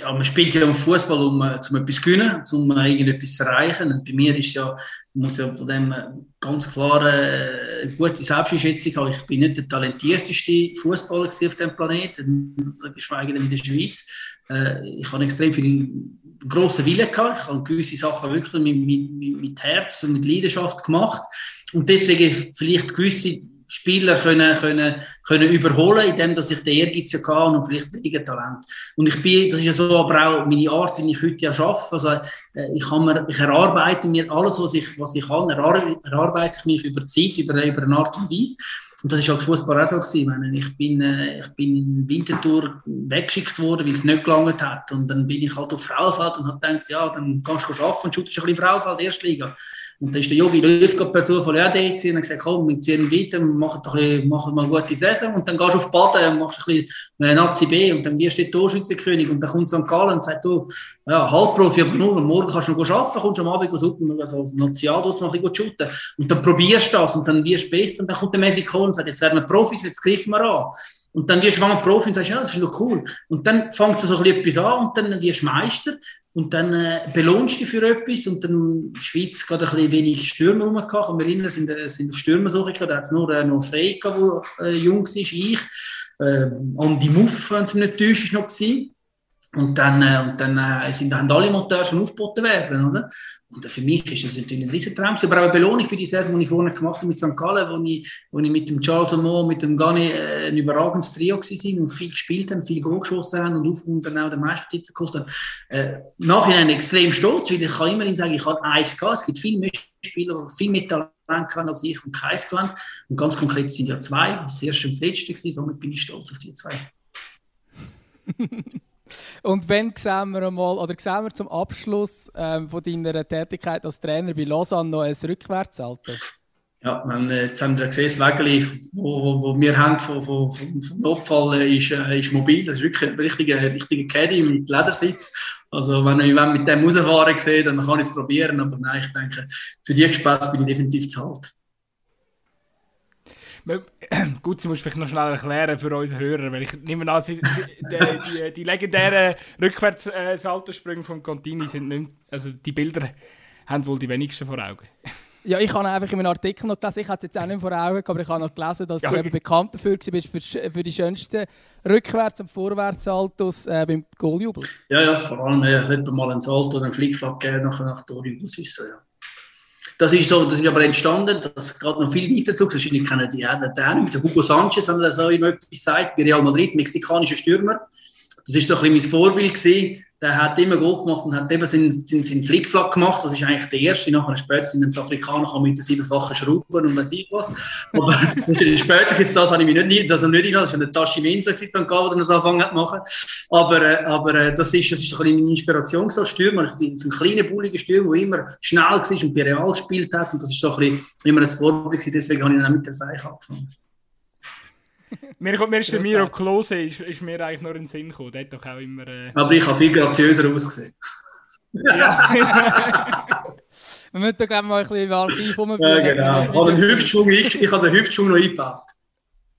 Ja, man spielt ja im Fußball, um, um etwas zu gewinnen, um irgendetwas zu erreichen. Und bei mir ist ja, muss ja von dem ganz klar äh, eine gute Selbsteinschätzung haben. Ich bin nicht der talentierteste Fußballer auf dem Planeten, geschweige denn in der Schweiz. Äh, ich habe extrem viel grossen Willen gehabt. Ich habe gewisse Sachen wirklich mit, mit, mit Herz und mit Leidenschaft gemacht. Und deswegen vielleicht gewisse Spieler können, können, können überholen, indem dass ich den Ehrgeiz ja kann und vielleicht weniger Talent. Und ich bin, das ist ja so aber auch meine Art, wie ich heute ja arbeite. Also, äh, ich, kann mir, ich erarbeite mir alles, was ich, was ich kann, erarbeite ich mich über Zeit, über, über eine Art und Weise. Und das ist als Fußballer auch so gewesen. Ich bin, äh, ich bin in Winterthur weggeschickt worden, weil es nicht gelangt hat. Und dann bin ich halt auf Frauenfeld und habe gedacht, ja, dann kannst du arbeiten und schaust ein bisschen Frauenfeld, Erstliga. Und dann ist der Jogi Löw per Zufall ja da und hat gesagt, komm, wir ziehen weiter, machen, doch ein machen mal eine gute Saison und dann gehst du auf Baden und machst ein bisschen äh, Nazi B und dann wirst du Torschützenkönig und dann kommt St. Gallen und sagt, du, ja, Halbprofi, aber nur, morgen kannst du noch arbeiten, kommst am Abend super, also als National dort noch ein bisschen shooten und dann probierst du das und dann wirst du besser und dann kommt der Mexiko und sagt, jetzt werden wir Profis, jetzt griffen wir an. Und dann wirst du mal Profi und sagst, ja, das ist doch cool. Und dann fängt es so ein bisschen etwas an und dann wirst du Meister und dann äh, belohnst du dich für etwas und dann in der Schweiz gerade ein bisschen wenig Stürmer rum gehabt. Und wir erinnern sind, äh, sind auf Stürmersuche gehabt, da hat es nur äh, noch Frey gehabt, der äh, jung war, ich. Äh, und die Muff, wenn es nicht täuscht, ist noch gewesen. Und dann, äh, und dann äh, sind, haben alle Motoren schon aufgeboten werden, oder? Und für mich ist das natürlich ein Riesentraum. Aber auch eine Belohnung für die Saison, die ich vorne gemacht habe mit St. Gallen, wo ich, wo ich mit dem Charles Mo, mit dem Gani äh, ein überragendes Trio war und viel gespielt haben, viel Goal geschossen haben und auf und dann auch den Meistertitel geholt haben. Äh, Nachhinein extrem stolz, weil ich kann immerhin sagen, ich habe eins gehabt. Es gibt viele Spieler, die viel mehr Talent haben als ich und keins gelernt. Und ganz konkret sind ja zwei. Das erste und das letzte gewesen, somit bin ich stolz auf die zwei. Und wenn sehen wir mal, oder sehen wir zum Abschluss ähm, von deiner Tätigkeit als Trainer bei Lausanne noch ein Rückwärtsalter? Ja, man, jetzt haben wir gesehen, das Wägeli, wo wir haben vom, vom, vom Notfall, äh, ist, äh, ist mobil. Das ist wirklich ein richtiger, richtiger Caddy mit Ledersitz. Also wenn ich mit dem rausfahren sehe, dann kann ich es probieren. Aber nein, ich denke, für die Gespässe bin ich definitiv zu halt. Gut, sie muss vielleicht noch schnell erklären für unsere Hörer, weil ich nehme an, sie, die, die, die, legendären Rückwärts-Saltosprünge vom Contini sind nicht, also die Bilder haben wohl die wenigsten vor Augen. Ja, ich habe einfach in einem Artikel noch gelesen, ich hatte es jetzt auch nicht vor Augen, aber ich habe noch gelesen, dass ja. du eben bekannt dafür bist für, für die schönsten Rückwärts- und Vorwärtssaltos äh, beim Goaljubel. Ja, ja, vor allem, äh, es hat mal einen Salto oder einen Flickfahrt gegeben nach, nach Torjubel, ja. Das ist so, das ist aber entstanden, das geht noch viel weiter zurück. Wahrscheinlich kennen die auch den, mit Hugo Sanchez, haben wir das auch immer etwas bei Real Madrid, mexikanischer Stürmer. Das ist so ein bisschen mein Vorbild gewesen der hat immer gut gemacht und hat eben seinen, seinen, seinen Flickflack gemacht. Das ist eigentlich der erste. Nachher später sind die Afrikaner mit den siebenfachen Schrauben und weiß ich was. Aber das ist später, das habe ich mich nicht, das nicht das war eine Tasche Mensa, die dann angefangen hat zu machen. Aber, äh, aber äh, das ist, das ist ein meine Inspiration so Stürmer. Ich finde, so ein kleiner, bulliger Stürmer, der immer schnell war und bei Real gespielt hat. Und das ist so ein bisschen immer ein Vorbild. Deswegen habe ich dann auch mit der Seich angefangen mir, mir ist der Miro Klose ist, ist mir eigentlich nur in den Sinn gekommen. Der hat doch auch immer... Äh... Aber ich habe viel graziöser ausgesehen. Ja. Wir müssen da glaube ich mal ein bisschen im Archiv rumführen. Ja, genau. Ich habe den Hüftschwung, ich, ich habe den Hüftschwung noch eingebaut.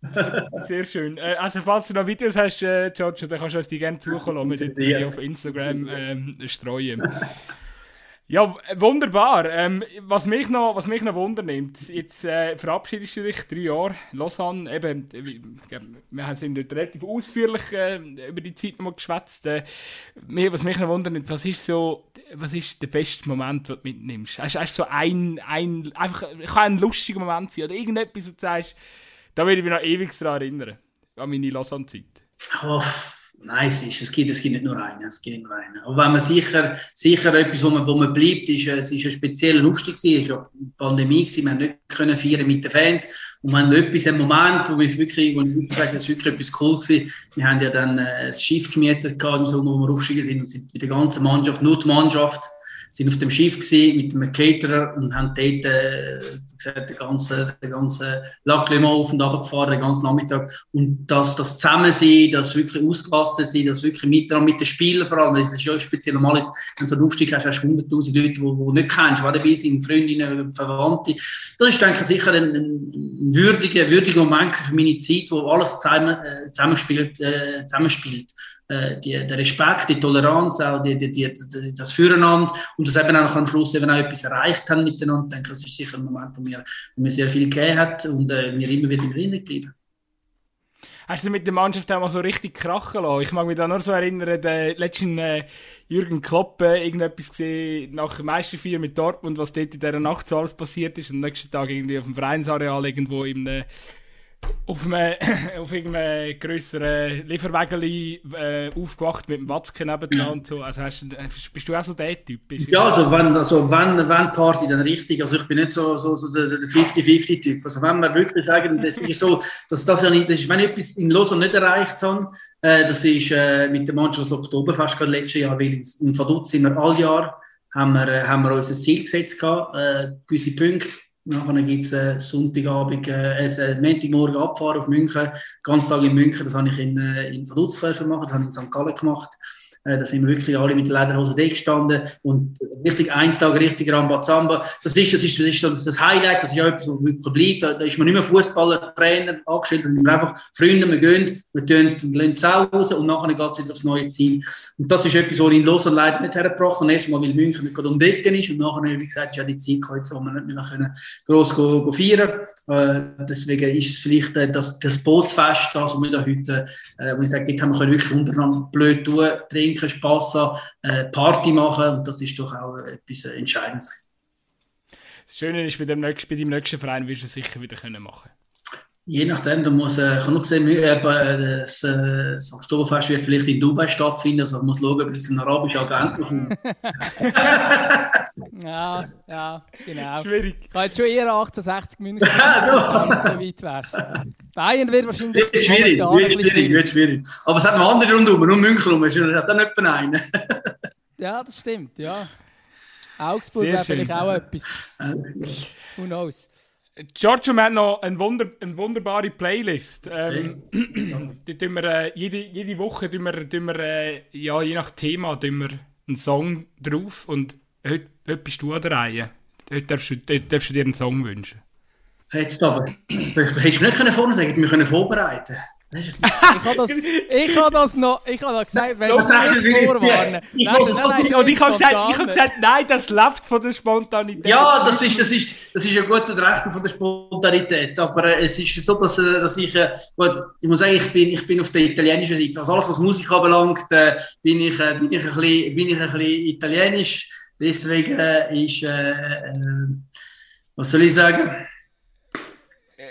Sehr schön. Äh, also falls du noch Videos hast, äh, Giorgio, dann kannst du uns die gerne zukommen lassen. Wir auf Instagram ähm, streuen. Ja, wunderbar. Ähm, was, mich noch, was mich noch wundernimmt, jetzt äh, verabschiedest du dich drei Jahre, Lausanne, eben, wir sind dort relativ ausführlich äh, über die Zeit nochmal geschwätzt. Äh, was mich noch wundernimmt, was ist so, was ist der beste Moment, den du mitnimmst? Hast du so ein, ein, einfach, kann ein lustiger Moment sein oder irgendetwas, wo du sagst, da würde ich mich noch ewig daran erinnern, an meine Lausanne-Zeit? Oh Nein, es, ist, es, gibt, es gibt nicht nur einen. Es gibt nur einen. Aber wenn man sicher, sicher etwas, wo man, wo man bleibt, ist, es ist ein spezieller lustig gewesen. Es war ja Pandemie gewesen. Wir haben nicht können feiern mit den Fans. Und wir haben etwas, einen Moment, wo wir wirklich, wo ich wirklich sage, das ist wirklich etwas cool gewesen. Wir haben ja dann äh, ein Schiff gemietet im Sommer, wo wir aufgestiegen sind und sind mit der ganzen Mannschaft, nur die Mannschaft, sind auf dem Schiff gewesen, mit einem Caterer und haben dort äh, gesagt, den ganzen, den ganzen Laclement auf und ab gefahren, den ganzen Nachmittag. Und das, das Zusammensein, das wirklich ausgelassen sein, das wirklich miteinander mit den Spielern vor allem, das ist ja speziell normal, wenn du so einen Aufstieg hast, hast du 100'000 Leute, die du nicht kennst, die dabei sind, Freundinnen, Verwandte. Das ist, denke ich, sicher ein, ein würdiger, würdiger Moment für meine Zeit, wo alles zusammen, äh, zusammenspielt, äh, zusammenspielt. Äh, die, der Respekt, die Toleranz, auch die, die, die, das Füreinander und das eben auch am Schluss eben auch etwas erreicht haben miteinander. Ich denke, das ist sicher ein Moment, wo mir, wo mir sehr viel gegeben hat und äh, mir immer wieder in Erinnerung geblieben. Hast du mit der Mannschaft auch mal so richtig krachen lassen? Ich mag mich da nur so erinnern, der letzten äh, Jürgen Klopp äh, irgendetwas gesehen nach dem Meisterfeier mit Dortmund, was dort in dieser Nacht so alles passiert ist und am nächsten Tag irgendwie auf dem Vereinsareal irgendwo im äh, auf, einem, auf irgendeinem grösseren Lieferwägeli äh, aufgewacht mit dem Watzke nebendran und so. Also hast, bist du auch so der Typ? Ja, also wenn, also wenn, wenn Party, dann richtig. Also ich bin nicht so, so, so der 50-50-Typ. Also wenn wir wirklich sagen, das ist so, dass das ja nicht, das ist, wenn ich etwas in Lausanne nicht erreicht habe, äh, das ist äh, mit der Mannschaft Oktoberfest gerade letztes Jahr, weil in Vaduz sind wir all Jahr haben wir, äh, haben wir uns ein Ziel gesetzt gehabt, äh, gewisse Punkte Nachher gibt es äh, Sonntagabend, äh, äh, Montagmorgen Abfahren auf München, ganz Tag in München, das habe ich in, äh, in Vaduz machen, das habe ich in St. Gallen gemacht. Äh, da sind wir wirklich alle mit der Lederhose da gestanden und richtig einen Tag richtig Rambazamba. Das ist, das ist, das ist das, das Highlight, das ist ja etwas, was wirklich bleibt. Da, da ist man nicht mehr Fußballer, Trainer angestellt, wir einfach Freunde, wir gehen, wir tun, Sau raus und nachher geht es wieder aufs neue Ziel. Und das ist etwas, was ich in Lausanne leider nicht hergebracht habe. Erstmal, weil München nicht gerade um ist und nachher, wie gesagt, ist ja die Zeit gekommen, wo wir nicht mehr gross go, go äh, Deswegen ist es vielleicht äh, das, das Bootsfest, das, wir da heute, äh, wo ich sage, dort haben wir wirklich untereinander blöd tun, trinken, Spass haben, äh, Party machen und das ist doch auch etwas Entscheidendes. Das Schöne ist, bei dem nächsten, bei deinem nächsten Verein wirst du es sicher wieder können machen Je nachdem, da muss, äh, ich habe noch gesehen, äh, das, äh, das Oktoberfest wird vielleicht in Dubai stattfinden, also man muss schauen, ob es ein arabischer Agent ist. ja, ja, genau. Schwierig. Ich habe jetzt schon eher 1860 München, wenn es so weit wäre. Bayern wird wahrscheinlich wird schwierig, wird schwierig, wird schwierig. Aber es hat noch andere rundherum, nur München rum, es hat dann etwa einen. ja, das stimmt, ja. Augsburg wäre vielleicht auch etwas. Who knows? Giorgio hat noch eine, Wunder, eine wunderbare Playlist. Ähm, die tun wir, äh, jede, jede Woche tun wir, tun wir äh, ja, je nach Thema tun wir einen Song drauf. Und heute, heute bist du an der Reihe. Heute darfst du, heute darfst du dir einen Song wünschen. Jetzt aber. Hättest du nicht vorne sagen wir können vorbereiten ich habe das, ich hab das noch ich hab gesagt, wenn ich nicht vorwarnen. Und ich habe gesagt, hab gesagt, nein, das läuft von der Spontanität. Ja, das ist, das ist, das ist ja gut das Recht von der Spontanität. Aber äh, es ist so, dass, äh, dass ich, äh, gut, ich muss sagen, ich bin, ich bin auf der italienischen Seite. Also alles, was Musik anbelangt, bin, ich, bin, ich ein bisschen, bin ich ein bisschen italienisch. Deswegen ist, äh, Was soll ich sagen?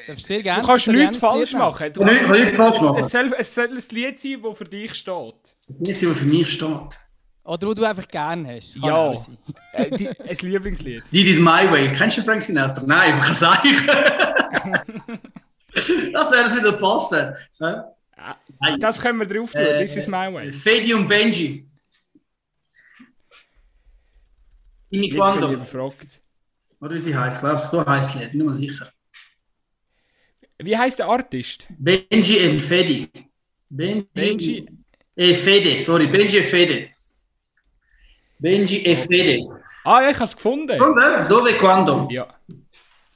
Darfst sehr gerne Du kannst das nichts falsch Lied machen. Du Ja, kannst, nicht- kann ich falsch es, machen. es, soll, es soll ein Lied sein, das für dich steht. Nicht, was für mich steht. Oder wo du einfach gerne hast. Kann Ja. sein. Äh, die, ein Lieblingslied. Did it my way. Kennst du Frank Sinatra? Nein, man kann sagen. das wäre das wieder passen. Nein. Das können wir drauf tun. Äh, This is my way. Fedi und Benji. Bin überfragt. Oder wie sie heißt, glaubst du, so heißt das Lied, nicht mehr sicher. Wie heißt der Artist? Benji und Fedi. Benji, Benji. E Fede, sorry, Benji e Fede. Benji e Fede. Ah, ja, ich habe es gefunden. Und, äh, Dove quando? Ja.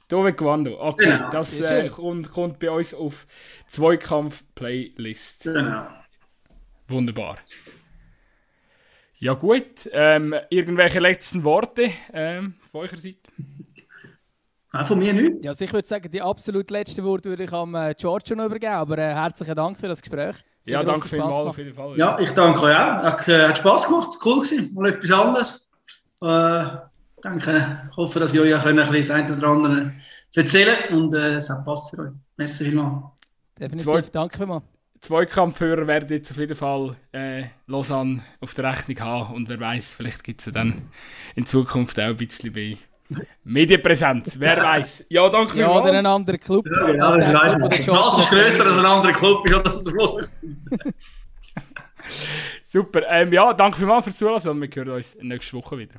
Dove Quando. Okay, Genau. das äh, kommt, kommt bei uns auf Zweikampf-Playlist. Genau. Wunderbar. Ja gut, ähm, irgendwelche letzten Worte ähm, von eurer Seite? Nein, von mir nicht. Ja, also ich würde sagen, die absolut letzte Wort würde ich am äh, Giorgio noch übergeben. Aber äh, herzlichen Dank für das Gespräch. Es Ja, hat danke Spass vielmals auf jeden Fall. Ja, ich danke euch auch. Hat, äh, hat Spass gemacht, cool gewesen. Mal etwas anderes. Äh, danke, ich hoffe, dass ich euch auch ein bisschen das eine oder andere erzählen und äh, es hat passt für euch. Merci vielmals. Definitiv, Zwei- danke vielmals. Zweikampfhörer werden jetzt auf jeden Fall äh, Lausanne auf der Rechnung haben und wer weiß, vielleicht gibt es ja dann in Zukunft auch ein bisschen bei Medienpräsenz. Wer weiß. Ja, danke Ja, oder einen anderen Club. Ja, genau, das ist Das ist grösser als ein anderer Club, ist auch das zum Schluss. Super. Ähm, ja, danke vielmals fürs Zuhören und wir hören uns nächste Woche wieder.